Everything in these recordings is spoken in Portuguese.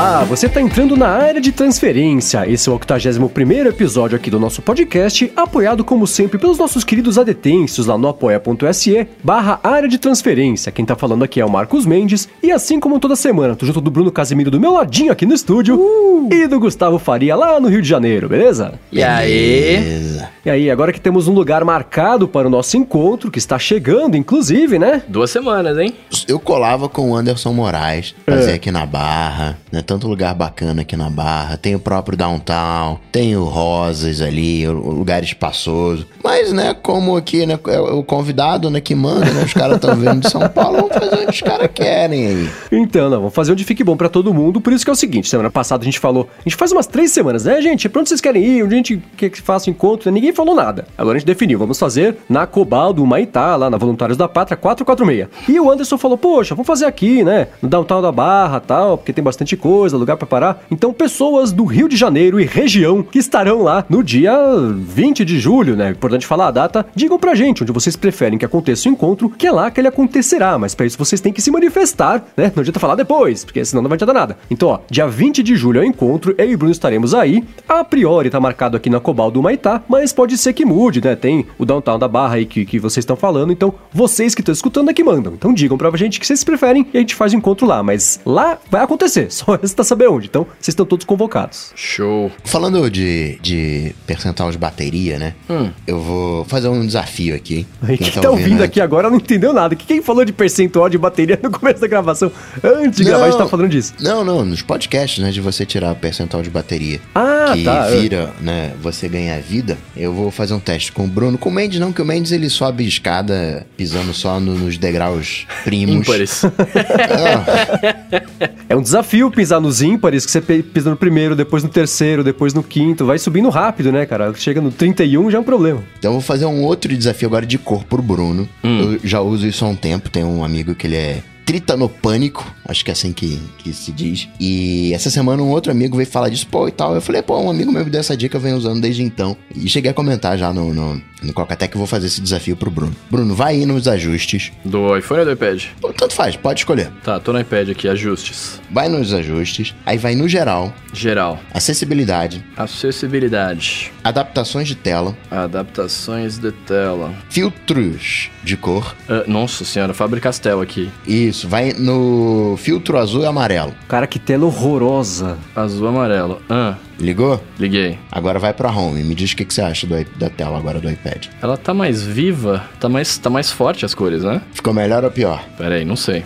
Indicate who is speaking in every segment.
Speaker 1: Olá, você está entrando na área de transferência. Esse é o 81 episódio aqui do nosso podcast, apoiado como sempre pelos nossos queridos adetêncios lá no apoia.se barra área de transferência. Quem tá falando aqui é o Marcos Mendes, e assim como toda semana, tô junto do Bruno Casimiro do meu ladinho aqui no estúdio uh! e do Gustavo Faria lá no Rio de Janeiro, beleza?
Speaker 2: E aí?
Speaker 1: E aí, agora que temos um lugar marcado para o nosso encontro, que está chegando, inclusive, né?
Speaker 2: Duas semanas, hein?
Speaker 3: Eu colava com o Anderson Moraes, fazia é. aqui na Barra, né? Tanto lugar bacana aqui na Barra. Tem o próprio Downtown, tem o Rosas ali, o lugar espaçoso. Mas, né, como aqui, né, é o convidado, né, que manda, né? Os caras estão vindo de São Paulo, vamos fazer onde os caras querem aí.
Speaker 1: Então, não, vamos fazer onde fique bom para todo mundo. Por isso que é o seguinte, semana passada a gente falou, a gente faz umas três semanas, né, gente? Pra onde vocês querem ir? Onde a gente quer que faça o encontro? Ninguém falou nada. Agora a gente definiu, vamos fazer na Cobaldo, Maitá, lá na Voluntários da Pátria 446. E o Anderson falou, poxa, vamos fazer aqui, né, no Downtown da Barra, tal, porque tem bastante coisa, lugar para parar. Então, pessoas do Rio de Janeiro e região que estarão lá no dia 20 de julho, né? Importante falar a data. Digam pra gente onde vocês preferem que aconteça o encontro, que é lá que ele acontecerá. Mas para isso vocês têm que se manifestar, né? Não adianta falar depois, porque senão não vai adiantar nada. Então, ó, dia 20 de julho é o encontro, eu e Bruno estaremos aí. A priori tá marcado aqui na Cobal do Maitá, mas pode ser que mude, né? Tem o downtown da Barra aí que, que vocês estão falando, então vocês que estão escutando é que mandam. Então digam pra gente que vocês preferem e a gente faz o encontro lá. Mas lá vai acontecer, só resta saber onde. Então, vocês estão todos convocados.
Speaker 2: Show.
Speaker 3: Falando de, de percentual de bateria, né? Hum. Eu vou fazer um desafio aqui.
Speaker 1: Quem, quem tá, tá ouvindo aqui, aqui agora não entendeu nada. Quem falou de percentual de bateria no começo da gravação? Antes de não, gravar, a gente tá falando disso.
Speaker 3: Não, não, nos podcasts, né? De você tirar o percentual de bateria.
Speaker 1: Ah,
Speaker 3: que
Speaker 1: tá.
Speaker 3: vira, né? Você ganha vida. Eu vou fazer um teste com o Bruno. Com o Mendes, não, que o Mendes ele sobe escada pisando só no, nos degraus primos.
Speaker 2: Ímpares.
Speaker 1: é um desafio pisar nos ímpares, que você pisa no primeiro, depois no terceiro, depois no quinto. Vai subindo rápido, né, cara? Chega no 31 já é um problema.
Speaker 3: Então eu vou fazer um outro desafio agora de cor pro Bruno. Hum. Eu já uso isso há um tempo. Tem um amigo que ele é Tritanopânico, acho que é assim que, que se diz. E essa semana um outro amigo veio falar disso, pô, e tal. Eu falei, pô, um amigo meu me deu essa dica, eu venho usando desde então. E cheguei a comentar já no, no, no Cocatec que vou fazer esse desafio pro Bruno. Bruno, vai aí nos ajustes.
Speaker 2: Do iPhone ou do iPad?
Speaker 3: Pô, tanto faz, pode escolher.
Speaker 2: Tá, tô no iPad aqui, ajustes.
Speaker 3: Vai nos ajustes, aí vai no geral.
Speaker 2: Geral.
Speaker 3: Acessibilidade.
Speaker 2: Acessibilidade.
Speaker 3: Adaptações de tela.
Speaker 2: Adaptações de tela.
Speaker 3: Filtros de cor.
Speaker 2: Uh, nossa senhora, Faber Castell aqui.
Speaker 3: Isso, vai no filtro azul e amarelo.
Speaker 1: Cara, que tela horrorosa.
Speaker 2: Azul e amarelo. Ah.
Speaker 3: Ligou?
Speaker 2: Liguei.
Speaker 3: Agora vai pra home. Me diz o que, que você acha do, da tela agora do iPad.
Speaker 2: Ela tá mais viva, tá mais, tá mais forte as cores, né?
Speaker 3: Ficou melhor ou pior?
Speaker 2: Pera aí, não sei.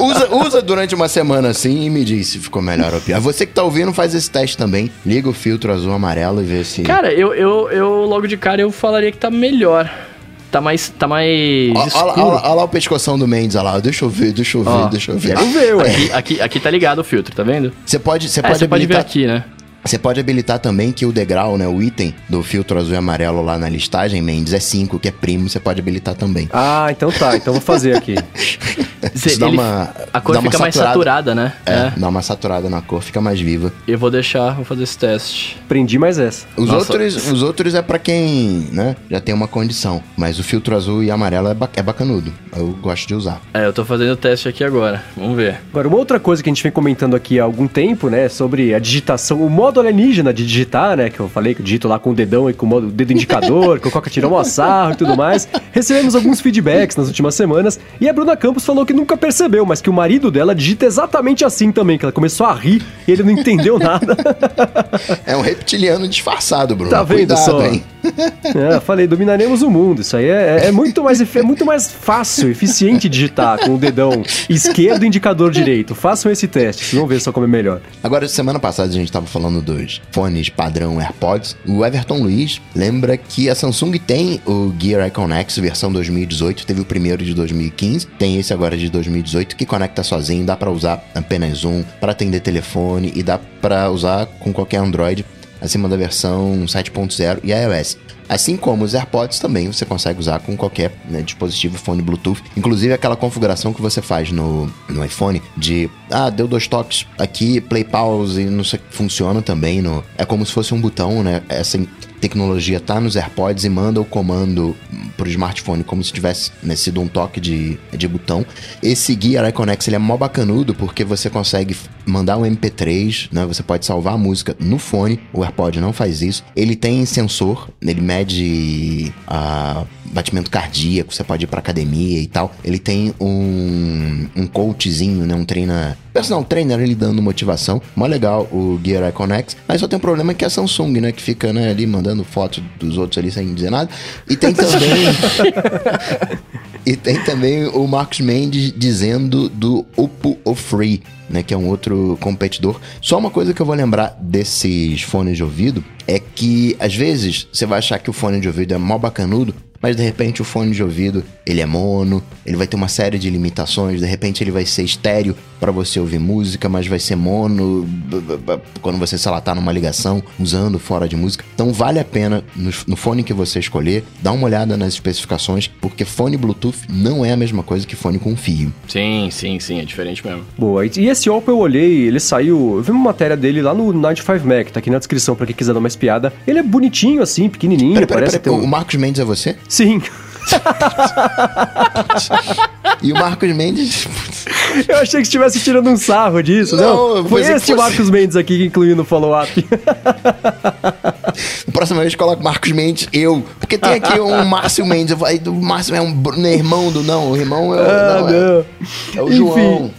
Speaker 3: usa, usa durante uma semana assim e me diz se ficou melhor ou pior. Você que tá ouvindo, faz esse teste também. Liga o filtro azul amarelo e vê se.
Speaker 2: Cara, eu, eu, eu logo de cara eu falaria que tá melhor tá mais. Tá mais.
Speaker 3: Olha lá o pescoção do Mendes, olha lá. Deixa eu ver, deixa eu ver, ó, deixa eu ver.
Speaker 2: Quero ver, ué. Aqui, aqui, aqui tá ligado o filtro, tá vendo?
Speaker 3: Você pode, você
Speaker 2: é,
Speaker 3: pode,
Speaker 2: pode ver aqui, né?
Speaker 3: Você pode habilitar também que o degrau, né, o item do filtro azul e amarelo lá na listagem, Mendes, é 5, que é primo, você pode habilitar também.
Speaker 1: Ah, então tá, então vou fazer aqui.
Speaker 2: Cê, dá uma, a cor fica mais saturada, né?
Speaker 3: É, é, dá uma saturada na cor, fica mais viva.
Speaker 2: Eu vou deixar, vou fazer esse teste.
Speaker 1: Prendi mais essa.
Speaker 3: Os, outros, os outros é para quem, né, já tem uma condição. Mas o filtro azul e amarelo é, ba é bacanudo. Eu gosto de usar.
Speaker 2: É, eu tô fazendo o teste aqui agora. Vamos ver.
Speaker 1: Agora, uma outra coisa que a gente vem comentando aqui há algum tempo, né, sobre a digitação, o modo alienígena de digitar, né? Que eu falei que eu digito lá com o dedão e com o dedo indicador, que o Coca tirou um sarro e tudo mais. Recebemos alguns feedbacks nas últimas semanas e a Bruna Campos falou que nunca percebeu, mas que o marido dela digita exatamente assim também, que ela começou a rir e ele não entendeu nada.
Speaker 3: É um reptiliano disfarçado, Bruno.
Speaker 1: Tá vendo Cuidado, só? Hein? É, falei, dominaremos o mundo. Isso aí é, é, muito mais, é muito mais fácil, eficiente digitar com o dedão esquerdo e indicador direito. Façam esse teste, vamos ver só como é melhor.
Speaker 3: Agora, semana passada a gente tava falando dos fones padrão AirPods. O Everton Luiz lembra que a Samsung tem o Gear Icon X versão 2018, teve o primeiro de 2015, tem esse agora de 2018 que conecta sozinho, dá para usar apenas um, para atender telefone e dá para usar com qualquer Android acima da versão 7.0 e iOS. Assim como os AirPods também você consegue usar com qualquer né, dispositivo fone Bluetooth. Inclusive aquela configuração que você faz no, no iPhone de ah, deu dois toques aqui, play pause, não sei, funciona também. No, é como se fosse um botão, né? Essa tecnologia tá nos AirPods e manda o comando pro smartphone como se tivesse né, sido um toque de, de botão. Esse Gear Iconex ele é mó bacanudo porque você consegue mandar um MP3, né? Você pode salvar a música no fone. O AirPod não faz isso. Ele tem sensor, ele mede a batimento cardíaco, você pode ir pra academia e tal. Ele tem um, um coachzinho, né? Um treina. Personal trainer ele dando motivação. Mó legal o Gear Icon X. Mas só tem um problema que é a Samsung, né? Que fica né, ali mandando fotos dos outros ali sem dizer nada. E tem também. e tem também o Marcos Mendes dizendo do Oppo o Free. Né, que é um outro competidor. Só uma coisa que eu vou lembrar desses fones de ouvido é que às vezes você vai achar que o fone de ouvido é mó bacanudo, mas de repente o fone de ouvido ele é mono, ele vai ter uma série de limitações, de repente ele vai ser estéreo para você ouvir música, mas vai ser mono quando você, sei lá, tá numa ligação usando fora de música. Então vale a pena no, no fone que você escolher, dar uma olhada nas especificações, porque fone Bluetooth não é a mesma coisa que fone com fio.
Speaker 2: Sim, sim, sim, é diferente mesmo.
Speaker 1: Boa, e esse Oppo eu olhei, ele saiu, eu vi uma matéria dele lá no 95 Mac, tá aqui na descrição para quem quiser dar uma espiada. Ele é bonitinho assim, pequenininho,
Speaker 3: pera, pera,
Speaker 1: parece
Speaker 3: pera,
Speaker 1: ter um...
Speaker 3: O Marcos Mendes é você?
Speaker 1: Sim.
Speaker 3: e o Marcos Mendes.
Speaker 1: Eu achei que estivesse tirando um sarro disso, não? não foi esse fosse... Marcos Mendes aqui que incluiu no follow-up.
Speaker 3: Próxima vez coloco Marcos Mendes, eu. Porque tem aqui um Márcio Mendes. Eu falei, o Márcio é um não é irmão do. Não, o irmão é, ah, não, é, é, o Enfim. João.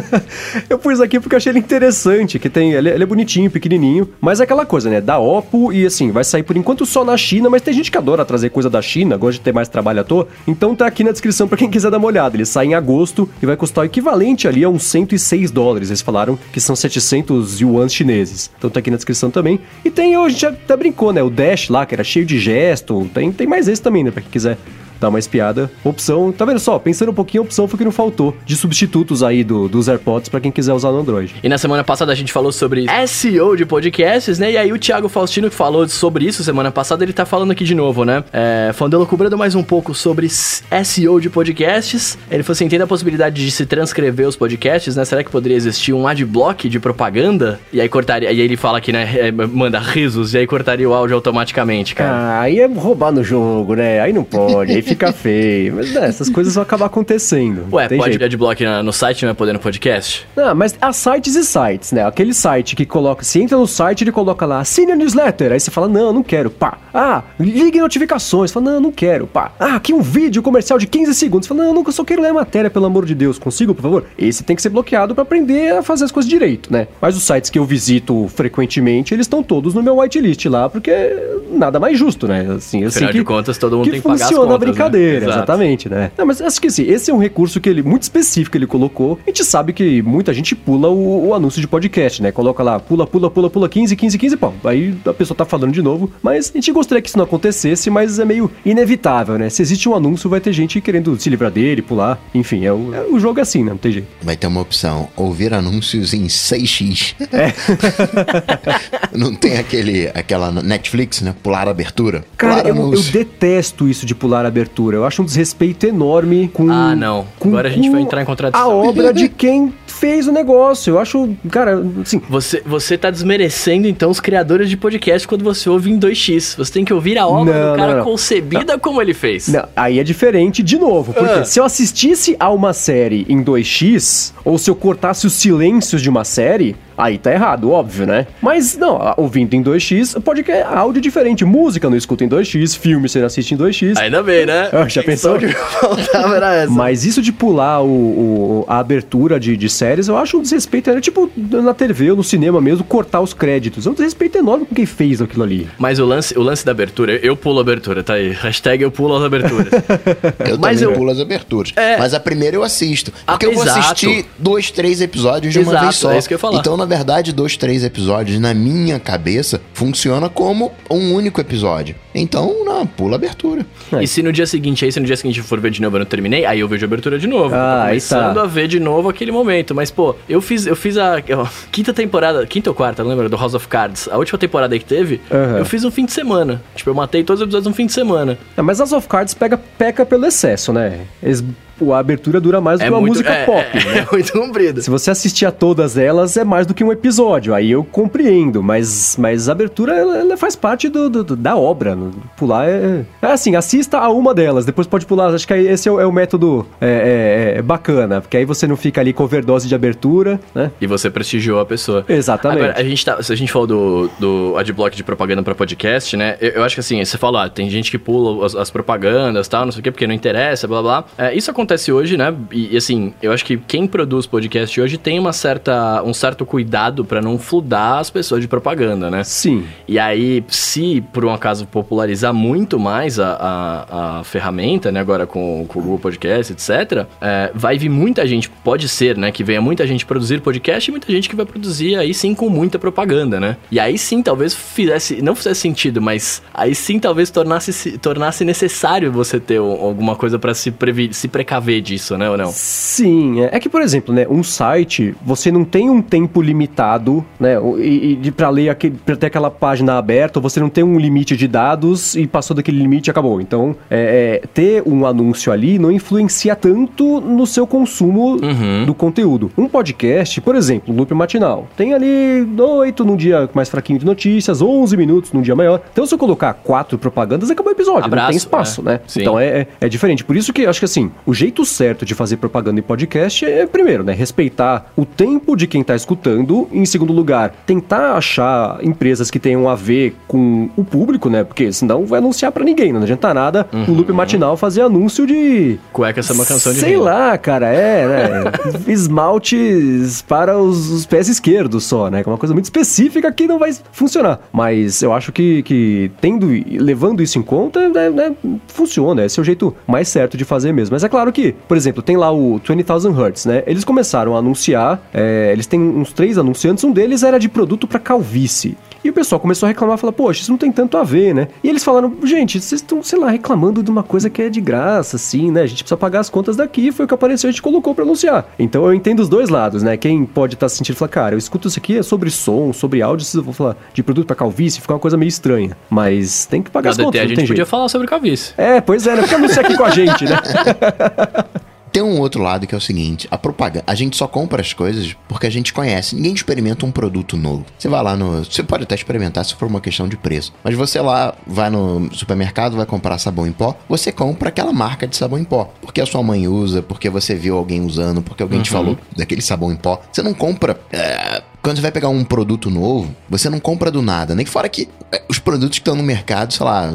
Speaker 1: eu pus aqui porque eu achei ele interessante, que tem. Ele, ele, é bonitinho, pequenininho. Mas é aquela coisa, né? Da Oppo e assim, vai sair por enquanto só na China, mas tem gente que adora trazer coisa da China, gosta de ter mais trabalho à toa. Então tá aqui na descrição para quem quiser dar uma olhada. Ele sai em agosto e vai custar o equivalente ali a uns 106 dólares. Eles falaram que são 700 yuan chineses. Então tá aqui na descrição também. E tem, a gente até brincou, né? O Dash lá, que era cheio de gesto. Tem, tem mais esse também, né? Pra quem quiser dar uma espiada. Opção, tá vendo só? Pensando um pouquinho, a opção foi que não faltou de substitutos aí do, dos AirPods para quem quiser usar no Android.
Speaker 2: E na semana passada a gente falou sobre SEO de podcasts, né? E aí o Thiago Faustino que falou sobre isso semana passada, ele tá falando aqui de novo, né? É, Fandelo cobrando mais um pouco sobre SEO de podcasts. Ele falou assim: entende a possibilidade de se transcrever os podcasts, né? Será que poderia existir um adblock de propaganda? E aí cortaria. E aí ele fala que, né? É, manda risos e aí cortaria o áudio automaticamente, cara.
Speaker 1: Ah, aí é roubar no jogo, né? Aí não pode. Aí fica feio. Mas né, essas coisas vão acabar acontecendo.
Speaker 2: Ué, pode jeito. adblock no site, não é poder no podcast?
Speaker 1: Não, mas há sites e sites, né? Aquele site que coloca, se entra no site, ele coloca lá, assine a newsletter. Aí você fala, não, não quero, pá. Ah, ligue notificações. Você fala, não, não quero, pá. Ah, aqui um vídeo comercial de 15 segundos. Você fala, não, eu só quero ler a matéria, pelo amor de Deus. Consigo, por favor? Esse tem que ser bloqueado para aprender a fazer as coisas direito, né? Mas os sites que eu visito frequentemente, eles estão todos no meu whitelist lá, porque nada mais justo, né? Assim, assim
Speaker 2: Afinal
Speaker 1: que,
Speaker 2: de contas, todo mundo tem que pagar as contas,
Speaker 1: a brincadeira,
Speaker 2: né?
Speaker 1: exatamente, né? Não, mas acho que assim, esse é um recurso que ele, muito específico, ele colocou. A gente sabe que muita gente pula o, o anúncio de podcast, né? Coloca lá, pula, pula, pula, pula, 15, 15, 15, pô. Aí a pessoa tá falando de novo. Mas a gente gostaria que isso não acontecesse, mas é meio inevitável, né? Se existe um anúncio, vai ter gente querendo se livrar dele, pular. Enfim, é o, é, o jogo é assim, né? Não tem jeito.
Speaker 3: Vai ter uma opção, ouvir anúncios em 6x. É. não tem aquele, aquela Netflix, né? Pular abertura.
Speaker 1: Cara, eu, eu, detesto isso de pular abertura. Eu acho um desrespeito enorme com.
Speaker 2: Ah, não. Com, Agora a gente vai entrar em contradição.
Speaker 1: A obra de quem fez o negócio. Eu acho, cara, assim.
Speaker 2: Você, você tá desmerecendo, então, os criadores de podcast quando você ouve em 2x. Você tem que ouvir a obra não, do cara não, não. concebida como ele fez.
Speaker 1: Aí é diferente de novo. Porque ah. se eu assistisse a uma série em 2x, ou se eu cortasse os silêncios de uma série, Aí tá errado, óbvio, né? Mas não, ouvindo em 2x, pode que é áudio diferente. Música não escuta em 2x, filme você não assiste em 2x.
Speaker 2: Ainda bem, né?
Speaker 1: Ah, já pensou? que faltava era essa. Mas isso de pular o, o, a abertura de, de séries, eu acho um desrespeito. É tipo na TV ou no cinema mesmo, cortar os créditos. É um desrespeito enorme com quem fez aquilo ali.
Speaker 2: Mas o lance, o lance da abertura, eu pulo a abertura, tá aí. Hashtag eu pulo as aberturas.
Speaker 3: eu Mas também eu... pulo as aberturas. É... Mas a primeira eu assisto. Porque ah, eu vou assistir dois, três episódios de
Speaker 2: exato,
Speaker 3: uma vez só.
Speaker 2: É isso que eu ia falar.
Speaker 3: Então, na verdade, dois, três episódios, na minha cabeça, funciona como um único episódio. Então, não, pula a abertura.
Speaker 2: É. E se no dia seguinte, aí se no dia seguinte eu for ver de novo eu não terminei, aí eu vejo a abertura de novo.
Speaker 1: Ah,
Speaker 2: começando
Speaker 1: tá.
Speaker 2: a ver de novo aquele momento. Mas, pô, eu fiz, eu fiz a, quinta temporada, quinta ou quarta, não lembro, do House of Cards. A última temporada aí que teve, uhum. eu fiz um fim de semana. Tipo, eu matei todos os episódios um fim de semana.
Speaker 1: É, mas House of Cards pega, peca pelo excesso, né? Eles a abertura dura mais do
Speaker 2: É
Speaker 1: que uma
Speaker 2: muito,
Speaker 1: música
Speaker 2: é,
Speaker 1: pop.
Speaker 2: é,
Speaker 1: né?
Speaker 2: é muito comprido.
Speaker 1: Se você assistir a todas elas, é mais do que um episódio. Aí eu compreendo, mas, mas a abertura ela, ela faz parte do, do- da obra. no- Pular é. É assim, assista a uma delas, depois pode pular. Acho que esse é o, é o método é, é, é bacana, porque aí você não fica ali com overdose de abertura, né?
Speaker 2: E você prestigiou a pessoa.
Speaker 1: Exatamente.
Speaker 2: Agora, a gente tá, se a gente falou do, do adblock de propaganda pra podcast, né? Eu, eu acho que assim, você falou, ah, tem gente que pula as, as propagandas tal, não sei o quê, porque não interessa, blá blá. É, isso acontece hoje, né? E, assim, eu acho que quem produz podcast hoje tem uma certa, um certo cuidado pra não fludar as pessoas de propaganda, né?
Speaker 1: Sim.
Speaker 2: E aí, se por um acaso popularizar muito mais a, a, a ferramenta, né, agora com, com o Google Podcast, etc., é, vai vir muita gente, pode ser, né, que venha muita gente produzir podcast e muita gente que vai produzir aí sim com muita propaganda, né? E aí sim, talvez fizesse, não fizesse sentido, mas aí sim talvez tornasse, tornasse necessário você ter um- alguma coisa pra se, previ, se precaver disso, né, ou não?
Speaker 1: Sim, é é que, por exemplo, né, um site, você não tem um tempo limitado, né, e, e pra ler aquele, pra ter aquela página aberta, você não tem um limite de dados e passou daquele limite e acabou. Então, é, é, ter um anúncio ali não influencia tanto no seu consumo
Speaker 2: Uhum.
Speaker 1: do conteúdo. Um podcast, por exemplo, um loop matinal, tem ali 8 num dia mais fraquinho de notícias, 11 minutos num dia maior. Então, se eu colocar quatro propagandas, acabou o episódio, não
Speaker 2: Abraço,
Speaker 1: tem espaço,
Speaker 2: é.
Speaker 1: né?
Speaker 2: Sim.
Speaker 1: Então, é, é, é diferente. Por isso que acho que assim, o jeito certo de fazer propaganda em podcast é, primeiro, né? Respeitar o tempo de quem tá escutando. Em segundo lugar, tentar achar empresas que tenham a ver com o público, né? Porque senão vai anunciar pra ninguém, não adianta nada o loop matinal fazer anúncio de.
Speaker 2: Cueca essa é uma canção de
Speaker 1: Sei
Speaker 2: renda.
Speaker 1: lá, cara, é, né? Esmaltes para os, os pés esquerdos só, né? Que é uma coisa muito específica que não vai funcionar. Mas eu acho que, que tendo, levando isso em conta, né, né, funciona. Esse é o jeito mais certo de fazer mesmo. Mas é claro que, por exemplo, tem lá o 20,000 Hertz, né? Eles começaram a anunciar, é, eles têm uns três anunciantes, um deles era de produto para calvície. E o pessoal começou a reclamar, falar, poxa, isso não tem tanto a ver, né? E eles falaram, gente, vocês estão, sei lá, reclamando de uma coisa que é de graça, assim, né? A gente precisa pagar as contas daqui, foi o que apareceu, a gente colocou pra anunciar. Então eu entendo os dois lados, né? Quem pode estar se sentindo, falar, cara, eu escuto isso aqui, é sobre som, sobre áudio, se eu vou falar de produto pra calvície, fica uma coisa meio estranha. Mas tem que pagar as contas,
Speaker 2: a
Speaker 1: não
Speaker 2: gente podia
Speaker 1: jeito.
Speaker 2: falar sobre calvície.
Speaker 1: É, pois é, né? Fica anunciar aqui com a gente, né?
Speaker 3: Tem um outro lado que é o seguinte: a propaganda. A gente só compra as coisas porque a gente conhece. Ninguém experimenta um produto novo. Você vai lá no. Você pode até experimentar se for uma questão de preço. Mas você lá vai no supermercado, vai comprar sabão em pó. Você compra aquela marca de sabão em pó. Porque a sua mãe usa, porque você viu alguém usando, porque alguém te falou daquele sabão em pó. Você não compra. é, Quando você vai pegar um produto novo, você não compra do nada. Nem fora que é, os produtos que estão no mercado, sei lá,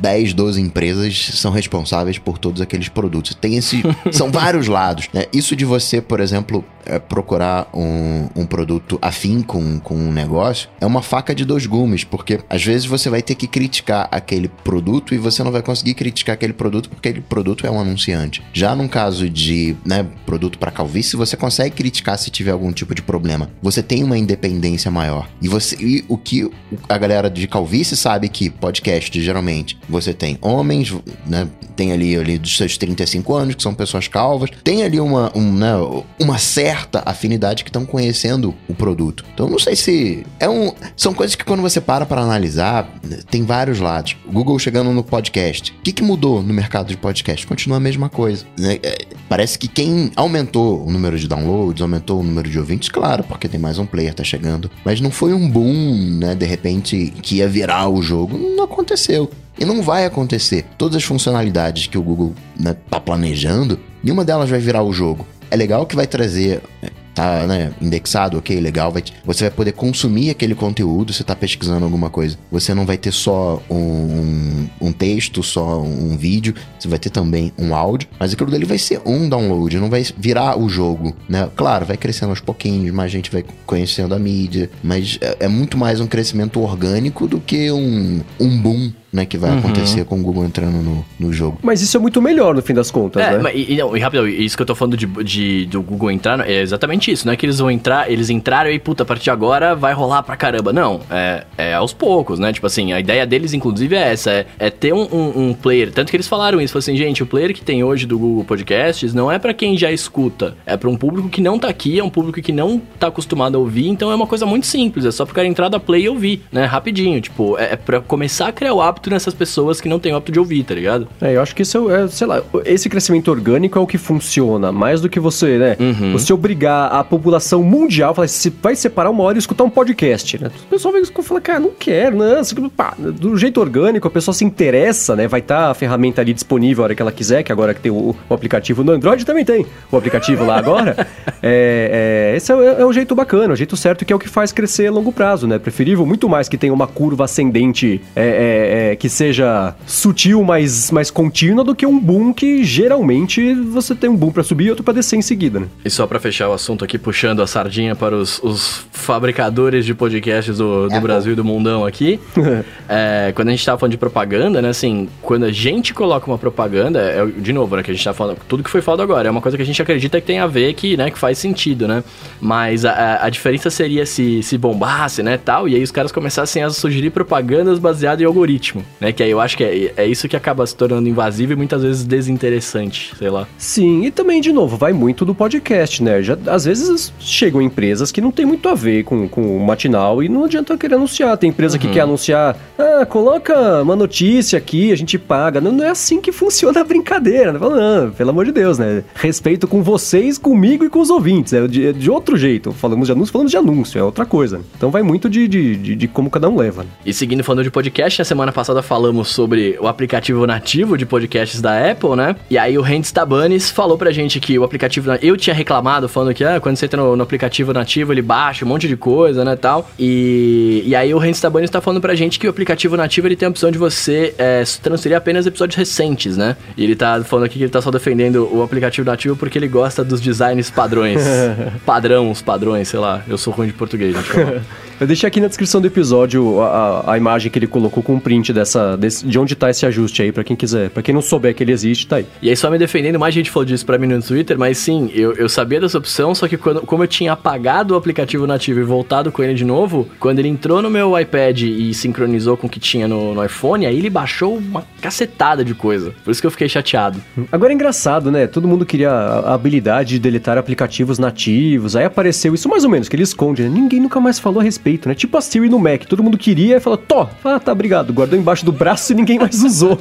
Speaker 3: 10, 12 empresas são responsáveis por todos aqueles produtos. Tem esse. são vários lados. né? Isso de você, por exemplo, é, procurar um, um produto afim com, com um negócio é uma faca de dois gumes, porque às vezes você vai ter que criticar aquele produto e você não vai conseguir criticar aquele produto porque aquele produto é um anunciante. Já num caso de né, produto para calvície, você consegue criticar se tiver algum tipo de problema. Você tem uma independência maior. E você e o que a galera de calvície sabe que podcast, geralmente, você tem homens, né? Tem ali, ali dos seus 35 anos, que são pessoas calvas. Tem ali uma, um, né, uma certa afinidade que estão conhecendo o produto. Então, não sei se. É um, são coisas que quando você para para analisar, tem vários lados. Google chegando no podcast. O que, que mudou no mercado de podcast? Continua a mesma coisa. né? É, Parece que quem aumentou o número de downloads, aumentou o número de ouvintes, claro, porque tem mais um player, tá chegando. Mas não foi um boom, né? De repente, que ia virar o jogo. Não aconteceu. E não vai acontecer. Todas as funcionalidades que o Google né, tá planejando, nenhuma delas vai virar o jogo. É legal que vai trazer. é, Tá, né, indexado, ok, legal. Vai, você vai poder consumir aquele conteúdo, você tá pesquisando alguma coisa. Você não vai ter só um, um, texto, só um vídeo. Você vai ter também um áudio. Mas aquilo dali vai ser um download, não vai virar o jogo, né? Claro, vai crescendo aos pouquinhos, mais gente vai conhecendo a mídia. Mas é, é muito mais um crescimento orgânico do que um, um boom, né? Que vai acontecer com o Google entrando no, no jogo.
Speaker 1: Mas isso é muito melhor no fim das contas,
Speaker 2: É,
Speaker 1: né?
Speaker 2: mas, e, não, e rápido, isso que eu tô falando de, de- do Google entrar, é exatamente isso. Não é que eles vão entrar, eles entraram e, puta, a partir de agora vai rolar pra caramba. Não, é, é aos poucos, né? Tipo assim, a ideia deles, inclusive, é essa: é, é ter um, um- um player. Tanto que eles falaram isso, falaram assim, gente, o player que tem hoje do Google Podcasts não é pra quem já escuta, é pra um público que não tá aqui, é um público que não tá acostumado a ouvir, então é uma coisa muito simples, é só pro cara entrar da play e ouvir, né? Rapidinho, tipo, é, é pra começar a criar o hábito impacto nessas pessoas que não têm hábito de ouvir, tá ligado?
Speaker 1: É, eu acho que isso é, sei lá, esse crescimento orgânico é o que funciona, mais do que você, né?
Speaker 2: Uhum.
Speaker 1: Você obrigar a população mundial, falar, você vai separar uma hora e escutar um podcast, né? O pessoal vai falar, cara, não quero, não. Pá, do jeito orgânico, a pessoa se interessa, né? Vai estar tá a ferramenta ali disponível a hora que ela quiser, que agora que tem o, o aplicativo no Android também tem o aplicativo lá agora. é, é, esse é, é o jeito bacana, o jeito certo que é o que faz crescer a longo prazo, né? Preferível muito mais que tenha uma curva ascendente é, é, é, que seja sutil, mas mais contínua, do que um boom que geralmente você tem um boom para subir e outro para descer em seguida, né?
Speaker 2: E só para fechar o assunto aqui, puxando a sardinha para os, os fabricadores de podcasts do, do é Brasil e do mundão aqui, é, quando a gente tava falando de propaganda, né, assim, quando a gente coloca uma propaganda, é, de novo, né, que a gente tá falando, tudo que foi falado agora, é uma coisa que a gente acredita que tem a ver, que, né, que faz sentido, né? Mas a, a diferença seria se, se bombasse, né, tal, e aí os caras começassem a sugerir propagandas baseadas em algoritmo, né, que aí eu acho que é, é isso que acaba se tornando invasivo e muitas vezes desinteressante, sei lá.
Speaker 1: Sim, e também, de novo, vai muito do podcast, né? Já, às vezes chegam empresas que não tem muito a ver com, com o matinal e não adianta querer anunciar. Tem empresa uhum. que quer anunciar, ah, coloca uma notícia aqui, a gente paga. Não, não é assim que funciona a brincadeira, né? Falando, pelo amor de Deus, né? Respeito com vocês, comigo e com os ouvintes. É de, é de outro jeito. Falamos de anúncio, falamos de anúncio, é outra coisa. Então vai muito de, de, de, de como cada um leva.
Speaker 2: E seguindo falando de podcast, na semana passada falamos sobre o aplicativo nativo de podcasts da Apple, né? E aí o Randy Tabanes falou pra gente que o aplicativo. Eu tinha reclamado, falando que ah, quando você entra no, no, aplicativo nativo, ele baixa um monte de coisa, né? Tal. E, e aí o Randy Tabanes tá falando pra gente que o aplicativo nativo ele tem a opção de você é, transferir apenas episódios recentes, né? E ele tá falando aqui que ele tá só defendendo o aplicativo nativo porque ele gosta dos designs padrões. padrão, os padrões, sei lá. Eu sou ruim de português, gente.
Speaker 1: Eu deixei aqui na descrição do episódio a, a imagem que ele colocou com o print dessa, desse, de onde tá esse ajuste aí, para quem quiser. para quem não souber que ele existe, tá aí.
Speaker 2: E aí, só me defendendo, mais gente falou disso pra mim no Twitter, mas sim, eu, eu sabia dessa opção, só que quando, como eu tinha apagado o aplicativo nativo e voltado com ele de novo, quando ele entrou no meu iPad e sincronizou com o que tinha no, no iPhone, aí ele baixou uma cacetada de coisa. Por isso que eu fiquei chateado.
Speaker 1: Agora é engraçado, né? Todo mundo queria a habilidade de deletar aplicativos nativos, aí apareceu isso mais ou menos, que ele esconde, né? Ninguém nunca mais falou a respeito, né? Tipo a Siri no Mac, todo mundo queria e falou, Tó, ah, tá, obrigado. Guardou embaixo do braço e ninguém mais usou.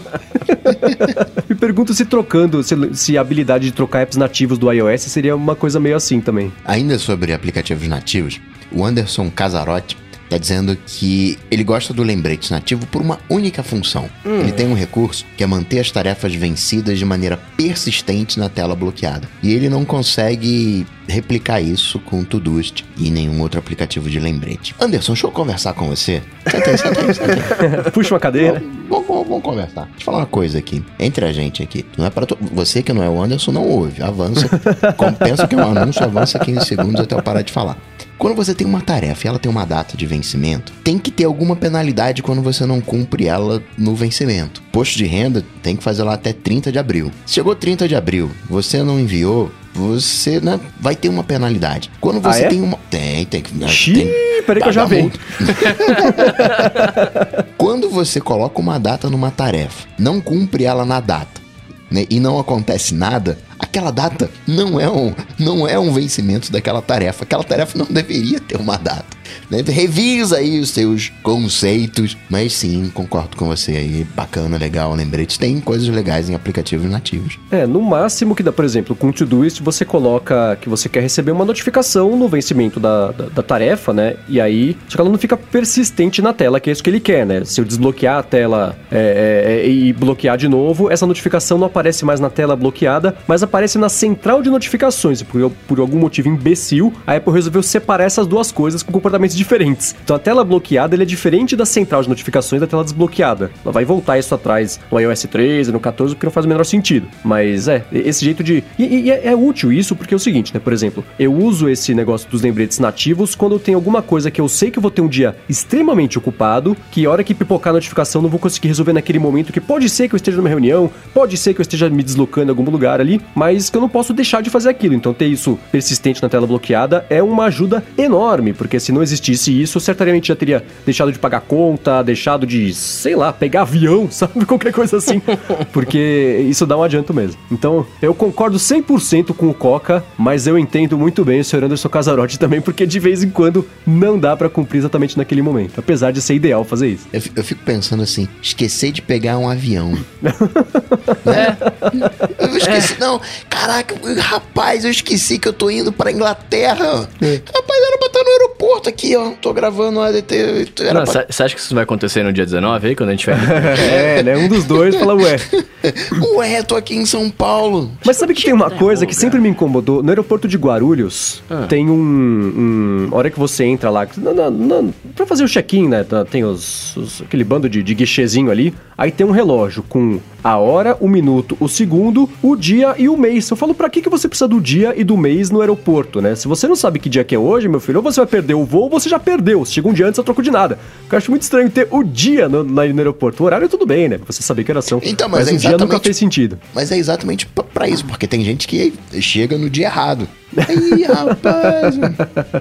Speaker 1: Me pergunto se trocando, se, se, a habilidade de trocar apps nativos do iOS seria uma coisa meio assim também.
Speaker 3: Ainda sobre aplicativos nativos, o Anderson Casarotti Tá dizendo que ele gosta do lembrete nativo por uma única função. Hum. Ele tem um recurso que é manter as tarefas vencidas de maneira persistente na tela bloqueada. E ele não consegue replicar isso com o Todoist e nenhum outro aplicativo de lembrete. Anderson, deixa eu conversar com você. Senta aí, senta aí, senta
Speaker 1: aí. Puxa uma cadeira.
Speaker 3: Vamos, vamos, vamos, conversar. Deixa eu falar uma coisa aqui. Entre a gente aqui. Não é para to... Você que não é o Anderson, não ouve. Avança. Pensa que é um anúncio, avança 15 segundos até eu parar de falar. Quando você tem uma tarefa e ela tem uma data de vencimento, tem que ter alguma penalidade quando você não cumpre ela no vencimento. Posto de renda tem que fazer lá até 30 de abril. Chegou 30 de abril, você não enviou, você né, vai ter uma penalidade. Quando você ah, é? tem uma. Tem, tem que. Né,
Speaker 1: Xiii, peraí que eu já venho.
Speaker 3: Quando você coloca uma data numa tarefa, não cumpre ela na data, né, e não acontece nada, aquela data não é um, não é um vencimento daquela tarefa. Aquela tarefa não deveria ter uma data. Né? Revisa aí os seus conceitos. Mas sim, concordo com você aí. Bacana, legal, lembrete. Tem coisas legais em aplicativos nativos.
Speaker 1: É, no máximo que dá, por exemplo, com o Todoist você coloca que você quer receber uma notificação no vencimento da, da, da, tarefa, né? E aí, só que ela não fica persistente na tela, que é isso que ele quer, né? Se eu desbloquear a tela é, é, é, e bloquear de novo, essa notificação não aparece mais na tela bloqueada, mas aparece na central de notificações. Por, por algum motivo imbecil, a Apple resolveu separar essas duas coisas com comportamento comportamentos diferentes. Então a tela bloqueada é diferente da central de notificações da tela desbloqueada. Ela vai voltar isso atrás no iOS 13, no 14, porque não faz o menor sentido. Mas é, esse jeito de. E, e é, é, útil isso porque é o seguinte, né? Por exemplo, eu uso esse negócio dos lembretes nativos quando eu tenho alguma coisa que eu sei que eu vou ter um dia extremamente ocupado, que hora que pipocar a notificação não vou conseguir resolver naquele momento, que pode ser que eu esteja numa reunião, pode ser que eu esteja me deslocando em algum lugar ali, mas que eu não posso deixar de fazer aquilo. Então ter isso persistente na tela bloqueada é uma ajuda enorme, porque se não existisse isso, eu certamente já teria deixado de pagar conta, deixado de, sei lá, pegar avião, sabe? Qualquer coisa assim. porque isso dá um adianto mesmo. Então, eu concordo 100% com o Coca, mas eu entendo muito bem o Sr. Anderson Casarotti também, porque de vez em quando não dá para cumprir exatamente naquele momento, apesar de ser ideal fazer isso.
Speaker 3: Eu, eu fico pensando assim, esquecer de pegar um avião. né? Eu esqueci, é. não, caraca, rapaz, eu esqueci que eu tô indo pra Inglaterra. É. Rapaz, era pra estar no aeroporto aqui, ó, tô gravando o ADT.
Speaker 2: Você pra... acha que isso vai acontecer no dia 19 aí, quando a gente vai...
Speaker 1: é, né, um dos dois fala, ué.
Speaker 3: ué, tô aqui em São Paulo.
Speaker 1: Mas sabe que tem uma coisa que sempre me incomodou? No aeroporto de Guarulhos, ah. tem um, um... hora que você entra lá, na, na, na, pra fazer o check-in, né, tá, tem os, os, aquele bando de, de guichezinho ali, aí tem um relógio com a hora, o minuto, o segundo, o dia e o mês. Eu falo, pra que, que você precisa do dia e do mês no aeroporto, né? Se você não sabe que dia que é hoje, meu filho, ou você vai perder o voo, ou você já perdeu. Se chega um dia antes, eu troco de nada. Eu acho muito estranho ter o dia no, no aeroporto. O horário tudo bem, né? Você saber que era são.
Speaker 3: Então, mas, mas é o dia nunca fez sentido. Mas é exatamente para isso, porque tem gente que chega no dia errado. Aí, rapaz.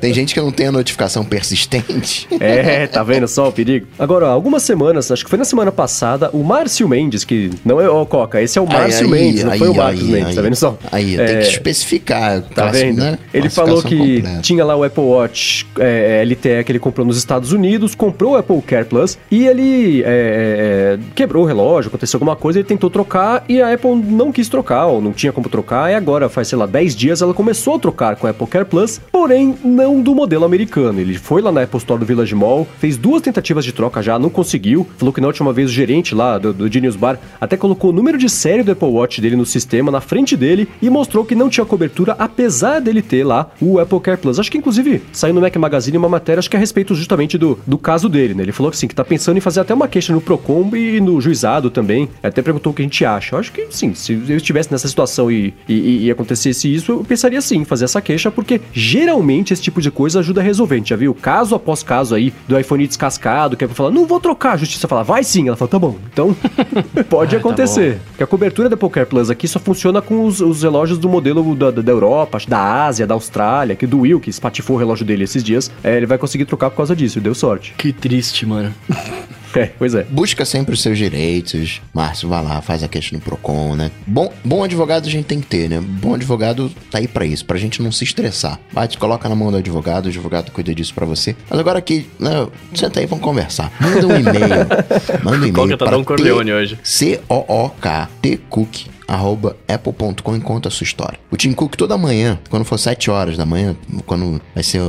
Speaker 3: Tem gente que não tem a notificação persistente.
Speaker 1: É, tá vendo só o perigo? Agora, algumas semanas, acho que foi na semana passada, o Márcio Mendes, que não é o Coca, esse é o Márcio Mendes, não foi o Marcos Mendes, tá vendo só?
Speaker 3: Aí, é, tem que especificar.
Speaker 1: Tá vendo? Né? Ele falou que completa. tinha lá o Apple Watch é, LTE que ele comprou nos Estados Unidos, comprou o Apple Care Plus e ele é, é, quebrou o relógio, aconteceu alguma coisa, ele tentou trocar e a Apple não quis trocar, ou não tinha como trocar, e agora, faz, sei lá, 10 dias, ela começou a trocar com o Apple Care Plus, porém não do modelo americano. Ele foi lá na Apple Store do Village Mall, fez duas tentativas de troca já, não conseguiu. Falou que na última vez o gerente lá do, do Genius Bar até colocou o número de série do Apple Watch dele no sistema na frente dele e mostrou que não tinha cobertura, apesar dele ter lá o Apple Care Plus. Acho que inclusive saiu no Mac Magazine uma matéria, acho que a respeito justamente do, do caso dele, né? Ele falou que sim, que tá pensando em fazer até uma queixa no Procon e no juizado também. Até perguntou o que a gente acha. Eu acho que sim, se eu estivesse nessa situação e, e, e acontecesse isso, eu pensaria sim, fazer essa queixa, porque geralmente esse tipo de coisa ajuda a resolver. A gente já viu caso após caso aí do iPhone descascado, que é pra falar, não vou trocar. A justiça fala, vai sim. Ela fala, tá bom. Então, pode tá acontecer. Tá porque a cobertura da Poker Plus aqui só funciona com os, os relógios do modelo da, da, Europa, da Ásia, da Austrália, que do Will, que espatifou o relógio dele esses dias. É, ele vai conseguir trocar por causa disso. Deu sorte.
Speaker 2: Que triste, mano.
Speaker 1: É, pois é.
Speaker 3: Busca sempre os seus direitos. Márcio, vai lá, faz a queixa no Procon, né? Bom, bom advogado a gente tem que ter, né? Bom advogado tá aí para isso, pra gente não se estressar. Vai, te coloca na mão do advogado, o advogado cuida disso para você. Mas agora aqui, né, senta aí, vamos conversar. Manda um e-mail. Manda um e-mail.
Speaker 2: Tá Dom Corleone hoje?
Speaker 3: Cook arroba apple.com e conta a sua história. O Tim Cook toda manhã, quando for 7 horas da manhã, quando vai ser,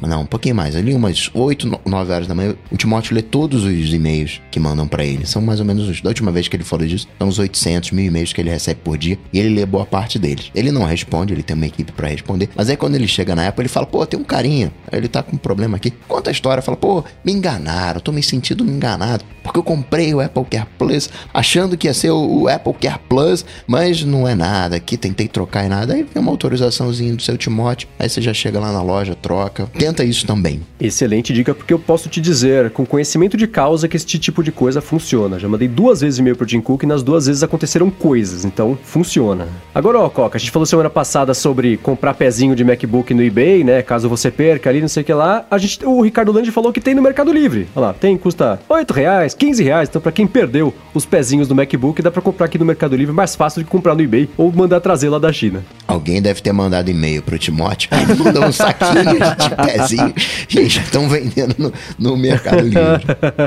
Speaker 3: não, um pouquinho mais, ali umas 8, 9 horas da manhã, o Timóteo lê todos os e-mails que mandam para ele. São mais ou menos, da última vez que ele falou disso, são uns 800 mil e-mails que ele recebe por dia e ele lê boa parte deles. Ele não responde, ele tem uma equipe para responder, mas aí quando ele chega na Apple, ele fala, pô, tem um carinha, ele tá com um problema aqui. Conta a história, fala, pô, me enganaram, tô me sentindo enganado, porque eu comprei o Apple Care Plus achando que ia ser o, o Apple Care Plus mas não é nada, aqui tentei trocar e nada. Aí vem uma autorizaçãozinha do seu Timóteo, aí você já chega lá na loja, troca. Tenta isso também.
Speaker 1: Excelente dica, porque eu posso te dizer, com conhecimento de causa, que esse tipo de coisa funciona. Já mandei duas vezes e-mail pro Tim Cook e nas duas vezes aconteceram coisas, então funciona. Agora, ó, Coca, a gente falou semana passada sobre comprar pezinho de MacBook no eBay, né? Caso você perca ali, não sei o que lá. A gente, o Ricardo Landi falou que tem no Mercado Livre. Olha lá, tem, custa 8 reais, 15 reais. Então, para quem perdeu os pezinhos do MacBook, dá para comprar aqui no Mercado Livre mais fácil de comprar no eBay ou mandar trazer lá da China.
Speaker 3: Alguém deve ter mandado e-mail pro Timóteo. Ele mandou um saquinho de pezinho e já estão vendendo no, no, Mercado Livre.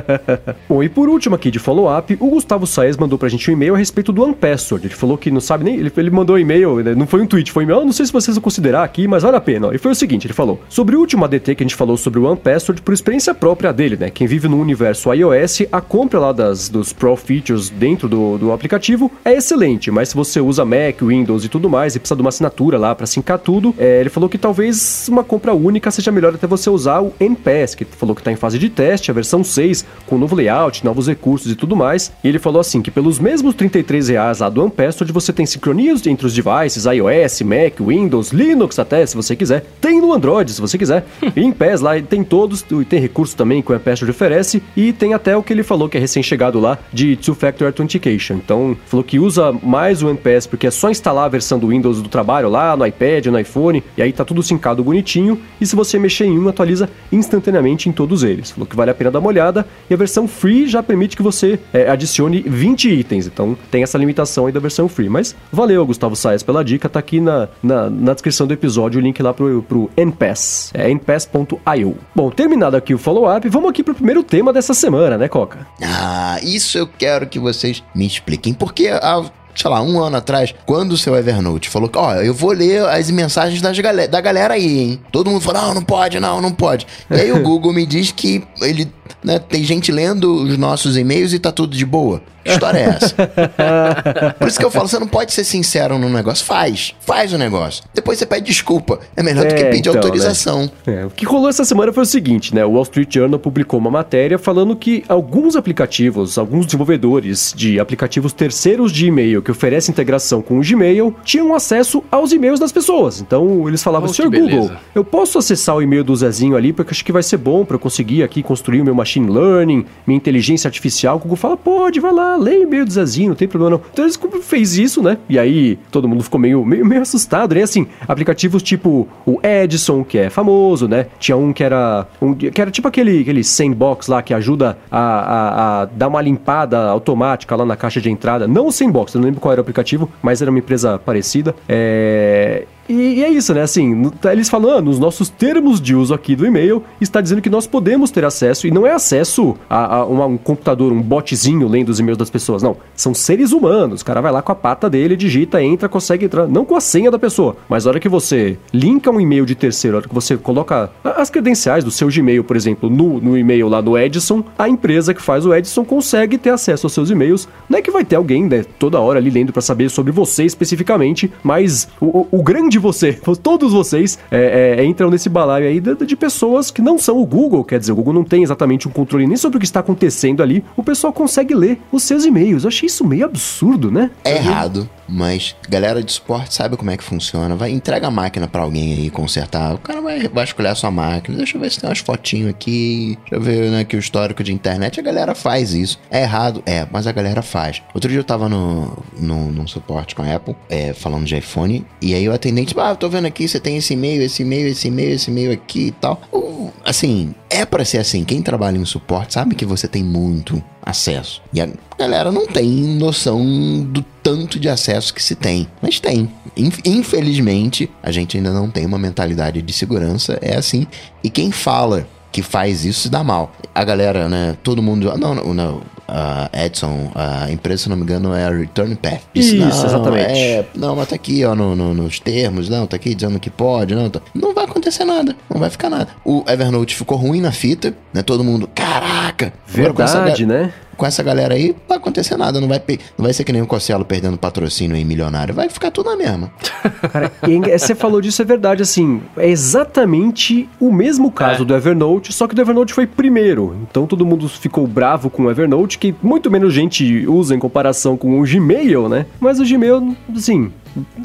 Speaker 1: Bom, e por último aqui de follow-up, o Gustavo Saez mandou pra gente um e-mail a respeito do Unpassword. Ele falou que não sabe nem. Ele, ele mandou um e-mail, não foi um tweet, foi um e-mail. não sei se vocês vão considerar aqui, mas vale a pena. E foi o seguinte: ele falou sobre o último ADT que a gente falou sobre o Unpassword por experiência própria dele, né? Quem vive no universo iOS, a compra lá das, dos Pro Features dentro do, do aplicativo é excelente, mas se você usa Mac, Windows e tudo mais, e precisa de uma assinatura lá para sincar tudo, é, ele falou que talvez uma compra única seja melhor até você usar o NPS, que falou que está em fase de teste, a versão 6, com novo layout, novos recursos e tudo mais. E ele falou assim que pelos mesmos 33 reais lá do Unpassword você tem sincronias entre os devices, iOS, Mac, Windows, Linux até, se você quiser. Tem no Android, se você quiser. e em PES lá tem todos, e tem recursos também que o Unpassword oferece, e tem até o que ele falou que é recém-chegado lá de Two-Factor Authentication. Então, falou que usa mais mais o NPS, porque é só instalar a versão do Windows do trabalho lá no iPad, no iPhone, e aí tá tudo sincado bonitinho. E se você mexer em um, atualiza instantaneamente em todos eles. Falou que vale a pena dar uma olhada. E a versão free já permite que você é, adicione 20 itens. Então tem essa limitação aí da versão free. Mas valeu, Gustavo Saez, pela dica. Tá aqui na, na, na descrição do episódio o link lá pro, pro NPass. É npass.io. Bom, terminado aqui o follow-up, vamos aqui pro primeiro tema dessa semana, né, Coca?
Speaker 3: Ah, isso eu quero que vocês me expliquem. Porque a sei lá, um ano atrás, quando o seu Evernote falou que, ó, eu vou ler as mensagens das gal da galera aí, hein? Todo mundo falou, não, não pode, não, não pode. E aí o Google me diz que ele, né, tem gente lendo os nossos e-mails e tá tudo de boa. Que história é essa? Por isso que eu falo, você não pode ser sincero no negócio. Faz. Faz o negócio. Depois você pede desculpa. É melhor é, do que é, pedir então, autorização.
Speaker 1: Né? É, o que rolou essa semana foi o seguinte, né? O Wall Street Journal publicou uma matéria falando que alguns aplicativos, alguns desenvolvedores de aplicativos terceiros de e-mail que oferecem integração com o Gmail, tinham acesso aos e-mails das pessoas. Então eles falavam, oh, senhor Google, eu posso acessar o e-mail do Zezinho ali porque acho que vai ser bom para eu conseguir aqui construir o meu machine learning, minha inteligência artificial. O Google fala, pode, vai lá, lê e-mail do Zezinho, não tem problema não. Então eles fez isso, né? E aí todo mundo ficou meio, meio, meio assustado, né? Assim, aplicativos tipo o Edison, que é famoso, né? Tinha um que era, um, que era tipo aquele, aquele sandbox lá que ajuda a, a, a dar uma limpada automática lá na caixa de entrada. Não o sandbox, eu não lembro qual era o aplicativo, mas era uma empresa parecida. É... E, e, é isso, né? Assim, tá, eles falam, ah, nos nossos termos de uso aqui do e-mail, está dizendo que nós podemos ter acesso, e não é acesso a, a uma, um computador, um botzinho lendo os e-mails das pessoas, não. São seres humanos. O cara vai lá com a pata dele, digita, entra, consegue entrar, não com a senha da pessoa, mas a hora que você linka um e-mail de terceiro, a hora que você coloca as credenciais do seu Gmail, por exemplo, no, no e-mail lá do Edison, a empresa que faz o Edison consegue ter acesso aos seus e-mails. Não é que vai ter alguém, né, toda hora ali lendo para saber sobre você especificamente, mas o, o, o grande de você, todos vocês, é, é, entram nesse balaio aí de, de, pessoas que não são o Google, quer dizer, o Google não tem exatamente um controle nem sobre o que está acontecendo ali, o pessoal consegue ler os seus e-mails. Eu achei isso meio absurdo, né?
Speaker 3: É errado, mas galera de suporte sabe como é que funciona. Vai, entrega a máquina para alguém aí consertar. O cara vai vasculhar sua máquina. Deixa eu ver se tem umas fotinhos aqui. Deixa eu ver né, aqui o histórico de internet. A galera faz isso. É errado? É, mas a galera faz. Outro dia eu tava no, no, no suporte com a Apple, é, falando de iPhone, e aí o atendente tipo, ah, tô vendo aqui, você tem esse e-mail, esse e-mail, esse e-mail, esse e-mail aqui e tal. Assim, é para ser assim. Quem trabalha em suporte sabe que você tem muito acesso. E a galera não tem noção do tanto de acesso que se tem. Mas tem. Infelizmente, a gente ainda não tem uma mentalidade de segurança. É assim. E quem fala que faz isso se dá mal. A galera, né? Todo mundo. Não, não, não uh, Edson, a empresa, se não me engano, é a Return Path.
Speaker 1: Disse, isso, exatamente.
Speaker 3: É, não, mas tá aqui, ó, no, no, nos termos, não, tá aqui dizendo que pode, não, tá... não vai acontecer nada, não vai ficar nada. O Evernote ficou ruim na fita, né? Todo mundo, caraca!
Speaker 1: Verdade, né?
Speaker 3: Com essa galera aí, não vai acontecer nada. Não vai, não vai ser que nem o Cosselo perdendo patrocínio em milionário. Vai ficar tudo na mesma.
Speaker 1: Cara, você falou disso, é verdade. Assim, é exatamente o mesmo caso é. do Evernote, só que o Evernote foi primeiro. Então todo mundo ficou bravo com o Evernote, que muito menos gente usa em comparação com o Gmail, né? Mas o Gmail, assim,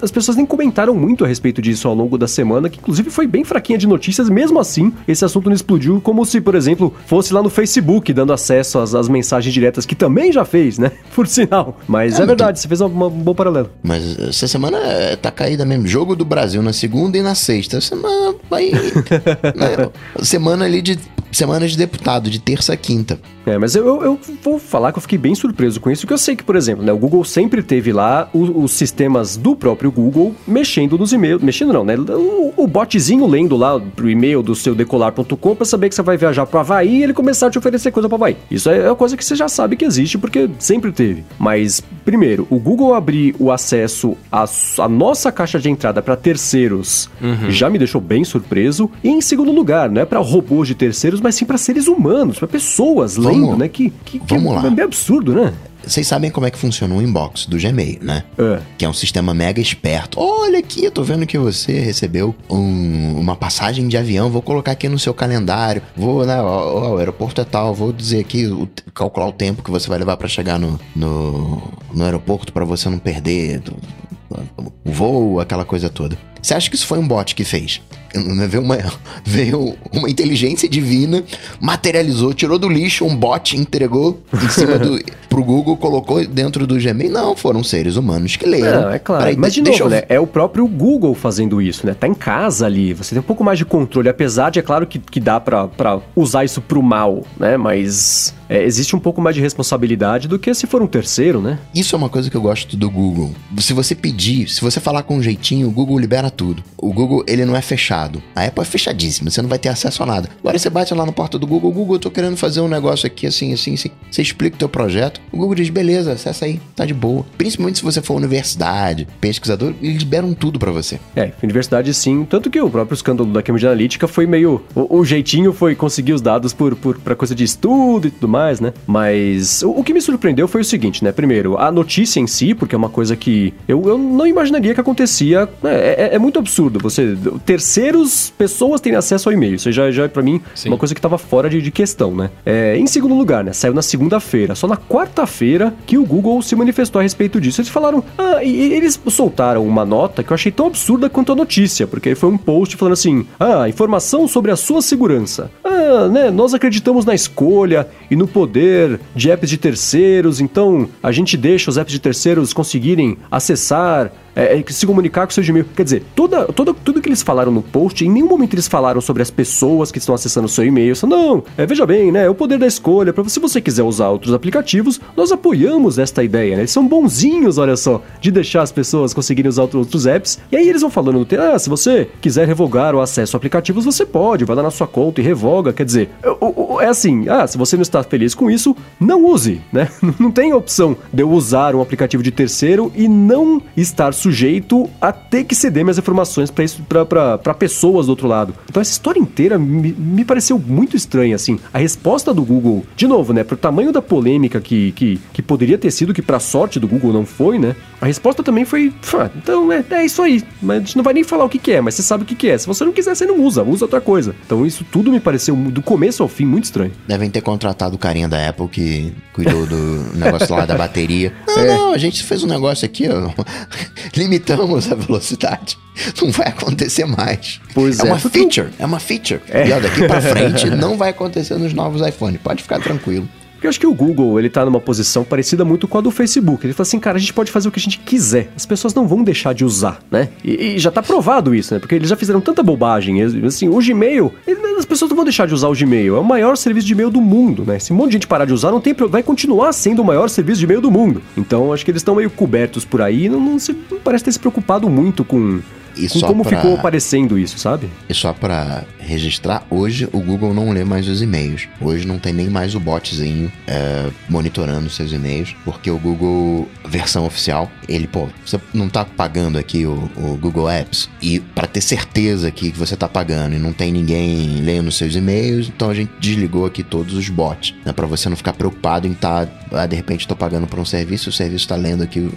Speaker 1: as pessoas nem comentaram muito a respeito disso ao longo da semana, que inclusive foi bem fraquinha de notícias, mesmo assim, esse assunto não explodiu, como se, por exemplo, fosse lá no Facebook dando acesso às, às mensagens diretas, que também já fez, né? Por sinal. Mas é, é verdade, você fez um bom paralelo.
Speaker 3: Mas essa semana é, tá caída mesmo. Jogo do Brasil na segunda e na sexta. Semana vai. né? Semana ali de semana de deputado, de terça a quinta.
Speaker 1: É, mas eu, eu, vou falar que eu fiquei bem surpreso com isso, porque eu sei que, por exemplo, né, o Google sempre teve lá o, os sistemas do próprio Google mexendo nos e-mails. Mexendo não, né? O, o botzinho lendo lá pro e-mail do seu decolar.com pra saber que você vai viajar pro Havaí e ele começar a te oferecer coisa pro Havaí. Isso é uma coisa que você já sabe que existe, porque sempre teve. Mas, primeiro, o Google abrir o acesso à, à nossa caixa de entrada para terceiros uhum. já me deixou bem surpreso. E em segundo lugar, não é pra robôs de terceiros, mas sim para seres humanos, para pessoas vamos, lendo, né? Que, que, que
Speaker 3: vamos
Speaker 1: é,
Speaker 3: lá. é
Speaker 1: bem absurdo, né?
Speaker 3: Vocês sabem como é que funciona o inbox do Gmail, né? É. Que é um sistema mega esperto. Olha aqui, eu tô vendo que você recebeu um, uma passagem de avião. Vou colocar aqui no seu calendário. Vou, né? Ó, o aeroporto é tal. Vou dizer aqui, o, calcular o tempo que você vai levar para chegar no, no, no aeroporto para você não perder o voo, aquela coisa toda. Você acha que isso foi um bot que fez? Veio uma, veio uma inteligência divina, materializou, tirou do lixo um bot, entregou em cima do. pro Google, colocou dentro do Gmail. Não, foram seres humanos que leram.
Speaker 1: Não, é claro. Peraí, Mas de novo, eu... né? É o próprio Google fazendo isso, né? Tá em casa ali, você tem um pouco mais de controle, apesar de, é claro, que, que dá para usar isso pro mal, né? Mas é, existe um pouco mais de responsabilidade do que se for um terceiro, né?
Speaker 3: Isso é uma coisa que eu gosto do Google. Se você pedir, se você falar com um jeitinho, o Google libera tudo. O Google, ele não é fechado. A Apple é fechadíssima, você não vai ter acesso a nada. Agora você bate lá na porta do Google, Google, eu tô querendo fazer um negócio aqui assim, assim, assim. Você explica o teu projeto, o Google diz, beleza, acessa aí, tá de boa. Principalmente se você for universidade, pesquisador, eles liberam tudo para você.
Speaker 1: É, universidade sim, tanto que o próprio escândalo da Cambridge Analytica foi meio... O, o jeitinho foi conseguir os dados por, por, pra coisa de estudo e tudo mais, né? Mas o, o, que me surpreendeu foi o seguinte, né? Primeiro, a notícia em si, porque é uma coisa que eu, eu não imaginaria que acontecia. É, é, é, muito absurdo. Você. Terceiros pessoas têm acesso ao e-mail. Isso já, já é pra mim Sim. uma coisa que tava fora de, de questão, né? É, em segundo lugar, né? Saiu na segunda-feira. Só na quarta-feira que o Google se manifestou a respeito disso. Eles falaram. Ah, e eles soltaram uma nota que eu achei tão absurda quanto a notícia, porque foi um post falando assim: ah, informação sobre a sua segurança. Ah, né? Nós acreditamos na escolha e no poder de apps de terceiros, então a gente deixa os apps de terceiros conseguirem acessar é, é, se comunicar com o seu Gmail. Quer dizer, toda, toda, tudo que eles falaram no post, em nenhum momento eles falaram sobre as pessoas que estão acessando seu e-mail. Não, é, veja bem, né? É o poder da escolha. Pra, se você quiser usar outros aplicativos, nós apoiamos esta ideia, né? Eles são bonzinhos, olha só, de deixar as pessoas conseguirem usar outros apps. E aí eles vão falando ah, se você quiser revogar o acesso a aplicativos, você pode, vai lá na sua conta e revoga. Quer dizer, é assim, ah, se você não está feliz com isso, não use, né? Não tem opção de eu usar um aplicativo de terceiro e não estar sujeito a ter que ceder minhas informações para pessoas do outro lado. Então essa história inteira me, me, pareceu muito estranha, assim. A resposta do Google, de novo, né, pro tamanho da polêmica que, que, que poderia ter sido, que pra sorte do Google não foi, né? A resposta também foi, então é, é isso aí. Mas a gente não vai nem falar o que, que é, mas você sabe o que, que é. Se você não quiser, você não usa, usa outra coisa. Então isso tudo me pareceu, do começo ao fim, muito estranho.
Speaker 3: Devem ter contratado o carinha da Apple que cuidou do negócio lá da bateria. Não, é. não, a gente fez um negócio aqui, ó limitamos a velocidade. Não vai acontecer mais.
Speaker 1: Pois
Speaker 3: é. É uma feature, é uma feature. É. E ó, daqui pra frente não vai acontecer nos novos iPhone. Pode ficar tranquilo.
Speaker 1: Eu acho que o Google, ele tá numa posição parecida muito com a do Facebook. Ele fala assim, cara, a gente pode fazer o que a gente quiser. As pessoas não vão deixar de usar, né? E, e já tá provado isso, né? Porque eles já fizeram tanta bobagem. Assim, o Gmail, as pessoas não vão deixar de usar o Gmail. É o maior serviço de e-mail do mundo, né? Se um monte de gente parar de usar, não tem, vai continuar sendo o maior serviço de e-mail do mundo. Então, acho que eles estão meio cobertos por aí. Não, não, se, não parece ter se preocupado muito com e com como pra... ficou aparecendo isso, sabe?
Speaker 3: E só para registrar, hoje o Google não lê mais os e-mails. Hoje não tem nem mais o botzinho é, monitorando seus e-mails, porque o Google, versão oficial, ele, pô, você não tá pagando aqui o, o Google Apps e para ter certeza aqui que você tá pagando e não tem ninguém lendo seus e-mails, então a gente desligou aqui todos os bots, né, para você não ficar preocupado em estar, tá, ah, de repente tô pagando por um serviço, o serviço tá lendo aqui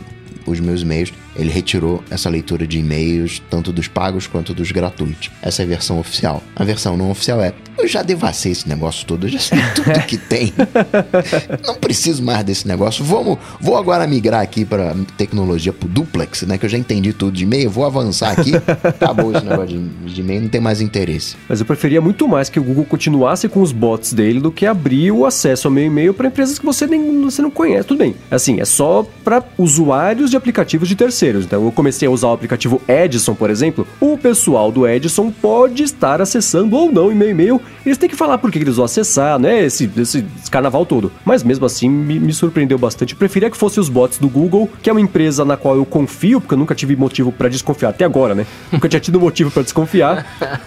Speaker 3: os meus e-mails, ele retirou essa leitura de e-mails, tanto dos pagos quanto dos gratuitos. Essa é a versão oficial. A versão não oficial é: eu já devassei esse negócio todo, eu já sei tudo que tem. não preciso mais desse negócio. Vamos, vou agora migrar aqui para tecnologia pro duplex, né? Que eu já entendi tudo de e-mail, vou avançar aqui. Acabou esse negócio de, de e-mail, não tem mais interesse.
Speaker 1: Mas eu preferia muito mais que o Google continuasse com os bots dele do que abrir o acesso ao meu e-mail para empresas que você nem você não conhece. Tudo bem. Assim, é só para usuários de aplicativos de terceiros. Então eu comecei a usar o aplicativo Edison, por exemplo. O pessoal do Edison pode estar acessando ou não e-mail e-mail. Eles têm que falar por que eles vão acessar, né? Esse, esse carnaval todo. Mas mesmo assim me, me surpreendeu bastante. Preferia que fosse os bots do Google, que é uma empresa na qual eu confio, porque eu nunca tive motivo para desconfiar até agora, né? nunca tinha tido motivo para desconfiar,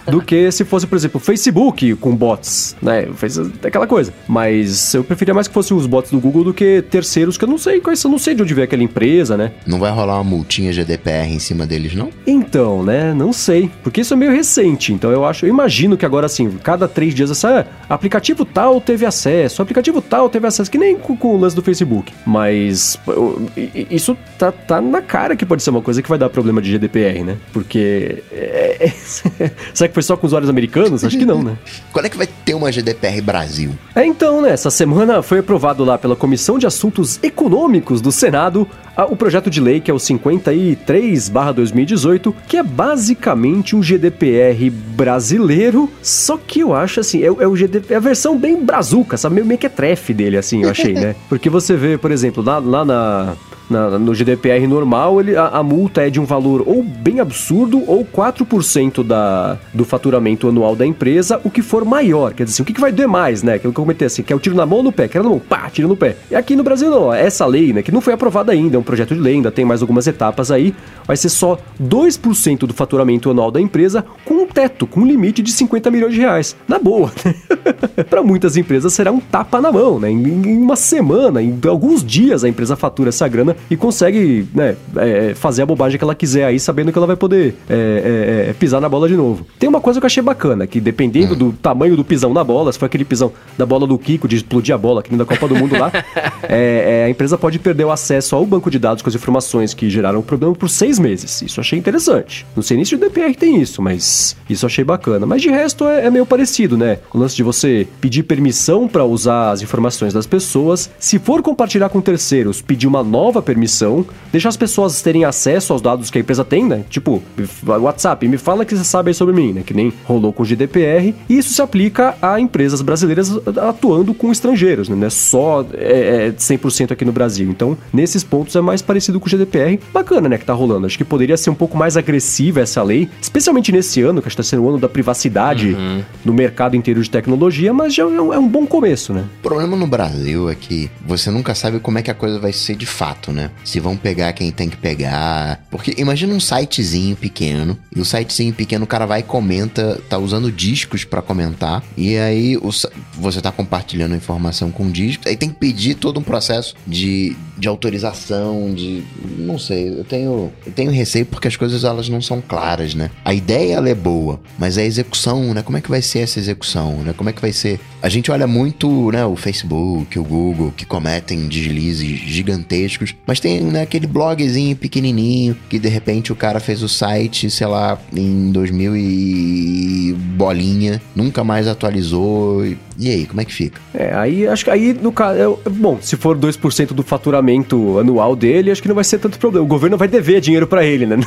Speaker 1: do que se fosse, por exemplo, o Facebook com bots, né? Fez aquela coisa. Mas eu preferia mais que fosse os bots do Google do que terceiros que eu não sei quais são, não sei de onde veio aquela empresa, né?
Speaker 3: Não vai rolar uma multinha GDPR em cima deles, não?
Speaker 1: Então, né? Não sei. Porque isso é meio recente. Então eu acho, eu imagino que agora, assim, cada três dias, essa aplicativo tal teve acesso, aplicativo tal teve acesso, que nem com, com o lance do Facebook. Mas isso tá, tá na cara que pode ser uma coisa que vai dar problema de GDPR, né? Porque. É, é, será que foi só com usuários americanos? Acho que não, né?
Speaker 3: Quando é que vai ter uma GDPR Brasil?
Speaker 1: É, então, né? Essa semana foi aprovado lá pela Comissão de Assuntos Econômicos do Senado o projeto de lei que é o 50 93/2018, que é basicamente um GDPR brasileiro, só que eu acho assim, é, é o GDPR, é a versão bem brazuca, sabe? Meio, meio que é trefe dele, assim, eu achei, né? Porque você vê, por exemplo, lá, lá na na, no GDPR normal, ele, a, a, multa é de um valor ou bem absurdo ou 4% da, do faturamento anual da empresa, o que for maior. Quer dizer, assim, o que, que vai doer mais, né? Que eu comentei assim, que é o tiro na mão ou no pé? Quer na mão, pá, tiro no pé. E aqui no Brasil não, essa lei, né, que não foi aprovada ainda, é um projeto de lei, ainda tem mais algumas etapas aí, vai ser só 2% do faturamento anual da empresa com um teto, com um limite de 50 milhões de reais. Na boa. Para muitas empresas será um tapa na mão, né? Em, em uma semana, em alguns dias a empresa fatura essa grana e consegue né, é, fazer a bobagem que ela quiser aí, sabendo que ela vai poder é, é, é, pisar na bola de novo. Tem uma coisa que eu achei bacana, que dependendo do tamanho do pisão na bola, se for aquele pisão da bola do Kiko, de explodir a bola, que nem da Copa do Mundo lá, é, é, a empresa pode perder o acesso ao banco de dados com as informações que geraram o problema por seis meses. Isso eu achei interessante. Não sei nem se o DPR tem isso, mas isso achei bacana. Mas de resto é, meio parecido, né? O lance de você pedir permissão para usar as informações das pessoas, se for compartilhar com terceiros, pedir uma nova permissão, deixar as pessoas terem acesso aos dados que a empresa tem, né? Tipo, WhatsApp, me fala que você sabe sobre mim, né? Que nem rolou com o GDPR. E isso se aplica a empresas brasileiras atuando com estrangeiros, né? Não é só é, é 100% aqui no Brasil. Então, nesses pontos é mais parecido com o GDPR. Bacana, né? Que tá rolando. Acho que poderia ser um pouco mais agressiva essa lei, especialmente nesse ano, que está sendo o ano da privacidade uhum. no mercado inteiro de tecnologia, mas já é um, é um bom começo, né?
Speaker 3: O problema no Brasil é que você nunca sabe como é que a coisa vai ser de fato, né? Se vão pegar quem tem que pegar. Porque imagina um sitezinho pequeno, e o sitezinho pequeno o cara vai e comenta, tá usando discos para comentar, e aí o, você tá compartilhando informação com discos, aí tem que pedir todo um processo de, de autorização, de. Não sei, eu tenho, eu tenho receio porque as coisas elas não são claras, né? A ideia ela é boa, mas a execução, né? Como é que vai ser essa execução, né? Como é que vai ser? A gente olha muito, né, o Facebook, o Google, que cometem deslizes gigantescos, mas tem, né, aquele blogzinho pequenininho que de repente o cara fez o site, sei lá, em 2000 e bolinha, nunca mais atualizou. E aí, como é que fica?
Speaker 1: É, aí acho que aí no caso, é, bom, se for 2% do faturamento anual dele, acho que não vai ser tanto problema. O governo vai dever dinheiro para ele, né?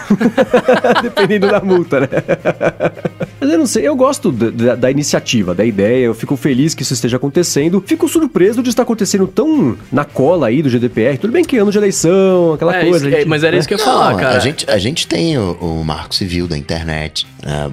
Speaker 1: Dependendo da multa, né? Mas eu não sei, eu gosto da, da, iniciativa, da ideia, eu fico feliz que isso esteja acontecendo. Fico surpreso de estar acontecendo tão na cola aí do GDPR. Tudo bem que ano de aquela é, coisa.
Speaker 2: Isso, gente, mas era né? isso que eu ia falar, cara.
Speaker 3: A gente, a gente tem o, o marco civil da internet. Uh,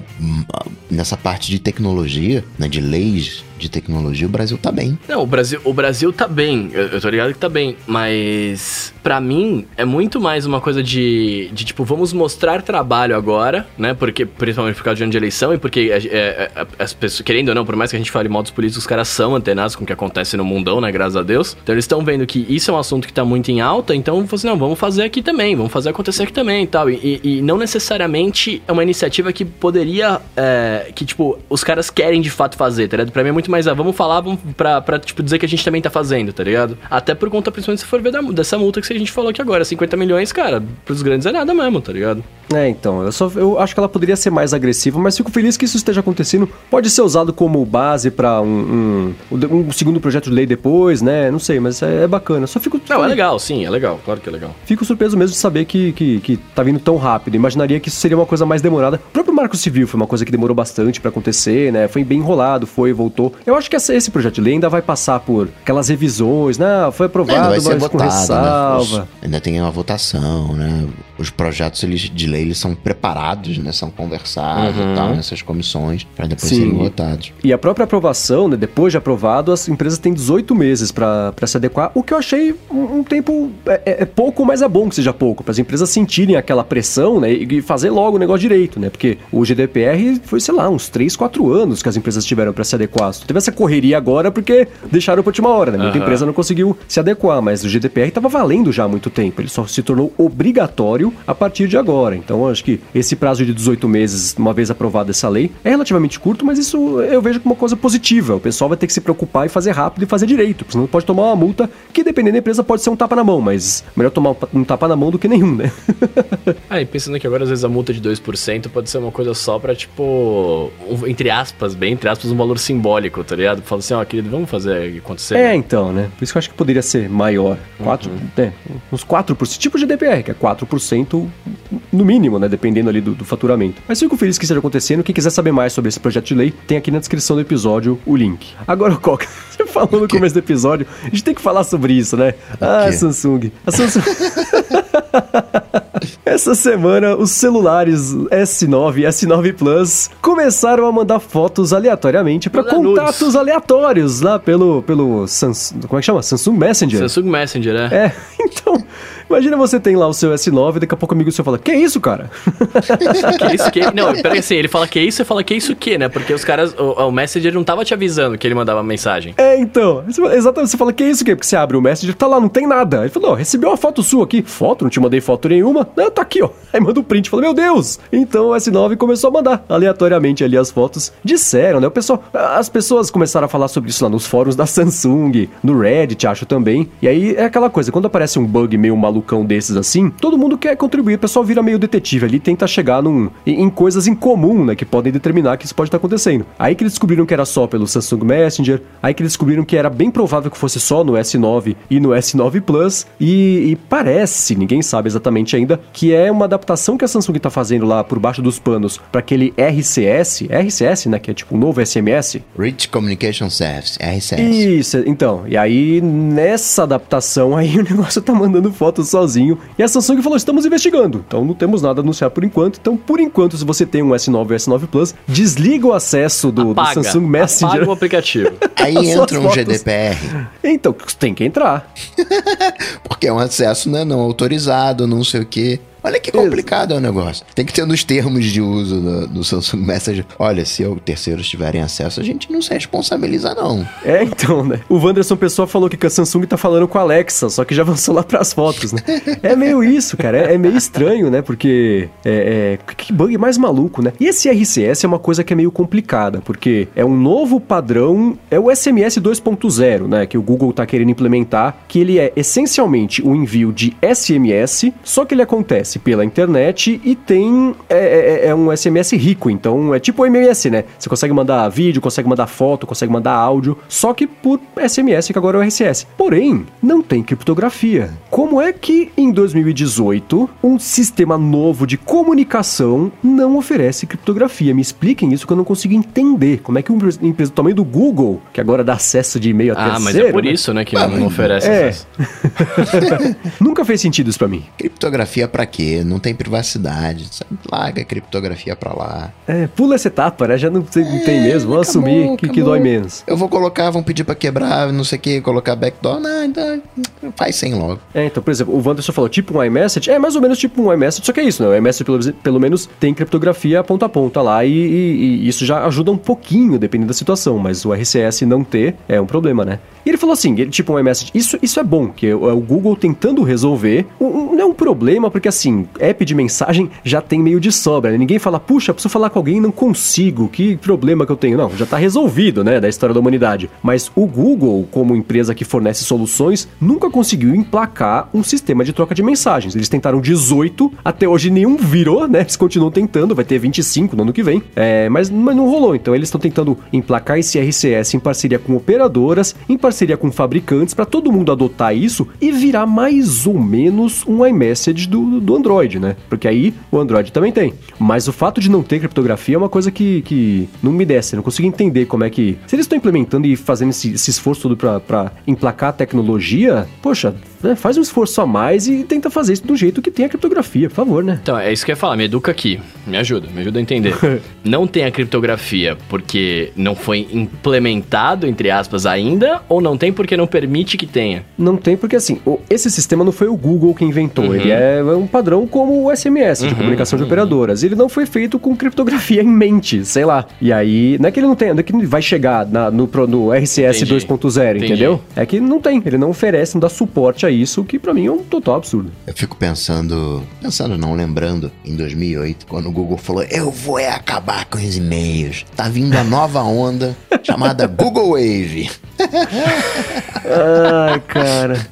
Speaker 3: nessa parte de tecnologia, né, de leis de tecnologia, o Brasil tá bem.
Speaker 2: Não, o Brasil, o Brasil tá bem. Eu, eu tô ligado que tá bem. Mas, para mim, é muito mais uma coisa de, de, tipo, vamos mostrar trabalho agora, né? Porque, principalmente por causa de ano de eleição e porque é, é, é, as pessoas, querendo ou não, por mais que a gente fale mal dos políticos, os caras são antenados com o que acontece no mundão, né? Graças a Deus. Então eles estão vendo que isso é um assunto que tá muito em alta, então assim, não, vamos fazer aqui também, vamos fazer acontecer aqui também e tal. E, e não necessariamente é uma iniciativa que poderia, é, que, tipo, os caras querem de fato fazer, tá ligado? Pra mim é muito muito mais, ah, vamos falar vamos pra, pra, tipo, dizer que a gente também tá fazendo, tá ligado? Até por conta, principalmente, se for ver da, dessa multa que a gente falou aqui agora. 50 milhões, cara, pros grandes é nada mesmo, tá ligado?
Speaker 1: É, então, eu, só, eu acho que ela poderia ser mais agressiva, mas fico feliz que isso esteja acontecendo. Pode ser usado como base para um, um, um, segundo projeto de lei depois, né? Não sei, mas é, é bacana. Só fico.
Speaker 2: Não, é legal, sim, é legal, claro que é legal.
Speaker 1: Fico surpreso mesmo de saber que, que, que tá vindo tão rápido. Imaginaria que isso seria uma coisa mais demorada. O próprio Marco Civil foi uma coisa que demorou bastante para acontecer, né? Foi bem enrolado, foi, voltou. Eu acho que essa, esse projeto de lei ainda vai passar por aquelas revisões, né? Foi aprovado,
Speaker 3: mas votado, com ressalva. Né? Os, ainda tem uma votação, né? Os projetos eles, de lei eles são preparados, né? São conversados uhum. e tal nessas comissões para depois Sim. serem votados.
Speaker 1: E a própria aprovação, né? Depois de aprovado, as empresas têm 18 meses para se adequar, o que eu achei um, um tempo é, é, é, pouco, mas é bom que seja pouco, para as empresas sentirem aquela pressão, né? E fazer logo o negócio direito, né? Porque o GDPR foi, sei lá, uns 3, 4 anos que as empresas tiveram para se adequar. Teve essa correria agora porque deixaram para última hora, né? Muita uhum. empresa não conseguiu se adequar, mas o GDPR estava valendo já há muito tempo. Ele só se tornou obrigatório a partir de agora. Então, acho que esse prazo de 18 meses, uma vez aprovada essa lei, é relativamente curto, mas isso eu vejo como uma coisa positiva. O pessoal vai ter que se preocupar e fazer rápido e fazer direito, porque senão pode tomar uma multa que, dependendo da empresa, pode ser um tapa na mão, mas melhor tomar um tapa na mão do que nenhum, né?
Speaker 2: ah, e pensando que agora, às vezes, a multa de 2% pode ser uma coisa só pra, tipo, entre aspas, bem entre aspas, um valor simbólico, tá ligado? Fala assim, ó, oh, querido, vamos fazer acontecer.
Speaker 1: É, então, né? Por isso que eu acho que poderia ser maior. 4, uhum. é, uns 4%, tipo GDPR, que é 4% no mínimo, né? Dependendo ali do, do faturamento. Mas fico feliz que esteja acontecendo. Quem quiser saber mais sobre esse projeto de lei, tem aqui na descrição do episódio o link. Agora, Coca, você falou no começo do episódio, a gente tem que falar sobre isso, né? Ah, Samsung. A Samsung. Essa semana, os celulares S9 e S9 Plus começaram a mandar fotos aleatoriamente para contatos aleatórios lá pelo, pelo Samsung, como é que chama? Samsung Messenger.
Speaker 2: Samsung Messenger, é.
Speaker 1: É, então, imagina você tem lá o seu S9 e daqui a pouco o amigo seu fala, que isso, cara?
Speaker 2: que isso, que... Não, peraí assim, ele fala que isso, e fala que isso que, né? Porque os caras, o, o, Messenger não tava te avisando que ele mandava mensagem.
Speaker 1: É, então, exatamente, você fala que isso que, porque você abre o Messenger, tá lá, não tem nada. Ele falou, recebi uma foto sua aqui. Foto? Não te mandei foto nenhuma. Não, tá aqui, ó. Aí manda o um print, fala, meu Deus! Então o S9 começou a mandar aleatoriamente ali as fotos. Disseram, né? O pessoal, as pessoas começaram a falar sobre isso lá nos fóruns da Samsung, no Reddit, acho também. E aí é aquela coisa, quando aparece um bug meio malucão desses assim, todo mundo quer contribuir, o pessoal vira meio detetive ali, tenta chegar num, em, em coisas em comum, né? Que podem determinar que isso pode estar acontecendo. Aí que eles descobriram que era só pelo Samsung Messenger, aí que eles descobriram que era bem provável que fosse só no S9 e no S9 Plus, e, e parece, ninguém sabe exatamente ainda, que é uma adaptação que a Samsung está fazendo lá por baixo dos panos para aquele RCS, RCS, né, que é tipo um novo SMS.
Speaker 3: Rich Communication Service, RCS.
Speaker 1: Isso, então. E aí nessa adaptação aí o negócio tá mandando fotos sozinho e a Samsung falou: "Estamos investigando". Então não temos nada a anunciar por enquanto. Então, por enquanto, se você tem um S9 ou S9 Plus, desliga o acesso do, do Samsung Messenger.
Speaker 2: Apaga o aplicativo.
Speaker 3: aí entra um GDPR.
Speaker 1: Então, tem que entrar.
Speaker 3: Porque é um acesso né, não autorizado, não sei o quê. Olha que complicado é o negócio. Tem que ter nos termos de uso do, do Samsung Messenger. Olha, se o terceiros tiverem acesso, a gente não se responsabiliza, não.
Speaker 1: É, então, né? O Wanderson Pessoa falou que a Samsung tá falando com a Alexa, só que já avançou lá pras fotos, né? É meio isso, cara. É, é meio estranho, né? Porque é, é, que bug mais maluco, né? E esse RCS é uma coisa que é meio complicada, porque é um novo padrão, é o SMS 2.0, né? Que o Google tá querendo implementar, que ele é essencialmente o envio de SMS, só que ele acontece acontece pela internet e tem. É, é, é, um SMS rico, então é tipo o MMS, né? Você consegue mandar vídeo, consegue mandar foto, consegue mandar áudio, só que por SMS, que agora é o RCS. Porém, não tem criptografia. Como é que em 2018 um sistema novo de comunicação não oferece criptografia? Me expliquem isso que eu não consigo entender. Como é que uma empresa do tamanho do Google, que agora dá acesso de e-mail a
Speaker 2: ah, terceiro... Ah, mas é por né? isso, né, que ah, não, não oferece é. acesso.
Speaker 1: Nunca fez sentido isso para mim.
Speaker 3: Criptografia para quê? Quê? Não tem privacidade. Sabe? Larga a criptografia pra lá.
Speaker 1: É, pula essa etapa, né? Já não, tem, é, tem mesmo. Vamos assumir que, que, dói menos.
Speaker 3: Eu vou colocar, vão pedir pra quebrar, não sei o que, colocar backdoor. Não, então faz sem logo.
Speaker 1: É, então, por exemplo, o Wanderson falou tipo um iMessage. É mais ou menos tipo um iMessage, só que é isso, né? O iMessage pelo, pelo menos tem criptografia ponta a ponta lá e, e, e isso já ajuda um pouquinho, dependendo da situação. Mas o RCS não ter é um problema, né? E ele falou assim, ele, tipo um iMessage, isso, isso é bom, que é o Google tentando resolver. Um, não é um problema, porque assim, app de mensagem já tem meio de sobra, né? Ninguém fala, puxa, preciso falar com alguém e não consigo, que problema que eu tenho. Não, já tá resolvido, né, da história da humanidade. Mas o Google, como empresa que fornece soluções, nunca conseguiu emplacar um sistema de troca de mensagens. Eles tentaram 18, até hoje nenhum virou, né? Eles continuam tentando, vai ter 25 no ano que vem, é, mas, mas não rolou. Então eles estão tentando emplacar esse RCS em parceria com operadoras, em parceria com fabricantes para todo mundo adotar isso e virar mais ou menos um iMessage do, do Android, né? Porque aí o Android também tem. Mas o fato de não ter criptografia é uma coisa que, que não me desce. Não consigo entender como é que. Se eles estão implementando e fazendo esse, esse esforço todo para emplacar a tecnologia, poxa, né, faz um esforço a mais e tenta fazer isso do jeito que tem a criptografia, por favor, né?
Speaker 2: Então, é isso que eu ia falar, me educa aqui, me ajuda, me ajuda a entender. não tem a criptografia porque não foi implementado, entre aspas, ainda, ou não tem porque não permite que tenha?
Speaker 1: Não tem porque, assim, esse sistema não foi o Google que inventou, uhum. ele é um padrão como o SMS, de uhum, comunicação de uhum. operadoras. Ele não foi feito com criptografia em mente, sei lá. E aí, não é que ele não tem, não é que vai chegar na, no, no RCS 2.0, entendeu? É que não tem, ele não oferece, não dá suporte a isso, que para mim é um total absurdo.
Speaker 3: Eu fico pensando, pensando não, lembrando, em 2008, quando o Google falou, eu vou é acabar com os e-mails. Tá vindo a nova onda chamada Google Wave.
Speaker 1: Ai, cara.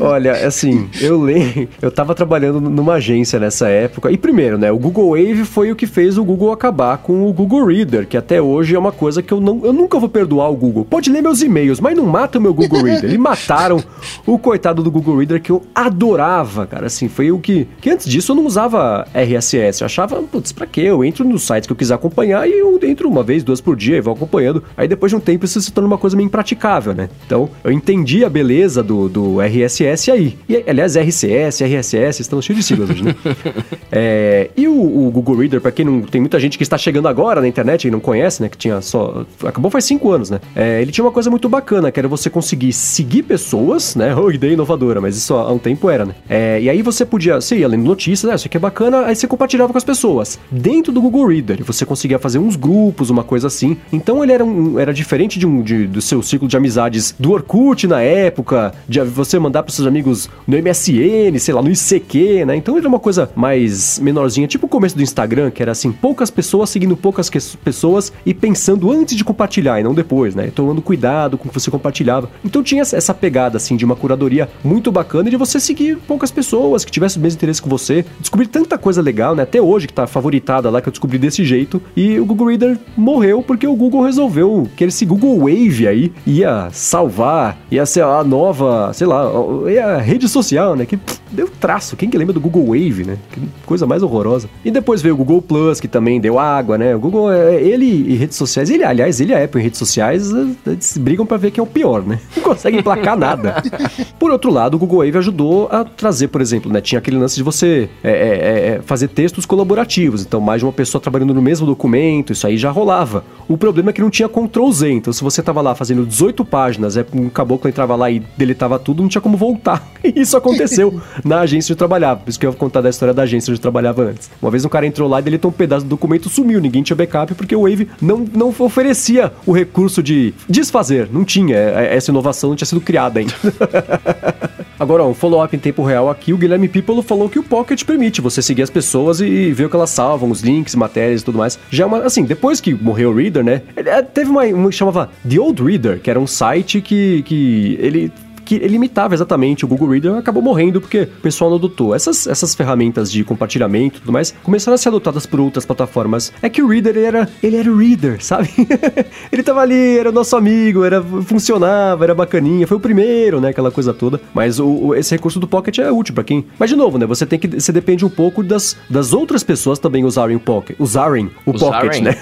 Speaker 1: Olha, assim, eu lembro, eu tava trabalhando numa agência nessa época. E primeiro, né, o Google Wave foi o que fez o Google acabar com o Google Reader, que até hoje é uma coisa que eu não, eu nunca vou perdoar o Google. Pode ler meus e-mails, mas não mata o meu Google Reader. Eles mataram o coitado do Google Reader que eu adorava, cara. Assim, foi o que. Que antes disso eu não usava RSS. Eu achava, putz, pra quê? Eu entro nos sites que eu quiser acompanhar e eu entro uma vez, duas por dia e vou acompanhando. Aí depois de um tempo isso se torna uma coisa meio impraticável, né? Então eu entendi a beleza do, do RSS aí. E, aliás, RCS, RSS, estão cheios de siglas hoje, né? é, e o, o, Google Reader, pra quem não. Tem muita gente que está chegando agora na internet e não conhece, né? Que tinha só. Acabou faz cinco anos, né? É, ele tinha uma coisa muito bacana, que era você conseguir seguir pessoas, né? Oh, ideia inovadora, mas isso há um tempo era, né? É, e aí você podia, você ia lendo notícias, né? Isso aqui é bacana, aí você compartilhava com as pessoas. Dentro do Google Reader, você conseguia fazer uns grupos, uma coisa assim. Então ele era, um, era diferente de um, de, do seu ciclo de amizades do Orkut na época, de você mandar para seus amigos no MSN, sei lá, no ICQ, né? Então era uma coisa mais menorzinha, tipo o começo do Instagram, que era assim, poucas pessoas seguindo poucas pessoas e pensando antes de compartilhar e não depois, né? Tomando cuidado com o que você compartilhava. Então tinha essa pegada, assim, de uma curadoria muito bacana de você seguir poucas pessoas que tivessem o mesmo interesse que você. Descobrir tanta coisa legal, né? Até hoje, que tá favoritada lá, que eu descobri desse jeito. E o Google Reader morreu porque o Google resolveu que esse Google Wave aí ia salvar, ia ser a nova, sei lá, a rede social, né? Que pff, deu traço. Quem que lembra do Google Wave, né? Que coisa mais horrorosa. E depois veio o Google Plus, que também deu água, né? O Google, é, ele e redes sociais, ele, aliás, ele e a Apple em redes sociais, brigam para ver quem é o pior, né? Não consegue emplacar nada. Por outro lado, o Google Wave ajudou a trazer, por exemplo, né? Tinha aquele lance de você é, é, é, é, fazer textos colaborativos. Então, mais de uma pessoa trabalhando no mesmo documento, isso aí já rolava. O problema é que não tinha Ctrl Z. Então, se você tava lá fazendo 18 páginas, é, um caboclo entrava lá e deletava tudo, não tinha como voltar. E isso aconteceu na agência onde eu trabalhava. Por isso que eu vou contar da história da agência onde eu trabalhava antes. Uma vez um cara entrou lá e deletou um pedaço do documento, sumiu. Ninguém tinha backup porque o Wave não, não oferecia o recurso de desfazer. Não tinha. É, essa inovação não tinha sido criada ainda. Agora, um follow-up em tempo real aqui, o Guilherme Pipolo falou que o Pocket permite você seguir as pessoas e ver o que elas salvam, os links, matérias e tudo mais. Já é uma, assim, depois que morreu o Reader, né? Teve uma, uma que chamava The Old Reader, que era um site que, que ele que limitava exatamente o Google Reader acabou morrendo porque o pessoal não adotou. Essas, essas ferramentas de compartilhamento e tudo mais começaram a ser adotadas por outras plataformas. É que o Reader ele era, ele era o Reader, sabe? ele tava ali, era o nosso amigo, era funcionava, era bacaninha, foi o primeiro, né, aquela coisa toda. Mas o, o esse recurso do Pocket é útil para quem. Mas de novo, né, você tem que você depende um pouco das, das outras pessoas também usarem o Pocket, usarem o usarem. Pocket, né?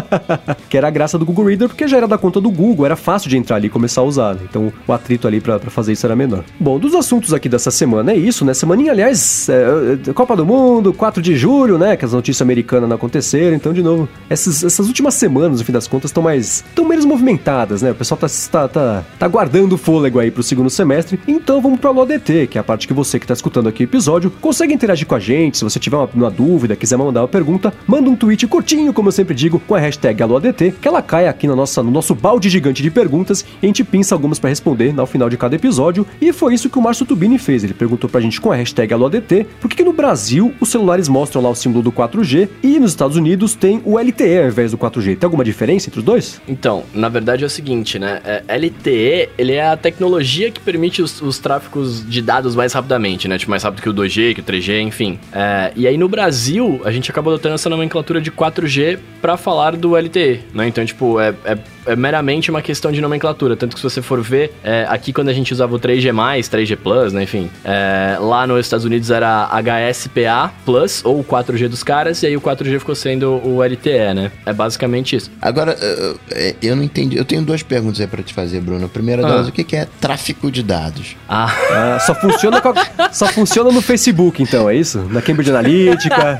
Speaker 1: que era a graça do Google Reader porque já era da conta do Google, era fácil de entrar ali e começar a usar. Né? Então o atrito ali para para fazer isso era menor. Bom, dos assuntos aqui dessa semana é isso, né? Semaninha, aliás, é, é, Copa do Mundo, 4 de julho, né? Que as notícias americanas não aconteceram. Então, de novo, essas, essas últimas semanas, no fim das contas, estão mais. estão menos movimentadas, né? O pessoal tá, tá, tá, tá guardando fôlego aí pro segundo semestre. Então vamos pro AloDT, que é a parte que você que tá escutando aqui o episódio consegue interagir com a gente. Se você tiver uma, uma dúvida, quiser mandar uma pergunta, manda um tweet curtinho, como eu sempre digo, com a hashtag AloADT, que ela cai aqui na nossa, no nosso balde gigante de perguntas e a gente pinça algumas para responder no final de cada cada episódio, e foi isso que o Márcio Tubini fez. Ele perguntou pra gente com a hashtag AloADT por que, no Brasil os celulares mostram lá o símbolo do 4G e nos Estados Unidos tem o LTE ao invés do 4G. Tem alguma diferença entre os dois?
Speaker 2: Então, na verdade é o seguinte, né? É, LTE, ele é a tecnologia que permite os, os tráficos de dados mais rapidamente, né? Tipo, mais rápido que o 2G, que o 3G, enfim. É, e aí no Brasil, a gente acabou adotando essa nomenclatura de 4G para falar do LTE, né? Então, tipo, é, é é meramente uma questão de nomenclatura. Tanto que se você for ver, é, aqui quando a gente usava o 3G+, 3G+, Plus, né, enfim, é, lá nos Estados Unidos era HSPA Plus, ou o 4G dos caras, e aí o 4G ficou sendo o LTE, né? É basicamente isso.
Speaker 3: Agora, eu não entendi. Eu tenho duas perguntas aí pra te fazer, Bruno. A primeira ah. delas, o que é tráfico de dados?
Speaker 1: Ah, ah só, funciona a, só funciona no Facebook, então, é isso? Na Cambridge Analytica?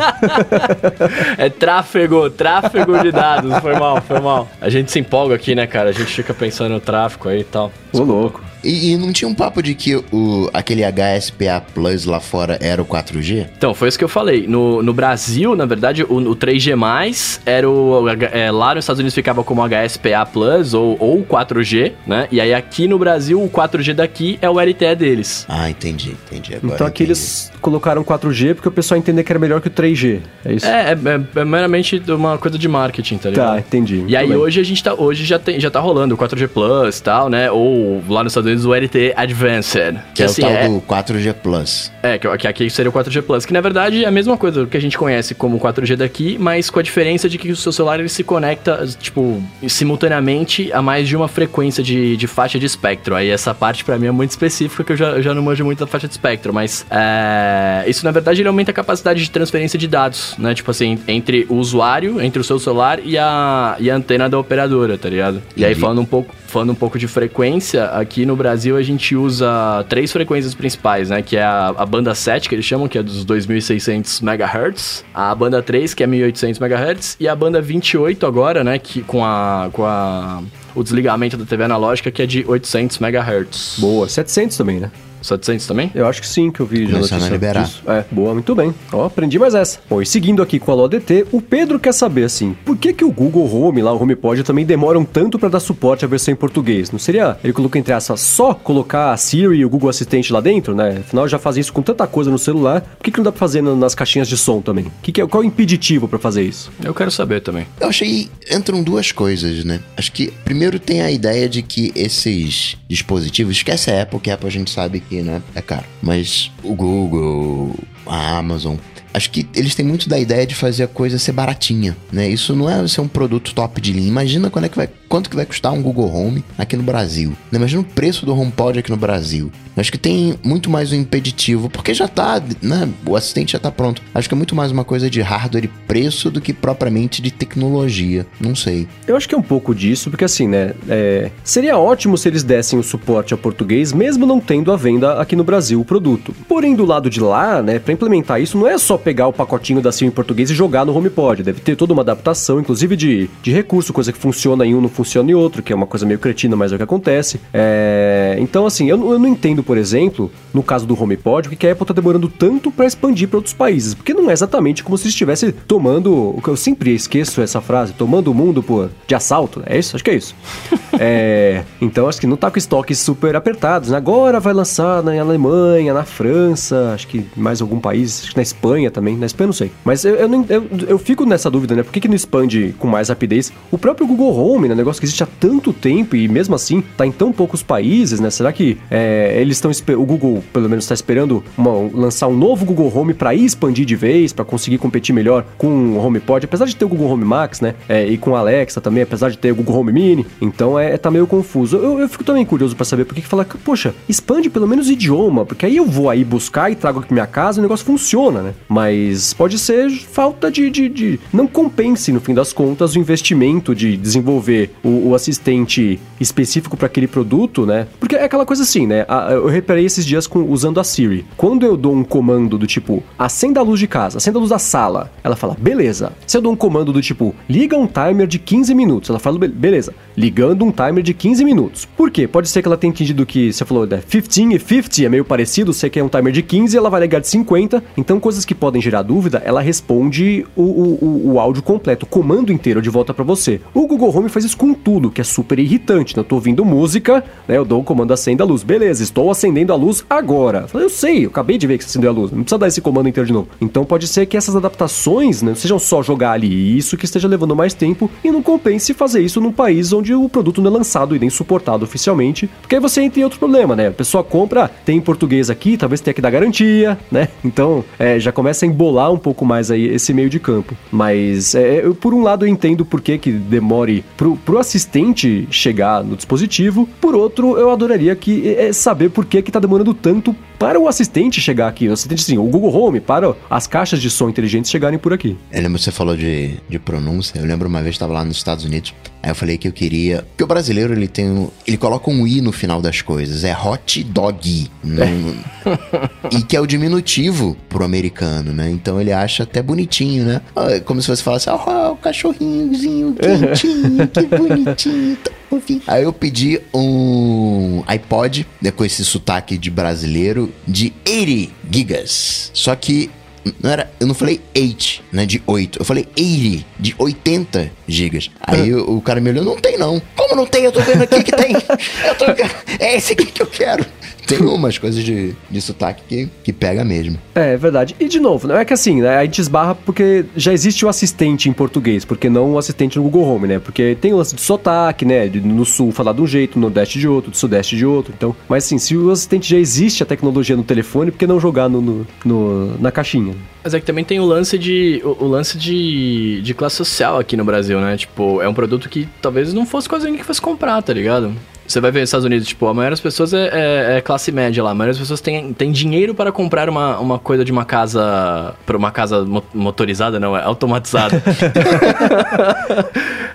Speaker 2: é tráfego, tráfego de dados. Foi mal, foi mal. A gente se empolga aqui, né, cara? A gente fica pensando no tráfico aí e tal.
Speaker 1: Ô, louco.
Speaker 3: E, e, não tinha um papo de que o, aquele HSPA Plus lá fora era o 4G?
Speaker 2: Então, foi isso que eu falei. No, no Brasil, na verdade, o, o 3G+, era o... É, lá nos Estados Unidos ficava como HSPA Plus ou, ou 4G, né? E aí aqui no Brasil, o 4G daqui é o LTE deles.
Speaker 3: Ah, entendi, entendi. Agora
Speaker 1: então aqui eles colocaram 4G porque o pessoal entender que era melhor que o 3G, é isso?
Speaker 2: É, é, é, é meramente uma coisa de marketing, tá ligado?
Speaker 1: Tá, entendi.
Speaker 2: E aí bem. hoje a gente tá... Hoje já, tem, já tá rolando o 4G Plus e tal, né? Ou lá nos Estados Unidos o LTE Advanced.
Speaker 3: Que, que é assim, o tal é... do 4G Plus.
Speaker 2: É, que, que aqui seria o 4G Plus, que na verdade é a mesma coisa que a gente conhece como 4G daqui, mas com a diferença de que o seu celular ele se conecta, tipo, simultaneamente a mais de uma frequência de, de faixa de espectro. Aí essa parte para mim é muito específica, que eu já, eu já não manjo muito da faixa de espectro, mas é, isso na verdade ele aumenta a capacidade de transferência de dados, né? Tipo assim, entre o usuário, entre o seu celular e a, e a antena da operadora, tá ligado? E aí falando um pouco, falando um pouco de frequência, aqui no Brasil a gente usa três frequências principais, né? Que é a, a banda 7, que eles chamam, que é dos 2600 MHz, a banda 3, que é 1800 MHz, e a banda 28 agora, né? Que com a, com a o desligamento da TV analógica, que é de 800 MHz.
Speaker 1: Boa, 700 também, né?
Speaker 2: 700 também?
Speaker 1: Eu acho que sim, que eu vi
Speaker 3: já Começando a liberar.
Speaker 1: Disso. É, boa, muito bem. Ó, aprendi mais essa. Bom, e seguindo aqui com a LODT, o Pedro quer saber, assim, por que que o Google Home, lá o HomePod, também demoram tanto para dar suporte à versão em português? Não seria, ele colocou entre aspas, só colocar a Siri e o Google Assistente lá dentro, né? Afinal, já faz isso com tanta coisa no celular, por que que não dá pra fazer nas caixinhas de som também? Que que é, qual é o impeditivo para fazer isso?
Speaker 2: Eu quero saber também.
Speaker 3: Eu achei, entram duas coisas, né? Acho que, primeiro tem a ideia de que esses dispositivos, esquece a Apple, que a Apple a gente sabe que, né, é caro. Mas o Google, a Amazon, acho que eles têm muito da ideia de fazer a coisa ser baratinha, né? Isso não é ser um produto top de linha. Imagina quando é que vai, quanto que vai custar um Google Home aqui no Brasil. Né? Imagina o preço do HomePod aqui no Brasil. Acho que tem muito mais um impeditivo, porque já tá, né? O assistente já tá pronto. Acho que é muito mais uma coisa de hardware e preço do que propriamente de tecnologia. Não sei.
Speaker 1: Eu acho que é um pouco disso, porque assim, né? É... Seria ótimo se eles dessem o suporte ao português, mesmo não tendo a venda aqui no Brasil o produto. Porém, do lado de lá, né? Para implementar isso, não é só pegar o pacotinho da Sim em português e jogar no HomePod. Deve ter toda uma adaptação, inclusive de, de recurso, coisa que funciona em um não funciona em outro, que é uma coisa meio cretina, mas é o que acontece. É... Então, assim, eu, eu não entendo por exemplo, no caso do HomePod, o que a Apple está demorando tanto para expandir para outros países? Porque não é exatamente como se estivesse tomando, o que eu sempre esqueço essa frase, tomando o mundo por de assalto, é isso? Acho que é isso. é, então acho que não tá com estoques super apertados. Né? Agora vai lançar na Alemanha, na França, acho que mais algum país, acho que na Espanha também. Na Espanha não sei. Mas eu, eu, eu, eu fico nessa dúvida, né? Por que, que não expande com mais rapidez? O próprio Google Home, né? Negócio que existe há tanto tempo e mesmo assim tá em tão poucos países, né? Será que é, eles estão o Google pelo menos está esperando uma, lançar um novo Google Home para expandir de vez, para conseguir competir melhor com o HomePod, apesar de ter o Google Home Max, né? É, e com a Alexa também, apesar de ter o Google Home Mini. Então é, tá meio confuso. Eu, eu fico também curioso para saber por que fala, poxa, expande pelo menos idioma, porque aí eu vou aí buscar e trago aqui minha casa e o negócio funciona, né? Mas pode ser falta de, de, de... não compense no fim das contas o investimento de desenvolver o, o assistente específico para aquele produto, né? Porque é aquela coisa assim, né? eu reparei esses dias com, usando a Siri. Quando eu dou um comando do tipo, acenda a luz de casa, acenda a luz da sala, ela fala, beleza. Se eu dou um comando do tipo, liga um timer de 15 minutos, ela fala, beleza, ligando um timer de 15 minutos. Por quê? Pode ser que ela tenha entendido que você falou, né, 15 e 50 é meio parecido, você quer um timer de 15, ela vai ligar de 50. Então, coisas que podem gerar dúvida, ela responde o, o, o áudio completo, o comando inteiro de volta para você. O Google Home faz isso com tudo, que é super irritante. Né? Eu tô ouvindo música, né? Eu dou o comando acenda a luz. Beleza, estou acendendo a luz agora. Eu sei, eu acabei de ver que você acendeu a luz. Não precisa dar esse comando inteiro de novo. Então pode ser que essas adaptações né, não sejam só jogar ali isso que esteja levando mais tempo e não compense fazer isso num país onde o produto não é lançado e nem suportado oficialmente. Porque aí você entra em outro problema, né? A pessoa compra, tem em português aqui, talvez tenha que dar garantia, né? Então é, já começa a embolar um pouco mais aí esse meio de campo. Mas é, eu, por um lado eu entendo por que, que demore pro, pro assistente chegar no dispositivo, por outro eu adoraria que é, saber por que que tá demorando tanto para o assistente chegar aqui. O assistente, sim, o Google Home, para as caixas de som inteligentes chegarem por aqui.
Speaker 3: Eu lembro que você falou de, de pronúncia. Eu lembro uma vez que estava lá nos Estados Unidos. Aí eu falei que eu queria. Porque o brasileiro ele tem. Um, ele coloca um i no final das coisas. É hot dog. É. e que é o diminutivo pro americano, né? Então ele acha até bonitinho, né? Ah, como se você falasse, ah, oh, o cachorrinhozinho quentinho, que bonitinho. Aí eu pedi um iPod, né, com esse sotaque de brasileiro, de 80 gigas. Só que não era, eu não falei 8, né, de 8. Eu falei 80, de 80 gigas. Aí o, o cara me olhou, não tem não. Como não tem? Eu tô vendo aqui que tem. Eu tô, é esse aqui que eu quero. Tem umas coisas de, de sotaque que, que pega mesmo.
Speaker 1: É, é verdade. E de novo, não é que assim, né? A gente esbarra porque já existe o assistente em português, porque não o assistente no Google Home, né? Porque tem o lance de sotaque, né? No sul falar de um jeito, no nordeste de outro, no sudeste de outro. Então, mas assim, se o assistente já existe a tecnologia no telefone, por que não jogar no, no, no na caixinha?
Speaker 2: Mas é que também tem o lance de o, o, lance de, de classe social aqui no Brasil, né? Tipo, é um produto que talvez não fosse quase ninguém que fosse comprar, tá ligado? Você vai ver nos Estados Unidos, tipo, a maioria das pessoas é, é, é, classe média lá. A maioria das pessoas tem, tem dinheiro para comprar uma, uma coisa de uma casa. para uma casa motorizada, não, é automatizada.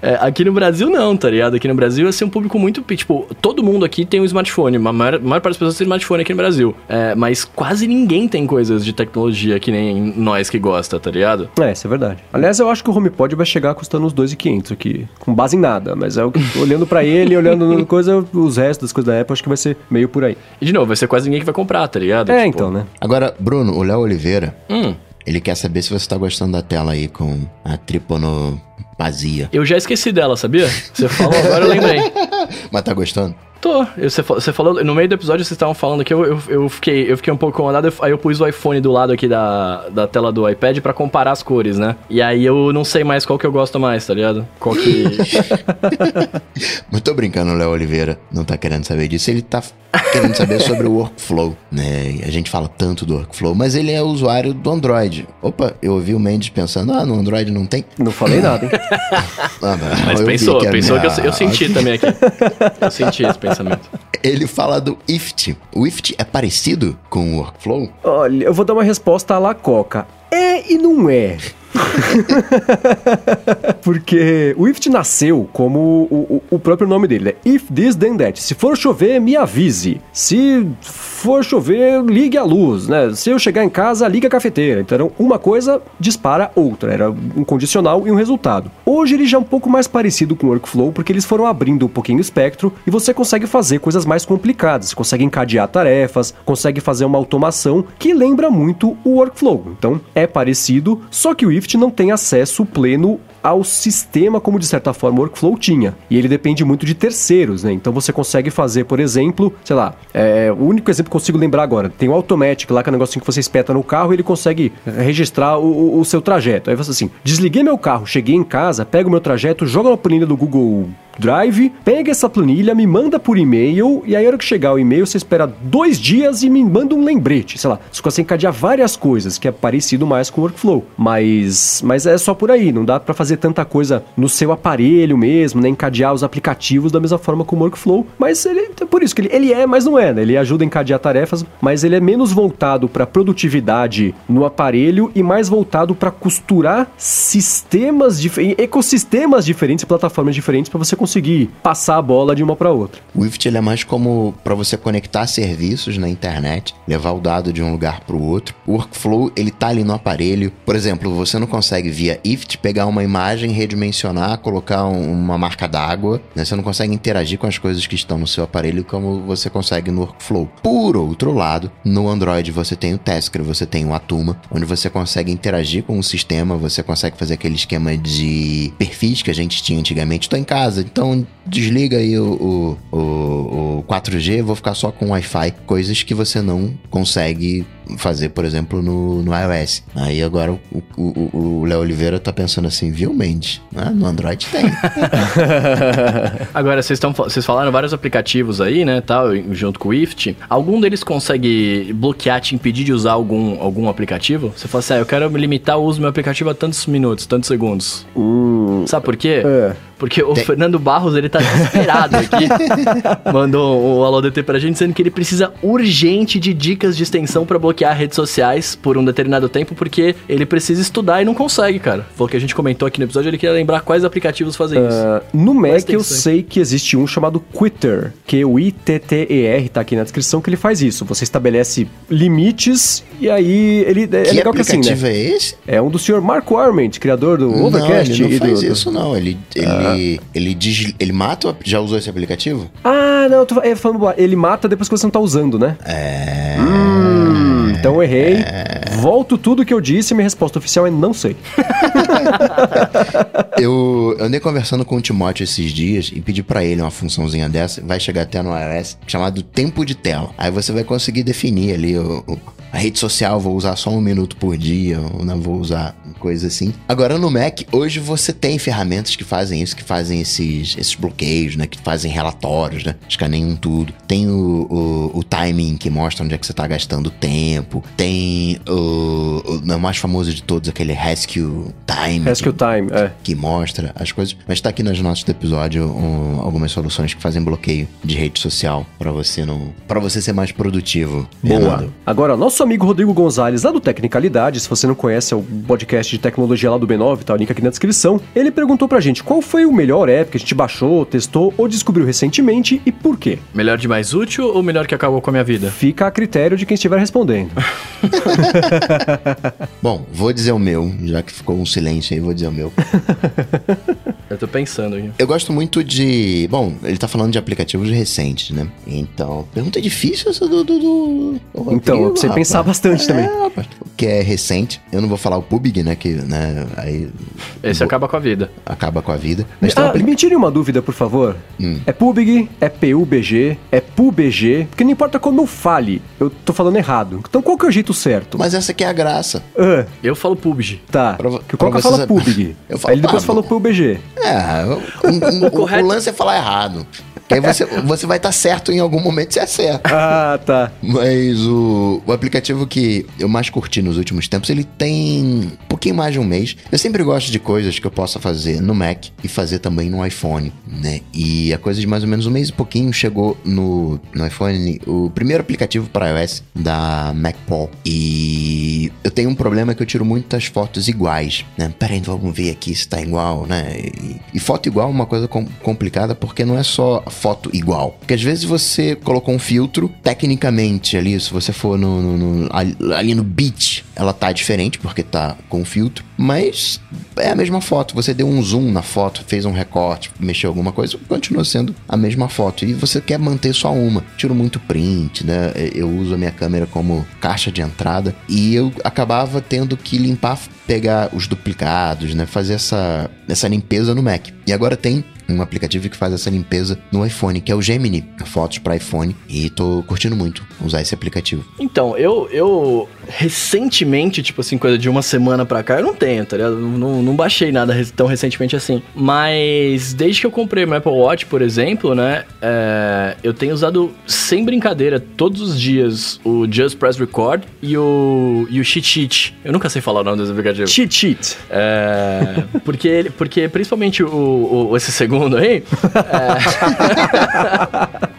Speaker 2: é, aqui no Brasil, não, tá ligado? Aqui no Brasil, assim, um público muito. Tipo, todo mundo aqui tem um smartphone. A maior, a maior parte das pessoas tem smartphone aqui no Brasil. É, mas quase ninguém tem coisas de tecnologia que nem nós que gosta, tá ligado?
Speaker 1: É, isso é verdade. Aliás, eu acho que o HomePod vai chegar custando uns 2.500 aqui, com base em nada. Mas é o que, olhando para ele, olhando no coisa os restos das coisas da Apple, acho que vai ser meio por aí.
Speaker 2: E de novo, vai ser quase ninguém que vai comprar, tá ligado?
Speaker 1: É, tipo... então, né?
Speaker 3: Agora, Bruno, o Léo Oliveira, hum. Ele quer saber se você tá gostando da tela aí com a triponopasia.
Speaker 2: Eu já esqueci dela, sabia? Você falou agora, eu lembrei.
Speaker 3: Mas tá gostando?
Speaker 2: Tô. Você, você falou, no meio do episódio vocês estavam falando que eu, eu, eu, fiquei, eu fiquei um pouco incomodado, aí eu pus o iPhone do lado aqui da, da tela do iPad para comparar as cores, né? E aí eu não sei mais qual que eu gosto mais, tá ligado? Qual que.
Speaker 3: Mas tô brincando, Léo Oliveira não tá querendo saber disso. Ele tá querendo saber sobre o workflow, né? A gente fala tanto do workflow, mas ele é usuário do Android. Opa, eu ouvi o Mendes pensando, ah, no Android não tem?
Speaker 1: Não falei nada, hein?
Speaker 2: ah, mas pensou, que pensou que eu, eu senti também aqui. Eu senti esse pensamento.
Speaker 3: Ele fala do IFT. O IFT é parecido com o workflow?
Speaker 1: Olha, eu vou dar uma resposta à la Coca. É e não é. Porque o IFT nasceu como o, o, o, próprio nome dele, né? If this then that. Se for chover, me avise. Se for chover, ligue a luz, né? Se eu chegar em casa, liga a cafeteira. Então, uma coisa dispara outra. Era um condicional e um resultado. Hoje ele já é um pouco mais parecido com o Workflow, porque eles foram abrindo um pouquinho o espectro e você consegue fazer coisas mais complicadas. Você consegue encadear tarefas, consegue fazer uma automação que lembra muito o Workflow. Então, é parecido, só que o Swift não tem acesso pleno ao sistema como de certa forma o workflow tinha. E ele depende muito de terceiros, né? Então você consegue fazer, por exemplo, sei lá, é, o único exemplo que eu consigo lembrar agora, tem o Automatic lá, que é um negocinho que você espeta no carro e ele consegue registrar o, o, seu trajeto. Aí você assim, desliguei meu carro, cheguei em casa, pego meu trajeto, joga na planilha do Google Drive, pega essa planilha, me manda por e-mail, e aí a hora que chegar o e-mail, você espera dois dias e me manda um lembrete. Sei lá, você consegue encadear várias coisas, que é parecido mais com o workflow. Mas, mas é só por aí, não dá para fazer tanta coisa no seu aparelho mesmo, né? Encadear os aplicativos da mesma forma com o workflow. Mas ele, é por isso que ele, ele é, mas não é, né? Ele ajuda a encadear tarefas, mas ele é menos voltado para produtividade no aparelho e mais voltado para costurar sistemas, ecossistemas diferentes, plataformas diferentes para você conseguir passar a bola de uma para outra.
Speaker 3: O IFT é mais como para você conectar serviços na internet, levar o dado de um lugar para o outro. O workflow ele tá ali no aparelho. Por exemplo, você não consegue via IFT pegar uma imagem, redimensionar, colocar um, uma marca d'água. Né? Você não consegue interagir com as coisas que estão no seu aparelho como você consegue no workflow. Por outro lado, no Android você tem o Tasker, você tem o Atuma, onde você consegue interagir com o sistema, você consegue fazer aquele esquema de perfis que a gente tinha antigamente. Estou em casa, então desliga aí o, o, o, o 4G, vou ficar só com Wi-Fi. Coisas que você não consegue fazer, por exemplo, no, no iOS. Aí agora o Léo Oliveira tá pensando assim, viu, Mendes? Ah, no Android tem.
Speaker 2: agora, vocês, estão, vocês falaram vários aplicativos aí, né, tal, junto com o IFT. Algum deles consegue bloquear, te impedir de usar algum, algum aplicativo? Você fala assim, ah, eu quero limitar o uso do meu aplicativo a tantos minutos, tantos segundos. Uh, Sabe por quê? É. Porque o Tem... Fernando Barros, ele tá desesperado aqui. Mandou o Alô DT pra gente dizendo que ele precisa urgente de dicas de extensão para bloquear redes sociais por um determinado tempo, porque ele precisa estudar e não consegue, cara. Foi o que a gente comentou aqui no episódio, ele queria lembrar quais aplicativos fazem uh, isso.
Speaker 1: No Mac eu sei que existe um chamado Quitter, Q-U-I-T-T-E-R, tá aqui na descrição, que ele faz isso. Você estabelece limites e aí ele...
Speaker 3: É que legal que assim, né? é esse?
Speaker 1: É um do senhor Marco Arment, criador do
Speaker 3: não,
Speaker 1: Overcast.
Speaker 3: Ele não faz
Speaker 1: do,
Speaker 3: isso, não. Ele, ele, uh, ele, diz, ele mata... Já usou esse aplicativo?
Speaker 1: Ah, não, eu tô é, falando... Ele mata depois que você não tá usando, né?
Speaker 3: É...
Speaker 1: Hum, então eu errei. É... Volto tudo que eu disse e minha resposta oficial é não sei.
Speaker 3: eu, eu andei conversando com o Timóteo esses dias e pedi para ele uma funçãozinha dessa. Vai chegar até no iOS, chamado tempo de tela. Aí você vai conseguir definir ali o, o a rede social vou usar só um minuto por dia, ou não vou usar coisa assim. Agora no Mac, hoje você tem ferramentas que fazem isso, que fazem esses, esses bloqueios, né? Que fazem relatórios, né? Escaneiam tudo. Tem o, o, o timing que mostra onde é que você tá gastando tempo. Tem o, o, o mais famoso de todos, aquele Rescue Time.
Speaker 1: Rescue que, Time, é.
Speaker 3: Que mostra as coisas. Mas tá aqui nas notas do episódio um, algumas soluções que fazem bloqueio de rede social para você não, para você ser mais produtivo.
Speaker 1: Boa. Renato. Agora, nosso amigo Rodrigo Gonzalez, lá do Tecnicalidade, se você não conhece, é o podcast de tecnologia lá do B9, tá o link aqui na descrição. Ele perguntou pra gente qual foi o melhor app que a gente baixou, testou ou descobriu recentemente e por quê.
Speaker 2: Melhor de mais útil ou melhor que acabou com a minha vida?
Speaker 1: Fica a critério de quem estiver respondendo.
Speaker 3: Bom, vou dizer o meu, já que ficou um silêncio aí, vou dizer o meu.
Speaker 2: Tô pensando aqui.
Speaker 3: Eu gosto muito de. Bom, ele tá falando de aplicativos recentes, né? Então, pergunta difícil essa do. do, do...
Speaker 1: Então, você rapaz. pensar bastante é, também.
Speaker 3: Rapaz, que é recente. Eu não vou falar o PUBG, né? Que, né? Aí.
Speaker 2: Esse
Speaker 3: vou...
Speaker 2: acaba com a vida.
Speaker 3: Acaba com a vida.
Speaker 1: Mas ah, me tire uma dúvida, por favor. Hum. É PUBG, é PUBG, é PUBG. Porque não importa como eu fale, eu tô falando errado. Então qual que é o jeito certo?
Speaker 3: Mas essa aqui é a graça.
Speaker 2: Uh. Eu falo PUBG.
Speaker 1: Tá. Pra, que qual que fala PUBG? Eu falo, Aí ele depois ah, falou PUBG.
Speaker 3: É, o, o, o, o, lance é falar errado. Aí você, você vai estar tá certo em algum momento, você acerta.
Speaker 1: Ah, tá.
Speaker 3: Mas o, o aplicativo que eu mais curti nos últimos tempos, ele tem um pouquinho mais de um mês. Eu sempre gosto de coisas que eu possa fazer no Mac e fazer também no iPhone, né? E a coisa de mais ou menos um mês e pouquinho chegou no, no iPhone o primeiro aplicativo para iOS da MacPaw. E eu tenho um problema que eu tiro muitas fotos iguais, né? Peraí, vamos ver aqui se tá igual, né? E, e foto igual é uma coisa com, complicada porque não é só foto igual. Porque às vezes você colocou um filtro, tecnicamente ali, se você for no, no, no ali no beat, ela tá diferente porque tá com filtro, mas é a mesma foto. Você deu um zoom na foto, fez um recorte, mexeu alguma coisa, continua sendo a mesma foto. E você quer manter só uma. Tiro muito print, né? Eu uso a minha câmera como caixa de entrada e eu acabava tendo que limpar, pegar os duplicados, né? Fazer essa, essa limpeza no Mac. E agora tem um aplicativo que faz essa limpeza no iPhone, que é o Gemini, fotos para iPhone, e tô curtindo muito usar esse aplicativo.
Speaker 2: Então, eu, eu recentemente, tipo assim, coisa de uma semana pra cá, eu não tenho, tá ligado? Não, não baixei nada tão recentemente assim. Mas desde que eu comprei o Apple Watch, por exemplo, né, é, eu tenho usado sem brincadeira todos os dias o Just Press Record e o, e o Cheat Sheet. Eu nunca sei falar o nome desse aplicativo.
Speaker 1: Cheat Sheet.
Speaker 2: É, porque, porque principalmente o, o esse segundo segundo aí.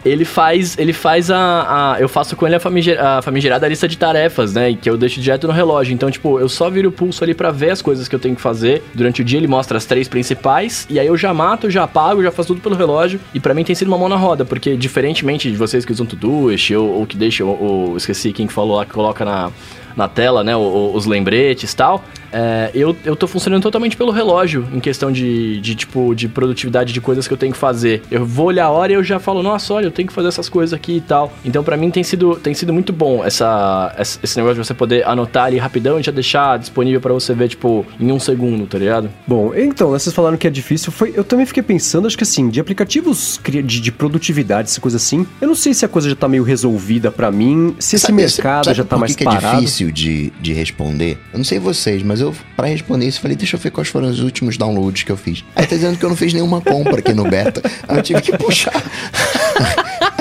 Speaker 2: É, ele faz, ele faz a, a, Eu faço com ele a, famiger, a famigerada lista de tarefas, né? Que eu deixo direto no relógio. Então, tipo, eu só viro o pulso ali para ver as coisas que eu tenho que fazer. Durante o dia ele mostra as três principais. E aí eu já mato, já apago, já faço tudo pelo relógio. E para mim tem sido uma mão na roda, porque diferentemente de vocês que usam Todoist ou, ou que deixam, ou, ou esqueci quem falou lá que coloca na na tela, né? os lembretes e tal. É, eu, eu tô funcionando totalmente pelo relógio, em questão de, de, tipo, de produtividade de coisas que eu tenho que fazer. Eu vou olhar a hora e eu já falo, nossa, olha, eu tenho que fazer essas coisas aqui e tal. Então, para mim, tem sido, tem sido muito bom essa, esse negócio de você poder anotar ali rapidão e já deixar disponível para você ver, tipo, em um segundo, tá ligado?
Speaker 1: Bom, então, vocês falaram que é difícil, foi, eu também fiquei pensando, acho que assim, de aplicativos de, de produtividade, essa coisa assim, eu não sei se a coisa já tá meio resolvida para mim, se esse mercado sabe já tá mais
Speaker 3: que
Speaker 1: parado.
Speaker 3: é difícil de, de responder? Eu não sei vocês, mas eu, para responder isso, falei, deixa eu ver quais foram os últimos downloads que eu fiz. Aí tá dizendo que eu não fiz nenhuma compra aqui no beta. Aí eu tive que puxar.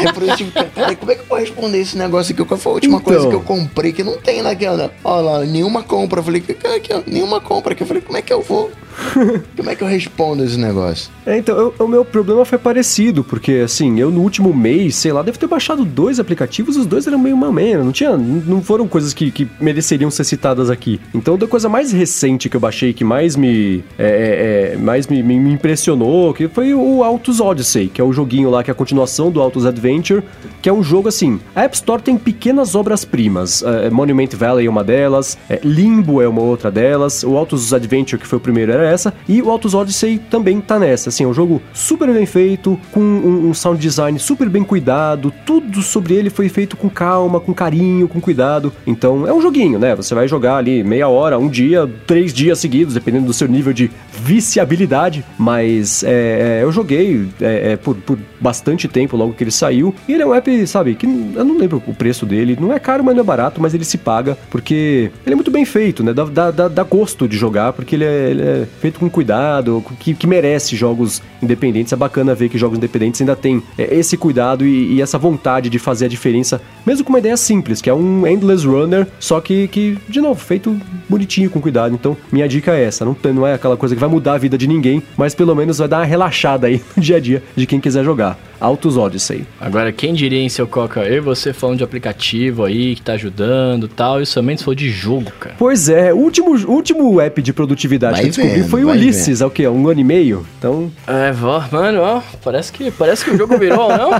Speaker 3: Aí por que, peraí, como é que eu vou responder esse negócio aqui? Qual foi a última então... coisa que eu comprei que não tem naquela? Olha lá, nenhuma compra. Eu falei, aqui, ó, nenhuma compra. Aqui. Eu falei, como é que eu vou? Como é que eu respondo esse negócio?
Speaker 1: É, então, eu, o meu problema foi parecido, porque assim, eu no último mês, sei lá, devo ter baixado dois aplicativos, os dois eram meio mamena, não tinha, não foram coisas que, que mereceriam ser citadas aqui. Então, da coisa mais recente que eu baixei, que mais me, é, é, é mais me, me, me, impressionou, que foi o Autos Odyssey, que é o joguinho lá, que é a continuação do Autos Adventure, que é um jogo assim, a App Store tem pequenas obras-primas, é, Monument Valley é uma delas, é, Limbo é uma outra delas, o Autos Adventure, que foi o primeiro, era era essa. E o Autos Odyssey também tá nessa. Assim, é um jogo super bem feito, com um, um sound design super bem cuidado, tudo sobre ele foi feito com calma, com carinho, com cuidado. Então é um joguinho, né? Você vai jogar ali meia hora, um dia, três dias seguidos, dependendo do seu nível de viciabilidade. Mas é, é, eu joguei é, é, por, por bastante tempo logo que ele saiu. E ele é um app, sabe, que eu não lembro o preço dele. Não é caro, mas não é barato, mas ele se paga porque ele é muito bem feito, né? Dá, dá, dá gosto de jogar, porque ele é, ele é feito com cuidado, que, que, merece jogos independentes. É bacana ver que jogos independentes ainda tem é, esse cuidado e, e, essa vontade de fazer a diferença, mesmo com uma ideia simples, que é um Endless Runner, só que, que de novo, feito bonitinho, com cuidado. Então, minha dica é essa. Não, não é aquela coisa que vai mudar a vida de ninguém, mas pelo menos vai dar uma relaxada aí no dia a dia de quem quiser jogar. Autos Odyssey.
Speaker 2: Agora, quem diria em seu Coca, eu e você falando de aplicativo aí que tá ajudando tal, e somente falou de jogo, cara.
Speaker 1: Pois é, o último, último app de produtividade vai que eu descobri vendo, foi o Ulisses, há o quê? Um ano e meio? Então.
Speaker 2: É, vó, mano, ó, parece que, parece que o jogo virou, não?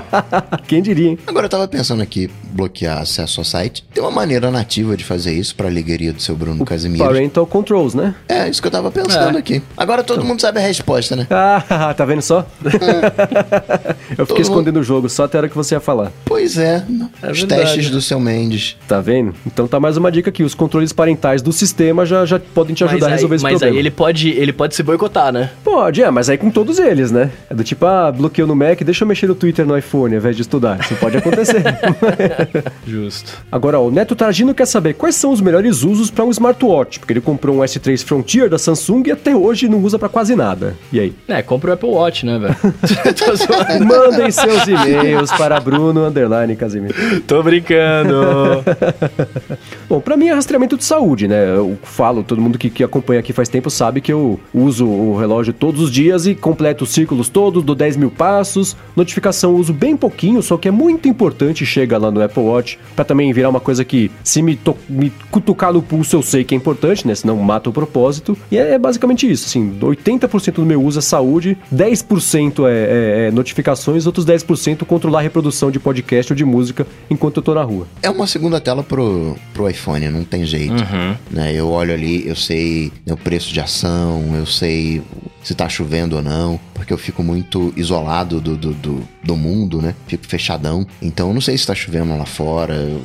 Speaker 1: quem diria, hein?
Speaker 3: Agora eu tava pensando aqui, bloquear acesso ao site. Tem uma maneira nativa de fazer isso pra alegria do seu Bruno Casimiro.
Speaker 1: Parental Controls, né?
Speaker 3: É, isso que eu tava pensando é. aqui. Agora todo então. mundo sabe a resposta, né?
Speaker 1: Ah, tá vendo só? É. eu fiquei todo escondendo mundo... o jogo só até a hora que você ia falar.
Speaker 3: Pois é. é Os verdade. testes do seu Mendes.
Speaker 1: Tá vendo? Então tá mais uma dica aqui. Os controles parentais do sistema já, já podem te ajudar
Speaker 2: aí,
Speaker 1: a resolver esse
Speaker 2: mas
Speaker 1: problema.
Speaker 2: Mas aí ele pode, ele pode se boicotar, né?
Speaker 1: Pode, é, mas aí com todos eles, né? É do tipo, ah, bloqueio no Mac, deixa eu mexer no Twitter no iPhone ao invés de estudar. Isso pode acontecer.
Speaker 2: Justo.
Speaker 1: Agora, ó, o Neto Targino quer saber quais são os melhores usos para um smartwatch, porque ele comprou um S3 Frontier da Samsung e até hoje não usa para quase nada. E aí?
Speaker 2: É, compra o Apple Watch, né, velho?
Speaker 1: Mandem seus e-mails para Bruno Underline Casimiro.
Speaker 2: Tô brincando.
Speaker 1: Bom, para mim é rastreamento de saúde, né? Eu falo, todo mundo que, que acompanha aqui faz tempo sabe que eu uso o relógio todos os dias e completo os círculos todos, dou 10 mil passos. Notificação eu uso bem pouquinho, só que é muito importante, chega lá no Apple Watch, para também virar uma coisa que se me, me cutucar no pulso eu sei que é importante, né? Senão mata o propósito. E é, é basicamente isso, assim, 80% do meu uso é saúde, 10% é, é, é notificações, outros 10% controlar a reprodução de podcast ou de música enquanto eu tô na rua.
Speaker 3: É uma segunda tela pro, pro iPhone, não tem jeito. Uhum. Né? Eu olho ali, eu sei né, o preço de ação, eu sei se tá chovendo ou não, porque eu fico muito isolado do, do, do, do mundo, né? Fico fechadão. Então eu não sei se tá chovendo lá fora. Eu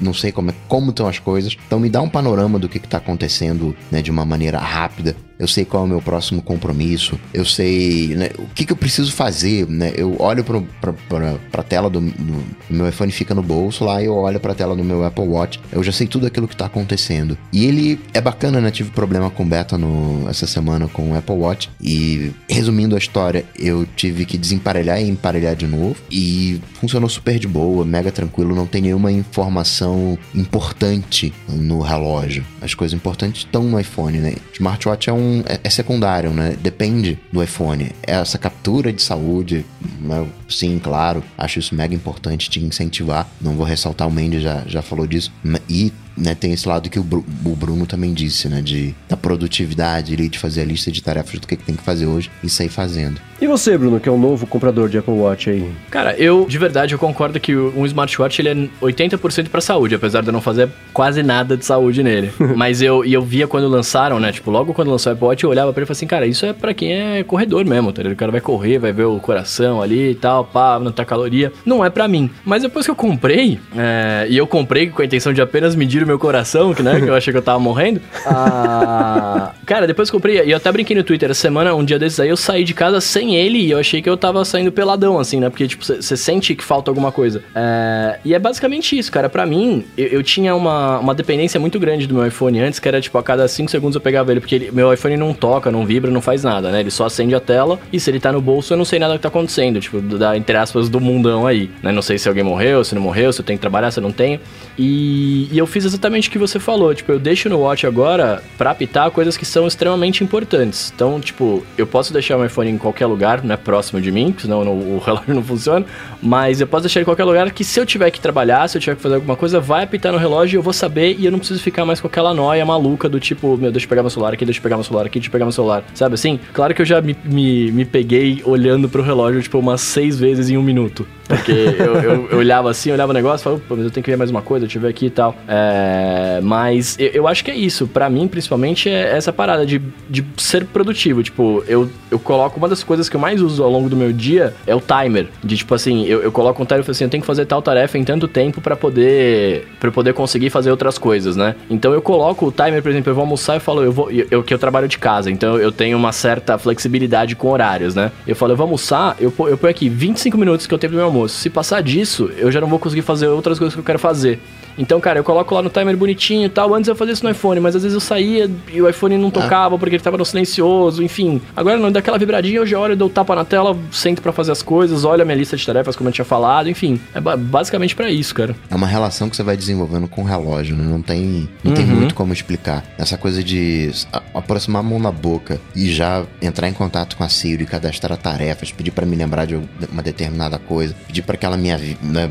Speaker 3: não sei como, é, como estão as coisas. Então me dá um panorama do que está acontecendo né, de uma maneira rápida eu sei qual é o meu próximo compromisso, eu sei né, o que, que, eu preciso fazer, né? Eu olho para a tela do, do, meu iPhone fica no bolso lá, eu olho para a tela do meu Apple Watch, eu já sei tudo aquilo que está acontecendo. E ele é bacana, né? Tive problema com beta no, essa semana com o Apple Watch e resumindo a história, eu tive que desemparelhar e emparelhar de novo e funcionou super de boa, mega tranquilo, não tem nenhuma informação importante no relógio. As coisas importantes estão no iPhone, né? Smartwatch é um é, é, secundário, né? Depende do iPhone. É essa captura de saúde, né? sim, claro, acho isso mega importante te incentivar. Não vou ressaltar, o Mendes já, já falou disso. E né, tem esse lado que o, o, Bruno também disse, né? De, da produtividade, de fazer a lista de tarefas do que, que tem que fazer hoje e sair fazendo.
Speaker 1: E você, Bruno, que é um novo comprador de Apple Watch aí?
Speaker 2: Cara, eu, de verdade, eu concordo que um smartwatch ele é 80% para saúde, apesar de eu não fazer quase nada de saúde nele. Mas eu, e eu via quando lançaram, né? Tipo, logo quando lançou o Apple Watch, eu olhava pra ele e falei assim, cara, isso é para quem é corredor mesmo, tá ligado? O cara vai correr, vai ver o coração ali e tal, pá, não tá caloria. Não é para mim. Mas depois que eu comprei, é, e eu comprei com a intenção de apenas medir o meu coração, que, né, que eu achei que eu tava morrendo. Ah, cara, depois comprei, e eu até brinquei no Twitter, essa semana, um dia desses aí, eu saí de casa sem ele e eu achei que eu tava saindo peladão, assim, né? Porque, tipo, você sente que falta alguma coisa. É, e é basicamente isso, cara. Para mim, eu, eu, tinha uma, uma dependência muito grande do meu iPhone antes, que era, tipo, a cada 5 segundos eu pegava ele, porque ele, meu iPhone não toca, não vibra, não faz nada, né? Ele só acende a tela e se ele tá no bolso, eu não sei nada que tá acontecendo, tipo, da, entre aspas, do mundão aí, né? Não sei se alguém morreu, se não morreu, se eu tenho que trabalhar, se eu não tenho. E, e eu fiz exatamente o que você falou, tipo, eu deixo no Watch agora pra apitar coisas que são extremamente importantes. Então, tipo, eu posso deixar o iPhone em qualquer lugar, né, próximo de mim, senão o relógio não funciona, mas eu posso deixar em qualquer lugar que se eu tiver que trabalhar, se eu tiver que fazer alguma coisa, vai apitar no relógio e eu vou saber e eu não preciso ficar mais com aquela noia maluca do tipo, meu, deixa eu pegar meu celular aqui, deixa eu pegar meu celular aqui, deixa eu pegar meu celular, sabe assim? Claro que eu já me, me, me peguei olhando pro relógio, tipo, umas seis vezes em um minuto. Porque eu, eu, eu olhava assim, olhava o negócio falava, pô, mas eu tenho que ver mais uma coisa, deixa eu ver aqui e tal. É, mas eu, eu acho que é isso. Para mim, principalmente, é essa parada de, de ser produtivo. Tipo, eu, eu coloco uma das coisas que eu mais uso ao longo do meu dia é o timer. De tipo assim, eu, eu coloco um timer e falo assim, eu tenho que fazer tal tarefa em tanto tempo para poder para poder conseguir fazer outras coisas, né? Então eu coloco o timer, por exemplo, eu vou almoçar e falo, eu vou. Eu, que eu trabalho de casa, então eu tenho uma certa flexibilidade com horários, né? Eu falo, eu vou almoçar, eu, eu ponho aqui 25 minutos que eu tenho pro meu almoço. Se passar disso, eu já não vou conseguir fazer outras coisas que eu quero fazer. Então, cara, eu coloco lá no timer bonitinho e tal. Antes eu fazia isso no iPhone, mas às vezes eu saía e o iPhone não tocava ah. porque ele tava no silencioso, enfim. Agora não, daquela vibradinha, eu já olho, dou tapa na tela, sento para fazer as coisas, olho a minha lista de tarefas, como eu tinha falado, enfim. É basicamente para isso, cara.
Speaker 3: É uma relação que você vai desenvolvendo com o relógio, né? Não tem, não uhum. tem muito como explicar. Essa coisa de aproximar a mão na boca e já entrar em contato com a Siri, cadastrar tarefas, pedir para me lembrar de uma determinada coisa, pedir para que ela me né,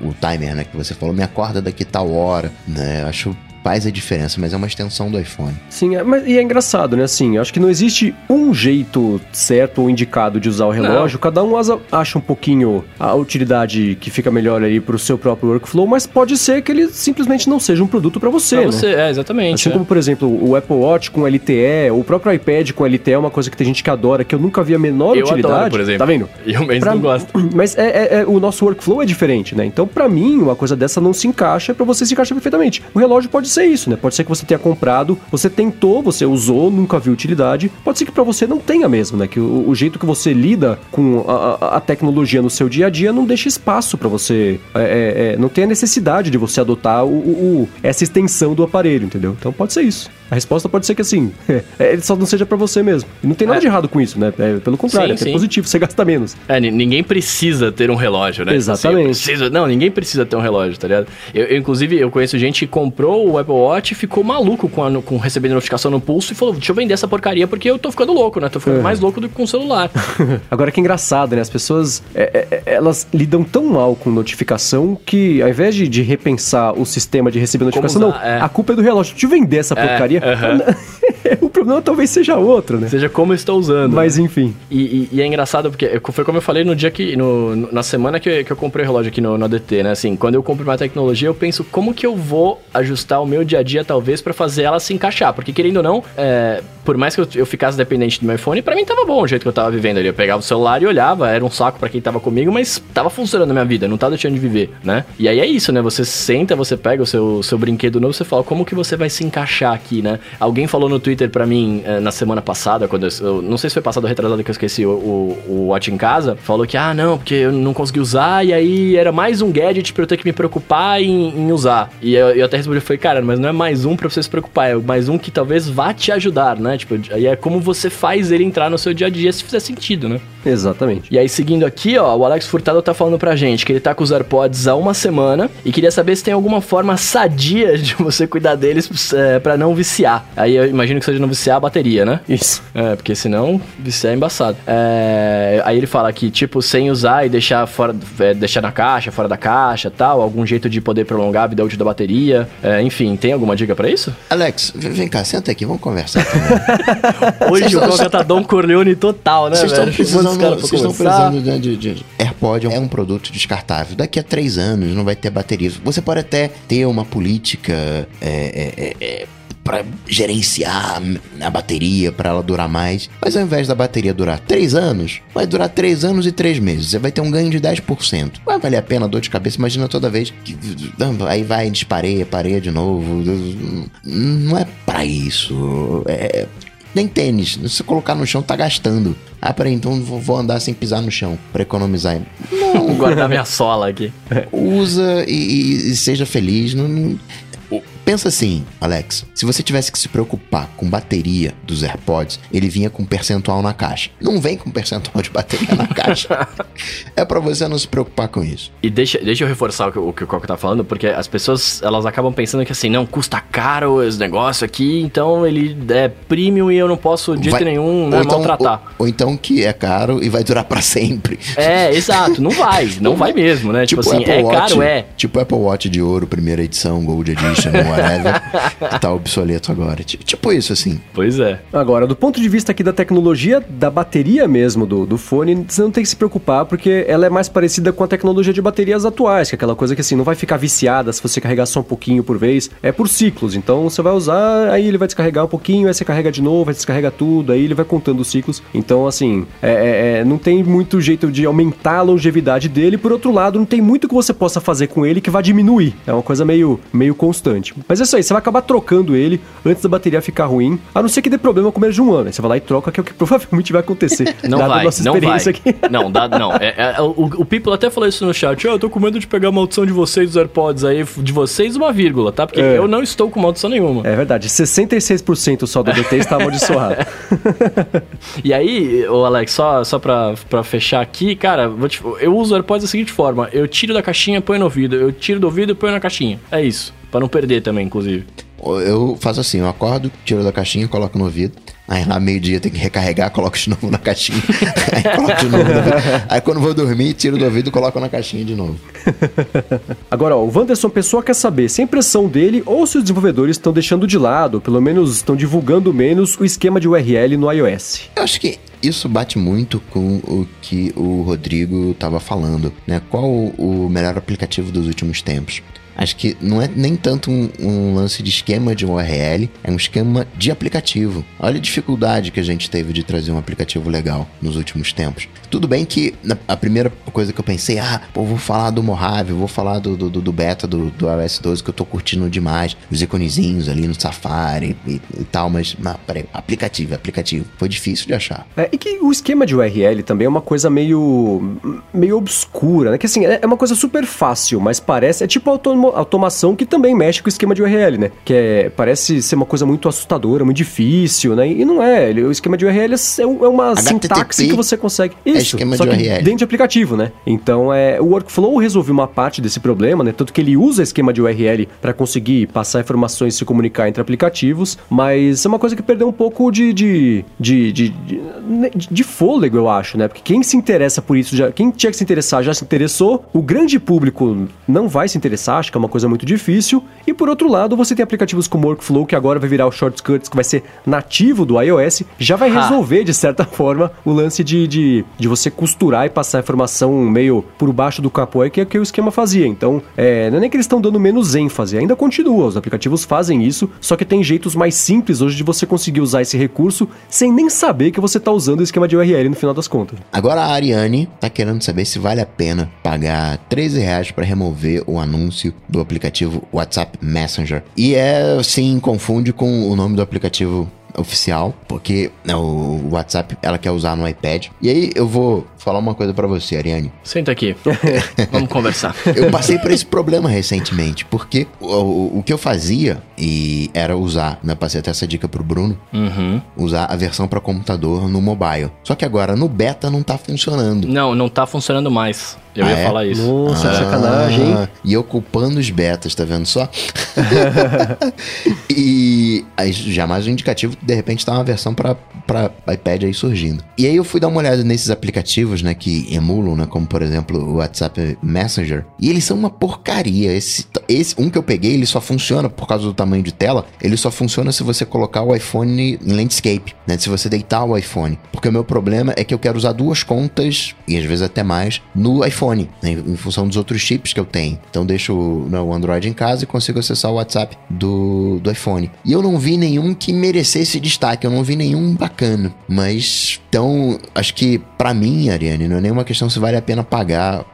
Speaker 3: o timer, né, que você falou, me acorda daqui tal hora, né? Acho faz a diferença, mas é uma extensão do iPhone.
Speaker 1: Sim, é, mas, e é engraçado, né? Assim, acho que não existe um jeito certo ou indicado de usar o relógio. Não. Cada um acha um pouquinho a utilidade que fica melhor ali pro seu próprio workflow, mas pode ser que ele simplesmente não seja um produto para você, pra
Speaker 2: né? você, é, exatamente.
Speaker 1: Assim
Speaker 2: é.
Speaker 1: como, por exemplo, o Apple Watch com LTE, o próprio iPad com LTE é uma coisa que tem gente que adora, que eu nunca vi a menor
Speaker 2: eu
Speaker 1: utilidade.
Speaker 2: Adoro, por exemplo.
Speaker 1: Tá vendo?
Speaker 2: Eu mesmo pra, não gosto.
Speaker 1: Mas é, é, é, o nosso workflow é diferente, né? Então, para mim, uma coisa dessa não se encaixa, para você se encaixa perfeitamente. O relógio pode ser isso, né? Pode ser que você tenha comprado, você tentou, você usou, nunca viu utilidade. Pode ser que para você não tenha mesmo, né? Que o, o jeito que você lida com a, a, tecnologia no seu dia a dia não deixa espaço para você. É, é, é, não tem a necessidade de você adotar o, o, essa extensão do aparelho, entendeu? Então pode ser isso. A resposta pode ser que assim, é, ele só não seja para você mesmo. E não tem nada é. de errado com isso, né? É, pelo contrário, sim, é positivo, você gasta menos.
Speaker 2: É, ninguém precisa ter um relógio, né?
Speaker 1: Exatamente.
Speaker 2: Assim, preciso... Não, ninguém precisa ter um relógio, tá ligado? Eu, eu, inclusive, eu conheço gente que comprou o Apple Watch e ficou maluco com, a, com recebendo notificação no pulso e falou: deixa eu vender essa porcaria porque eu tô ficando louco, né? Tô ficando mais louco do que com o celular.
Speaker 1: Agora que engraçado, né? As pessoas, é, é, elas lidam tão mal com notificação que ao invés de, de repensar o sistema de receber notificação, usar, não, é. a culpa é do relógio. Deixa eu vender essa porcaria. Uh -huh. o problema talvez seja outro, né?
Speaker 2: Seja como eu estou usando.
Speaker 1: Mas né? enfim.
Speaker 2: E, e, e, é engraçado porque foi como eu falei no dia que. No, na semana que, que eu comprei o relógio aqui no, no ADT, né? Assim, quando eu compro uma tecnologia, eu penso como que eu vou ajustar o meu dia a dia, talvez, para fazer ela se encaixar. Porque querendo ou não, é, por mais que eu, eu, ficasse dependente do meu iPhone, para mim tava bom o jeito que eu tava vivendo ali. Eu pegava o celular e olhava, era um saco para quem tava comigo, mas tava funcionando na minha vida, não tava deixando de viver, né? E aí é isso, né? Você senta, você pega o seu, seu brinquedo novo, você fala, como que você vai se encaixar aqui, né? Alguém falou no Twitter para mim é, na semana passada, quando eu, eu, não sei se foi passado ou retrasado que eu esqueci o, o, o, Watch em casa, falou que, ah, não, porque eu não consegui usar, e aí era mais um gadget pra eu ter que me preocupar em, em usar. E eu, eu até respondi, foi, cara, mas não é mais um pra você se preocupar, é mais um que talvez vá te ajudar, né? Tipo, aí é como você faz ele entrar no seu dia a dia, se fizer sentido, né?
Speaker 1: Exatamente.
Speaker 2: E aí, seguindo aqui, ó, o Alex Furtado tá falando pra gente que ele tá com os AirPods há uma semana e queria saber se tem alguma forma sadia de você cuidar deles é, para não viciar. Aí eu imagino que seja não viciar a bateria, né?
Speaker 1: Isso.
Speaker 2: É, porque senão viciar é embaçado. É, aí ele fala que, tipo, sem usar e deixar fora, é, deixar na caixa, fora da caixa tal, algum jeito de poder prolongar a vida útil da bateria. É, enfim, tem alguma dica para isso?
Speaker 3: Alex, vem cá, senta aqui, vamos conversar.
Speaker 2: Hoje o Coca tá Dom Corleone total, né,
Speaker 3: Vocês velho? Estão precisando, vocês estão precisando de, de, de, AirPod é um produto descartável. Daqui a três anos não vai ter bateria. Você pode até ter uma política é, é, é, para gerenciar a bateria para ela durar mais. Mas ao invés da bateria durar 3 anos, vai durar 3 anos e 3 meses. Você vai ter um ganho de 10%. Vai valer a pena a dor de cabeça. Imagina toda vez que aí vai dispareia, pareia de novo. Não é para isso. É nem tênis. Se você colocar no chão, tá gastando. Ah, peraí, então vou andar sem pisar no chão para economizar.
Speaker 2: Não. Vou guardar minha sola aqui.
Speaker 3: Usa e, e seja feliz. Não, não, Pensa assim, Alex, se você tivesse que se preocupar com bateria dos AirPods, ele vinha com percentual na caixa. Não vem com percentual de bateria na caixa. é para você não se preocupar com isso.
Speaker 2: E deixa, deixa eu reforçar o que o, que o Coco tá falando, porque as pessoas, elas acabam pensando que assim, não, custa caro esse negócio aqui, então ele é premium e eu não posso de jeito nenhum né, então, maltratar.
Speaker 3: Ou, ou, então que é caro e vai durar para sempre.
Speaker 2: É, exato, não vai, não vai mesmo, né? Tipo, tipo assim, Apple é Watch, caro, é.
Speaker 3: Tipo Apple Watch de ouro, primeira edição, Gold Edition, whatever, que tá obsoleto agora. Tipo isso, assim.
Speaker 2: Pois é.
Speaker 1: Agora, do ponto de vista aqui da tecnologia, da bateria mesmo do, do fone, você não tem que se preocupar, porque ela é mais parecida com a tecnologia de baterias atuais, que é aquela coisa que assim, não vai ficar viciada se você carregar só um pouquinho por vez. É por ciclos. Então você vai usar, aí ele vai descarregar um pouquinho, aí você carrega de novo, aí descarrega tudo, aí ele vai contando os ciclos. Então, assim, é, é, é não tem muito jeito de aumentar a longevidade dele. Por outro lado, não tem muito que você possa fazer com ele que vai diminuir. É uma coisa meio, meio constante. Mas é isso aí, você vai acabar trocando ele antes da bateria ficar ruim, a não ser que dê problema com menos de um ano. Aí você vai lá e troca, que é o que provavelmente vai acontecer.
Speaker 2: Não vai, não vai. Aqui. Não, dá, não. É, é, o, o People até falou isso no chat. Oh, eu tô com medo de pegar a maldição de vocês dos AirPods aí, de vocês uma vírgula, tá? Porque é. eu não estou com maldição nenhuma.
Speaker 1: É verdade, 66% só do DT está amaldiçoado.
Speaker 2: e aí, ô Alex, só, só pra, pra fechar aqui, cara, te, eu uso o AirPods da seguinte forma: eu tiro da caixinha, ponho no ouvido, eu tiro do ouvido e ponho na caixinha. É isso. Pra não perder também, inclusive.
Speaker 3: Eu faço assim, eu acordo, tiro da caixinha, coloco no ouvido. Aí lá meio-dia tem que recarregar, coloco de novo na caixinha. aí coloco de novo. Aí quando vou dormir, tiro do ouvido e coloco na caixinha de novo.
Speaker 1: Agora, ó, o Wanderson Pessoa quer saber se a impressão dele ou se os desenvolvedores estão deixando de lado, pelo menos estão divulgando menos o esquema de URL no iOS.
Speaker 3: Eu acho que isso bate muito com o que o Rodrigo estava falando, né? Qual o melhor aplicativo dos últimos tempos? Acho que não é nem tanto um, um, lance de esquema de URL, é um esquema de aplicativo. Olha a dificuldade que a gente teve de trazer um aplicativo legal nos últimos tempos. Tudo bem que a primeira coisa que eu pensei, ah, pô, vou falar do Mojave, vou falar do, do, do beta do, do iOS 12 que eu tô curtindo demais, os iconezinhos ali no Safari e, e tal, mas, mas peraí, aplicativo, aplicativo. Foi difícil de achar.
Speaker 1: É, e que o esquema de URL também é uma coisa meio, meio obscura, né? Que assim, é, é uma coisa super fácil, mas parece, é tipo autônomo automação que também mexe com o esquema de URL, né? Que é, parece ser uma coisa muito assustadora, muito difícil, né? E não é. O esquema de URL é, é uma HTTP sintaxe que você consegue.
Speaker 3: É Isso, é esquema de URL.
Speaker 1: dentro de aplicativo, né? Então, é, o Workflow resolveu uma parte desse problema, né? Tanto que ele usa esquema de URL para conseguir passar informações e se comunicar entre aplicativos, mas é uma coisa que perdeu um pouco de, de, de, de, de, de fôlego, eu acho, né? Porque quem se interessa por isso, já, quem tinha que se interessar já se interessou, o grande público não vai se interessar, acho que é uma coisa muito difícil. E por outro lado, você tem aplicativos como Workflow, que agora vai virar o Shortcuts, que vai ser nativo do iOS, já vai resolver, de certa forma, o lance de, de, de você costurar e passar informação meio por baixo do capô, que é o que o esquema fazia. Então, é, não é nem que eles estão dando menos ênfase, ainda continua, os aplicativos fazem isso, só que tem jeitos mais simples hoje de você conseguir usar esse recurso sem nem saber que você está usando o esquema de URL no final das contas.
Speaker 3: Agora a Ariane está querendo saber se vale a pena pagar 13 reais para remover o anúncio do aplicativo WhatsApp Messenger. E é, sim, confunde com o nome do aplicativo oficial, porque né, o WhatsApp ela quer usar no iPad. E aí eu vou falar uma coisa para você, Ariane.
Speaker 2: Senta aqui. Vamos conversar.
Speaker 3: Eu passei por esse problema recentemente, porque o, o, o, que eu fazia e era usar, né, passei até essa dica pro Bruno,
Speaker 2: uhum.
Speaker 3: usar a versão para computador no mobile. Só que agora no beta não tá funcionando.
Speaker 2: Não, não tá funcionando mais. Eu ah, ia é? falar isso.
Speaker 1: Nossa, ah, sacanagem, hein?
Speaker 3: E ocupando os betas, tá vendo só? e aí já mais um indicativo que de repente tá uma versão para iPad aí surgindo. E aí eu fui dar uma olhada nesses aplicativos, né, que emulam, né, como por exemplo o WhatsApp Messenger, e eles são uma porcaria. Esse, esse um que eu peguei, ele só funciona por causa do tamanho de tela, ele só funciona se você colocar o iPhone em landscape, né, se você deitar o iPhone. Porque o meu problema é que eu quero usar duas contas, e às vezes até mais, no iPhone né, em função dos outros chips que eu tenho. Então deixo né, o Android em casa e consigo acessar o WhatsApp do, do iPhone. E eu não vi nenhum que merecesse destaque, eu não vi nenhum bacana. Mas, então, acho que para mim, Não é nenhuma questão se vale a pena pagar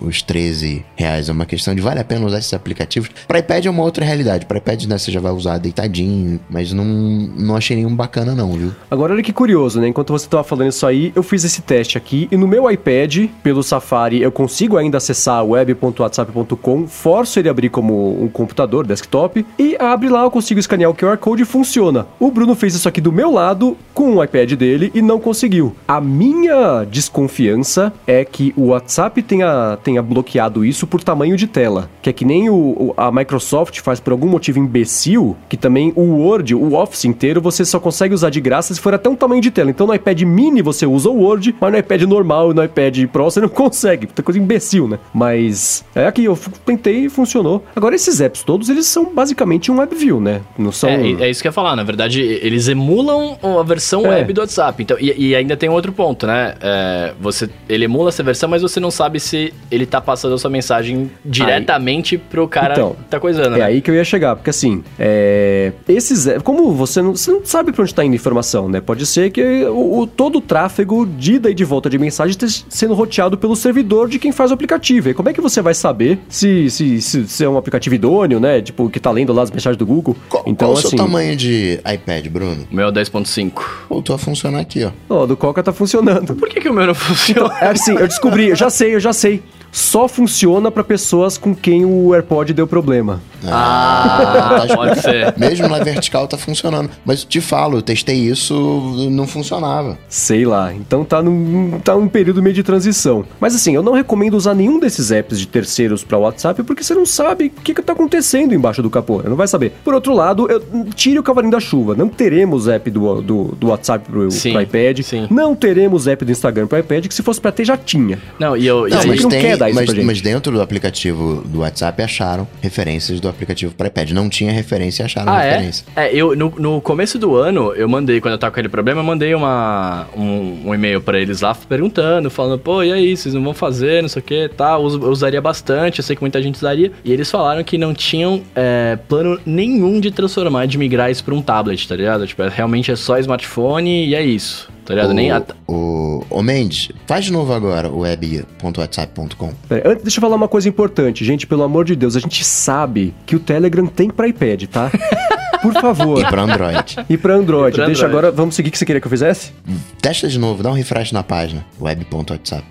Speaker 3: os 13 reais. É uma questão de vale a pena usar esses aplicativos. Para iPad é uma outra realidade. Para iPad, né, você já vai usar deitadinho, mas não, não achei nenhum bacana, não, viu?
Speaker 1: Agora, olha que curioso, né? Enquanto você estava falando isso aí, eu fiz esse teste aqui e no meu iPad, pelo Safari, eu consigo ainda acessar web.whatsapp.com, forço ele a abrir como um computador, desktop, e abre lá, eu consigo escanear o QR Code e funciona. O Bruno fez isso aqui do meu lado com o iPad dele e não conseguiu. A minha desconfiança é que o WhatsApp tem tenha, tenha bloqueado isso por tamanho de tela. Que é que nem o, a Microsoft faz por algum motivo imbecil, que também o Word, o Office inteiro, você só consegue usar de graça se for até um tamanho de tela. Então no iPad mini você usa o Word, mas no iPad normal e no iPad Pro você não consegue. Puta coisa imbecil, né? Mas é aqui, eu tentei e funcionou. Agora esses apps todos, eles são basicamente um WebView, né? Não são...
Speaker 2: É, é isso que eu ia falar. Na verdade, eles emulam a versão
Speaker 1: É.
Speaker 2: web do WhatsApp. Então, e, e ainda tem outro ponto, né? É, você, ele emula essa versão, mas você não sabe se ele tá passando a sua mensagem diretamente pro cara
Speaker 1: Então,
Speaker 2: que tá coisando.
Speaker 1: É
Speaker 2: né?
Speaker 1: aí que eu ia chegar, porque assim, é, esses, é, como você não, você não sabe pra onde tá indo a informação, né? Pode ser que o, o- todo o tráfego de ida e de volta de mensagem esteja sendo roteado pelo servidor de quem faz o aplicativo. E como é que você vai saber se, se, se, se é um aplicativo idôneo, né? Tipo, que tá lendo lá as mensagens do Google?
Speaker 3: Qual,
Speaker 1: então,
Speaker 3: qual o seu
Speaker 1: assim,
Speaker 3: tamanho de iPad, Bruno?
Speaker 2: O meu é 10.5.
Speaker 3: Voltou a funcionar aqui, ó.
Speaker 1: ó, do Coca tá funcionando.
Speaker 2: Por que, que o meu não funciona?
Speaker 1: É assim, eu descobri, eu já sei, eu já sei sei. Só funciona pra pessoas com quem o AirPod deu problema.
Speaker 2: Ah,
Speaker 3: tá-
Speaker 2: pode ser.
Speaker 3: Mesmo na vertical tá funcionando. Mas te falo, eu testei isso, não funcionava.
Speaker 1: Sei lá, então tá num, tá num período meio de transição. Mas assim, eu não recomendo usar nenhum desses apps de terceiros pra WhatsApp porque você não sabe o que, que tá acontecendo embaixo do capô, não vai saber. Por outro lado, eu, tire o cavalinho da chuva. Não teremos app do, do, do WhatsApp pro,
Speaker 2: Sim,
Speaker 1: pro iPad.
Speaker 2: sim.
Speaker 1: Não teremos app do Instagram pro iPad, que se fosse pra ter já tinha.
Speaker 2: Não, e eu. e
Speaker 3: Não,
Speaker 2: aí-
Speaker 3: mas,
Speaker 1: não
Speaker 3: tem,
Speaker 1: quer dar isso
Speaker 3: mas,
Speaker 1: pra gente.
Speaker 3: mas dentro do aplicativo do WhatsApp acharam referências do aplicativo para iPad. Não tinha referência e acharam
Speaker 2: Ah, é?
Speaker 3: referência.
Speaker 2: É, eu no, no começo do ano, eu mandei, quando eu tava com aquele problema, eu mandei uma, um, um e-mail pra eles lá perguntando, falando, pô, e aí, vocês não vão fazer, não sei o que, tá, eu usaria bastante, eu sei que muita gente usaria. E eles falaram que não tinham é, plano nenhum de transformar, de migrar isso pra um tablet, tá ligado? Tipo, é- realmente é só smartphone e é isso, tá ligado?
Speaker 3: O,
Speaker 2: Nem a-
Speaker 3: o, o Mendes, faz de novo agora o web.whatsapp.com.
Speaker 1: Pera, antes, deixa eu falar uma coisa importante, gente, pelo amor de Deus, a gente sabe que o Telegram tem pra iPad, tá? Por favor.
Speaker 3: E para Android.
Speaker 1: E pra Android.
Speaker 2: E
Speaker 1: Deixa
Speaker 2: Android.
Speaker 1: agora, vamos seguir o que você queria que eu fizesse?
Speaker 3: Testa de novo, dá um refresh na página. web.whatsapp.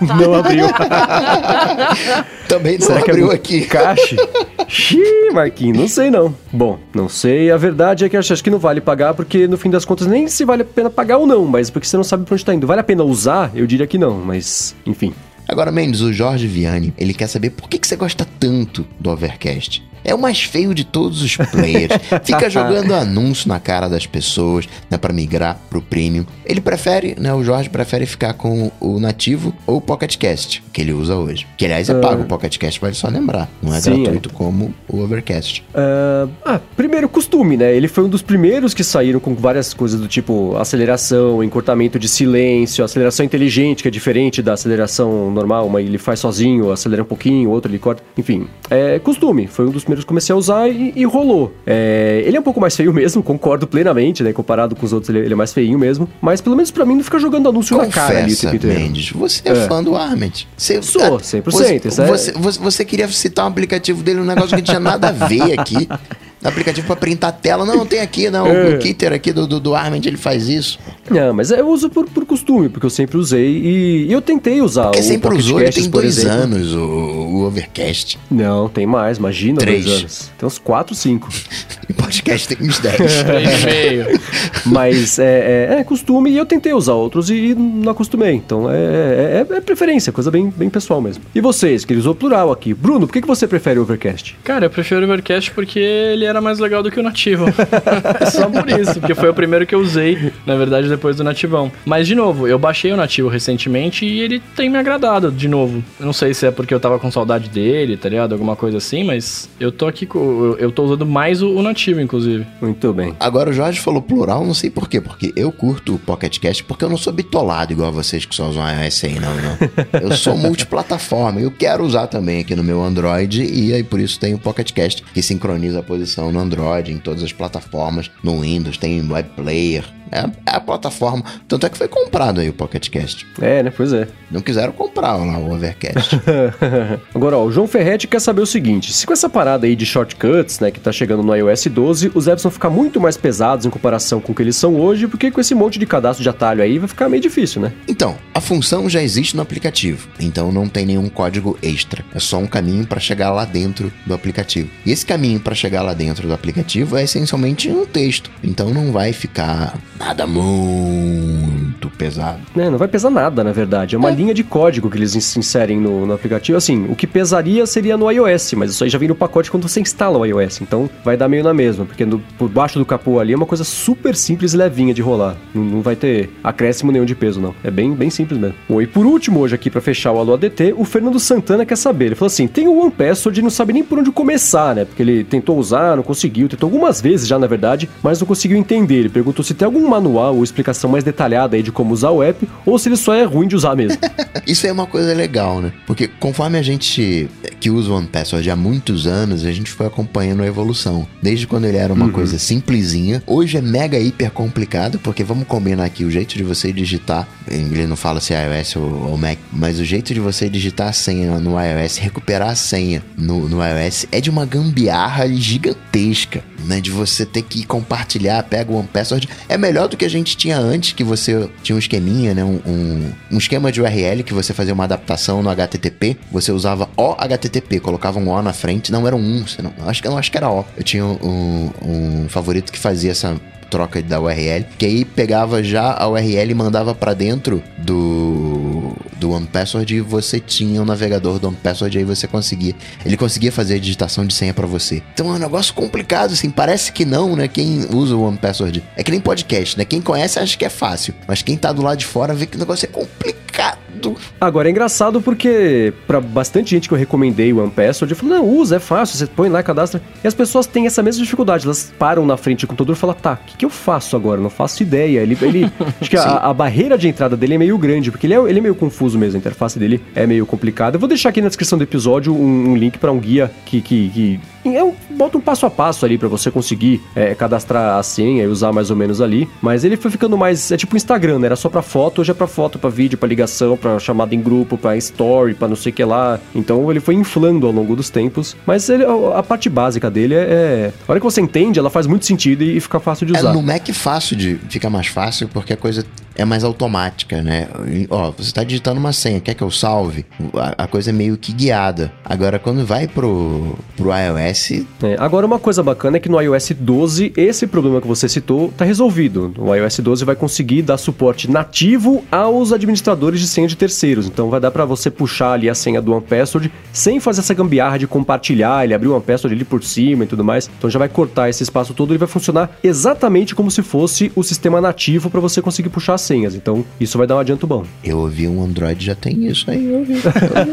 Speaker 1: Não abriu.
Speaker 3: Também não
Speaker 1: Será que
Speaker 3: abriu
Speaker 1: é
Speaker 3: aqui.
Speaker 1: Caixe? Xiii, Marquinhos, não sei não. Bom, não sei. A verdade é que eu acho acho que não vale pagar, porque no fim das contas nem se vale a pena pagar ou não, mas porque você não sabe pra onde tá indo. Vale a pena usar? Eu diria que não, mas enfim.
Speaker 3: Agora, Mendes, o Jorge Vianney, ele quer saber por que, que você gosta tanto do Overcast. É o mais feio de todos os players. Fica jogando anúncio na cara das pessoas, né, para migrar pro premium. Ele prefere, né, o Jorge prefere ficar com o nativo ou o Pocket Cast, que ele usa hoje. Que aliás é pago, o Pocket Cast vale só lembrar. Não é
Speaker 1: Sim,
Speaker 3: gratuito como o Overcast.
Speaker 1: Ah, ah, primeiro, costume, né? Ele foi um dos primeiros que saíram com várias coisas do tipo aceleração, encurtamento de silêncio, aceleração inteligente, que é diferente da aceleração normal, mas ele faz sozinho, acelera um pouquinho, outro ele corta. Enfim, é costume. Foi um dos primeiros que comecei a usar e, e rolou. É, ele é um pouco mais feio mesmo, concordo plenamente, né? Comparado com os outros, ele, ele é mais feinho mesmo. Mas pelo menos pra mim não fica jogando anúncio na cara ali o
Speaker 3: Confessa,
Speaker 1: tempo inteiro.
Speaker 3: Mendes, você é,
Speaker 1: É.
Speaker 3: fã do. Você,
Speaker 1: Sou,
Speaker 3: a-
Speaker 1: 100%,
Speaker 3: Você,
Speaker 1: isso é-
Speaker 3: você, você, você queria citar um aplicativo dele, um negócio que não tinha nada a ver aqui. Aplicativo pra printar tela. Não, tem aqui, não.
Speaker 1: É.
Speaker 3: O Kitter aqui do, do, do Arment, ele faz isso.
Speaker 1: Não, mas eu uso por, por costume, porque eu sempre usei e, e eu tentei usar
Speaker 3: Porque
Speaker 1: o
Speaker 3: sempre
Speaker 1: Pocket
Speaker 3: usou, ele
Speaker 1: Casts,
Speaker 3: tem
Speaker 1: por
Speaker 3: dois
Speaker 1: exemplo.
Speaker 3: anos, o, o Overcast.
Speaker 1: Não, tem mais, imagina
Speaker 3: Três.
Speaker 1: dois anos. Tem uns quatro, cinco.
Speaker 3: E podcast tem uns 10.
Speaker 2: Três e meio.
Speaker 1: Mas é, é, é costume e eu tentei usar outros e não acostumei. Então é, é, é preferência, coisa bem, bem pessoal mesmo. E vocês, que ele usou plural aqui. Bruno, por que, que você prefere o Overcast?
Speaker 2: Cara, eu prefiro o Overcast porque ele era mais legal do que o nativo. Só por isso, porque foi o primeiro que eu usei, na verdade, depois do nativão. Mas, de novo, eu baixei o nativo recentemente e ele tem me agradado, de novo. Eu não sei se é porque eu tava com saudade dele, tá ligado? Alguma coisa assim, mas eu tô aqui com. eu- Eu tô usando mais o, o nativo, inclusive.
Speaker 1: Muito bem.
Speaker 3: Agora o Jorge falou plural, não sei por quê. Porque eu curto o Pocket Cast porque eu não sou bitolado igual vocês que só usam iOS aí, não, não. Eu sou multiplataforma. Eu quero usar também aqui no meu Android e aí por isso tem o Pocket Cast que sincroniza a posição no Android, em todas as plataformas, no Windows, tem Web Player. É, é a plataforma. Tanto é que foi comprado aí o Pocket Cast.
Speaker 1: É, né? Pois é.
Speaker 3: Não quiseram comprar lá o Overcast.
Speaker 1: Agora, ó, o João Ferretti quer saber o seguinte: se com essa parada aí de shortcuts, né, que tá chegando no iOS 12, os apps vão ficar muito mais pesados em comparação com o que eles são hoje, porque com esse monte de cadastro de atalho aí vai ficar meio difícil, né?
Speaker 3: Então, a função já existe no aplicativo, então não tem nenhum código extra. É só um caminho para chegar lá dentro do aplicativo. E esse caminho para chegar lá dentro do aplicativo é essencialmente um texto, então não vai ficar nada muito pesado.
Speaker 1: É, não vai pesar nada, na verdade. É uma
Speaker 3: É.
Speaker 1: linha de código que eles ins- inserem no, no aplicativo. Assim, o que pesaria seria no iOS, mas isso aí já vem no pacote quando você instala o iOS. Então vai dar meio na mesma, porque no- por baixo do capô ali é uma coisa super simples e levinha de rolar. Não, não vai ter acréscimo nenhum de peso, não. É bem, bem simples mesmo. Bom, e por último, hoje aqui pra fechar o Alô ADT, o Fernando Santana quer saber. Ele falou assim: tem o One Password e não sabe nem por onde começar, né? Porque ele tentou usar, não conseguiu, tentou algumas vezes já, na verdade, mas não conseguiu entender. Ele perguntou se tem algum manual ou explicação mais detalhada aí de como usar o app, ou se ele só é ruim de usar mesmo.
Speaker 3: Isso é uma coisa legal, né? Porque conforme a gente que usa o One Password há muitos anos, a gente foi acompanhando a evolução. Desde quando ele era uma coisa simplesinha, hoje é mega hiper complicado, porque vamos combinar aqui o jeito de você digitar, ele não fala se é iOS ou, ou Mac, mas o jeito de você digitar a senha no iOS, recuperar a senha no, no iOS é de uma gambiarra gigantesca, né? De você ter que compartilhar, pega o One Password. É melhor do que a gente tinha antes, que você tinha um esqueminha, né? Um, um, um esquema de URL que você fazia uma adaptação no HTTP. Você usava o HTTP, colocava um O na frente. Não, era um 1, você não, acho, que- eu acho que era O. Eu tinha um, um favorito que fazia essa troca da URL, que aí pegava já a URL e mandava pra dentro do do One Password você tinha o navegador do One Password aí você conseguia, ele conseguia fazer a digitação de senha pra você. Então é um negócio complicado assim, parece que não, né? Quem usa o One Password é que nem podcast, né? Quem conhece acha que é fácil, mas quem tá do lado de fora vê que o negócio é complicado.
Speaker 1: Agora é engraçado porque pra bastante gente que eu recomendei o One Password, eu falei, não, usa, é fácil, você põe lá, cadastra. E as pessoas têm essa mesma dificuldade, elas param na frente do computador e falam, tá, o que, que eu faço agora? Não faço ideia. Ele, ele acho que a, a barreira de entrada dele é meio grande, porque ele é, ele é meio confuso mesmo, a interface dele é meio complicada. Eu vou deixar aqui na descrição do episódio um, um link pra um guia que, que, que é um, bota um passo a passo ali pra você conseguir é, cadastrar a senha e usar mais ou menos ali. Mas ele foi ficando mais. É tipo o Instagram, né? Era só pra foto, hoje é pra foto, pra vídeo, pra ligação, pra chamada em grupo, pra story, pra não sei o que lá. Então ele foi inflando ao longo dos tempos. Mas ele, a, parte básica dele é, é. A hora que você entende, ela faz muito sentido e, e fica fácil de
Speaker 3: É,
Speaker 1: usar.
Speaker 3: no Mac fácil de. Fica mais fácil porque a coisa é mais automática, né? Ó, você tá digitando uma senha, quer que eu salve? A, a coisa é meio que guiada. Agora, quando vai pro, pro iOS,
Speaker 1: É, agora, uma coisa bacana é que no iOS 12, esse problema que você citou tá resolvido. O iOS 12 vai conseguir dar suporte nativo aos administradores de senha de terceiros. Então, vai dar para você puxar ali a senha do OnePassword sem fazer essa gambiarra de compartilhar, ele abrir o OnePassword ali por cima e tudo mais. Então, já vai cortar esse espaço todo e vai funcionar exatamente como se fosse o sistema nativo para você conseguir puxar as senhas. Então, isso vai dar um adianto bom.
Speaker 3: eu ouvi um Android já tem isso aí, eu ouvi. Eu ouvi.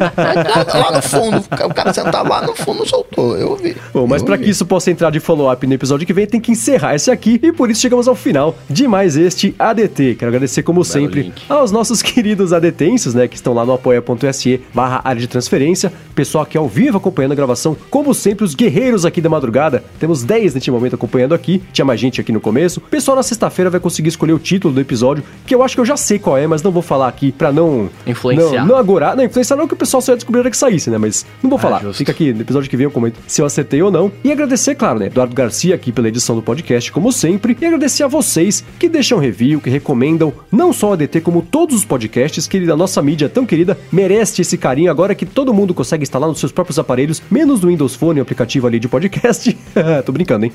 Speaker 3: lá no fundo, o cara sentava lá no fundo soltou, eu ouvi.
Speaker 1: Bom, mas para que isso possa entrar de follow-up no episódio que vem, tem que encerrar esse aqui e por isso chegamos ao final de mais este ADT. Quero agradecer, como sempre,
Speaker 2: link.
Speaker 1: aos nossos queridos adetenses, né, que estão lá no apoia.se barra área de transferência. Pessoal aqui ao vivo acompanhando a gravação, como sempre, os guerreiros aqui da madrugada. Temos 10 neste momento acompanhando aqui, tinha mais gente aqui no começo. Pessoal na sexta-feira vai conseguir escolher o título do episódio, que eu acho que eu já sei qual é, mas não vou falar aqui pra não...
Speaker 2: Influenciar.
Speaker 1: Não, não agorar. Não, influenciar não que o pessoal só ia descobrir que saísse, né, mas não vou falar.
Speaker 2: justo.
Speaker 1: Fica aqui no episódio que vem eu comento se eu acertei ou não. E agradecer, claro, né, Eduardo Garcia aqui pela edição do podcast, como sempre. E agradecer a vocês que deixam review, que recomendam não só o ADT, como todos os podcasts, que a nossa mídia tão querida merece esse carinho agora que todo mundo consegue instalar nos seus próprios aparelhos, menos no Windows Phone, o aplicativo ali de podcast. Tô brincando, hein?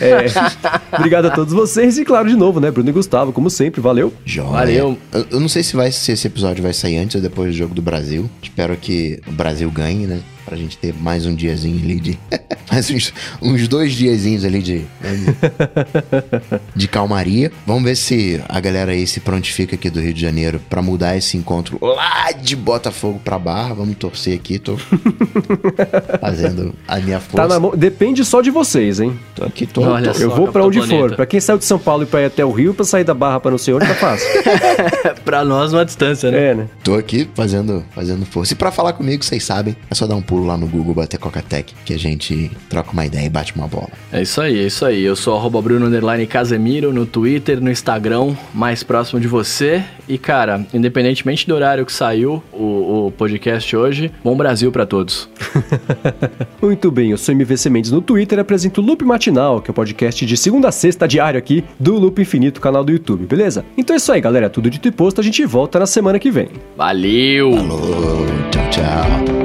Speaker 1: É, obrigado a todos vocês e, claro, de novo, né, Bruno e Gustavo, como sempre, valeu.
Speaker 3: Joia.
Speaker 2: Valeu.
Speaker 3: Eu, eu não sei se, vai, se esse episódio vai sair antes ou depois do jogo do Brasil. Espero que o Brasil ganhe, né? Pra gente ter mais um diazinho ali de. mais uns, uns dois diazinhos ali de. de calmaria. Vamos ver se a galera aí se prontifica aqui do Rio de Janeiro pra mudar esse encontro lá de Botafogo pra Barra. Vamos torcer aqui. Tô fazendo a minha força.
Speaker 1: Tá na mão. Depende só de vocês, hein?
Speaker 3: Tô aqui, tô.
Speaker 2: Olha
Speaker 3: tô-
Speaker 1: Eu
Speaker 2: só,
Speaker 1: vou pra onde
Speaker 2: Planeta.
Speaker 1: for. Pra quem saiu de São Paulo e pra ir até o Rio, pra sair da Barra pra não sei onde, tá fácil.
Speaker 2: pra nós, uma distância, né?
Speaker 1: é, né?
Speaker 3: Tô aqui fazendo, fazendo força. E pra falar comigo, vocês sabem, é só dar um pulo lá no Google, bater Coca-Tech, que a gente troca uma ideia e bate uma bola.
Speaker 2: É isso aí, é isso aí. Eu sou arroba Bruno Underline Casemiro no Twitter, no Instagram, mais próximo de você. E, cara, independentemente do horário que saiu o, o podcast hoje, bom Brasil pra todos.
Speaker 1: Muito bem, eu sou MVC Mendes no Twitter e apresento o Loop Matinal, que é o podcast de segunda a sexta diário aqui do Loop Infinito, canal do YouTube, beleza? Então é isso aí, galera. Tudo dito e posto, a gente volta na semana que vem.
Speaker 2: Valeu!
Speaker 3: Falou, tchau, tchau.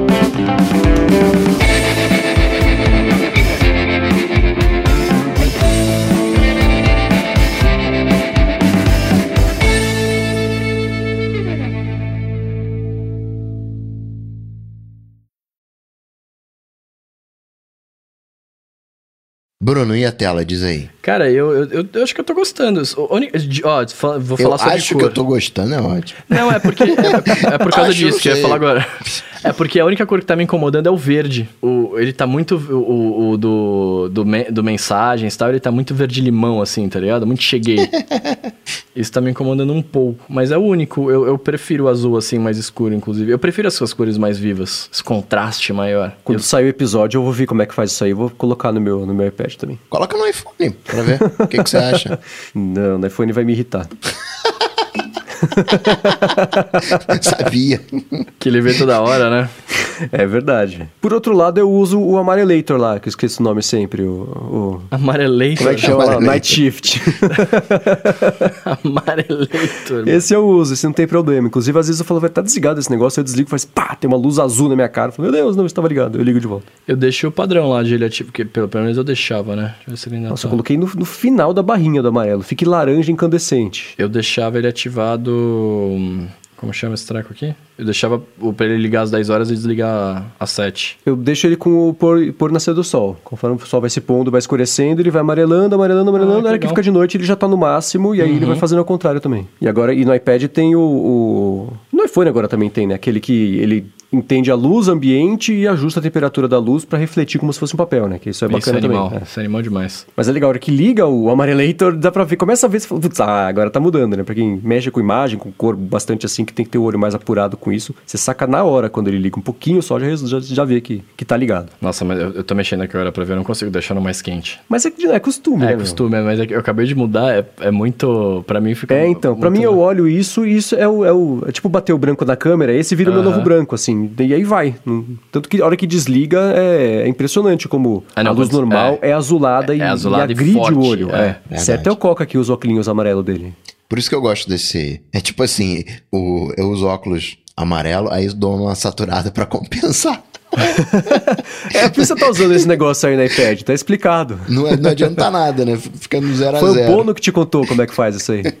Speaker 3: Bruno, e a tela? Diz aí.
Speaker 2: Cara, eu, eu, eu, acho que eu tô gostando. Ó, vou falar
Speaker 3: eu
Speaker 2: sobre
Speaker 3: acho
Speaker 2: cor.
Speaker 3: que eu tô gostando, é ótimo.
Speaker 2: Não, é porque. É, é por causa disso que eu ia falar agora. É porque a única cor que tá me incomodando é o verde. O, ele tá muito. O, o- do, do, do mensagens e tal, ele tá muito verde-limão, assim, tá ligado? Muito cheguei. Isso tá me incomodando um pouco. Mas é o único. Eu, eu prefiro o azul, assim, mais escuro, inclusive. Eu prefiro as suas cores mais vivas. Esse contraste maior.
Speaker 1: Quando sair o episódio, eu vou ver como é que faz isso aí. Vou colocar no meu, no meu iPad também.
Speaker 3: Coloca no iPhone pra ver. O que, que você acha?
Speaker 1: Não, no iPhone vai me irritar.
Speaker 3: Sabia.
Speaker 2: Que ele vê toda hora, né?
Speaker 1: É verdade. Por outro lado, eu uso o Amarelator lá, que eu esqueço o nome sempre. O, o...
Speaker 2: Amarelento.
Speaker 1: Como é que chama lá?
Speaker 3: Amarelator.
Speaker 1: Night Shift.
Speaker 2: Amarelento.
Speaker 1: esse eu uso, esse não tem problema. Inclusive, às vezes eu falo, vai estar desligado esse negócio, eu desligo e faz pá, tem uma luz azul na minha cara. Eu falo, meu Deus, não estava ligado. Eu ligo de volta.
Speaker 2: Eu deixei o padrão lá de ele ativo, porque pelo, pelo menos eu deixava, né? Deixa eu ver se ele ainda
Speaker 1: Nossa,
Speaker 2: tá.
Speaker 1: eu coloquei no, no final da barrinha do amarelo. Fique laranja incandescente.
Speaker 2: Eu deixava ele ativado. Hum, Como chama esse treco aqui? Eu deixava o- pra ele ligar às 10 horas e desligar às 7.
Speaker 1: Eu deixo ele com o pôr, pôr nascer do sol. Conforme o sol vai se pondo, vai escurecendo, ele vai amarelando, amarelando, amarelando.
Speaker 2: Ah, que
Speaker 1: Na hora que fica de noite, ele já tá no máximo, e aí ele vai fazendo ao contrário também. E agora, e no iPad tem o. o... No iPhone agora também tem, né? Aquele que ele entende a luz ambiente e ajusta a temperatura da luz pra refletir como se fosse um papel, né? Que isso é
Speaker 2: Isso é
Speaker 1: bacana
Speaker 2: animal.
Speaker 1: também. é.
Speaker 2: Isso é animal demais.
Speaker 1: Mas é legal, a hora que liga o amarelator, dá pra ver, começa a ver, putz, ah, agora tá mudando, né? Pra quem mexe com imagem, com cor bastante assim, que tem que ter o olho mais apurado com isso, você saca na hora quando ele liga um pouquinho só, já, já, já vê que, que tá ligado.
Speaker 2: Nossa, mas eu, eu tô mexendo aqui agora pra ver, eu não consigo deixar no mais quente.
Speaker 1: Mas é, que é costume, né?
Speaker 2: É
Speaker 1: meu?
Speaker 2: costume, mas é que eu acabei de mudar, é, é muito. Pra mim fica.
Speaker 1: É, então, pra
Speaker 2: muito-
Speaker 1: mim eu olho isso e isso é o, é o- é tipo bater o branco na câmera, esse vira o meu
Speaker 2: Aham.
Speaker 1: novo branco, assim, e aí vai. Tanto que a hora que desliga é, é impressionante como
Speaker 2: Ah, não,
Speaker 1: a luz normal é, azulada
Speaker 2: É
Speaker 1: e,
Speaker 2: azulada
Speaker 1: e
Speaker 2: e
Speaker 1: agride
Speaker 2: forte,
Speaker 1: o olho.
Speaker 2: é,
Speaker 1: É, certo é o Coca aqui, os óculos amarelos dele.
Speaker 3: Por isso que eu gosto desse. É tipo assim, o, eu uso óculos amarelo, aí eu dou uma saturada pra compensar.
Speaker 1: É por isso que você tá usando esse negócio aí no iPad, tá explicado.
Speaker 3: Não, é- não adianta nada, né? Fica no zero a
Speaker 1: Foi o
Speaker 3: zero.
Speaker 1: Bono que te contou como é que faz isso aí.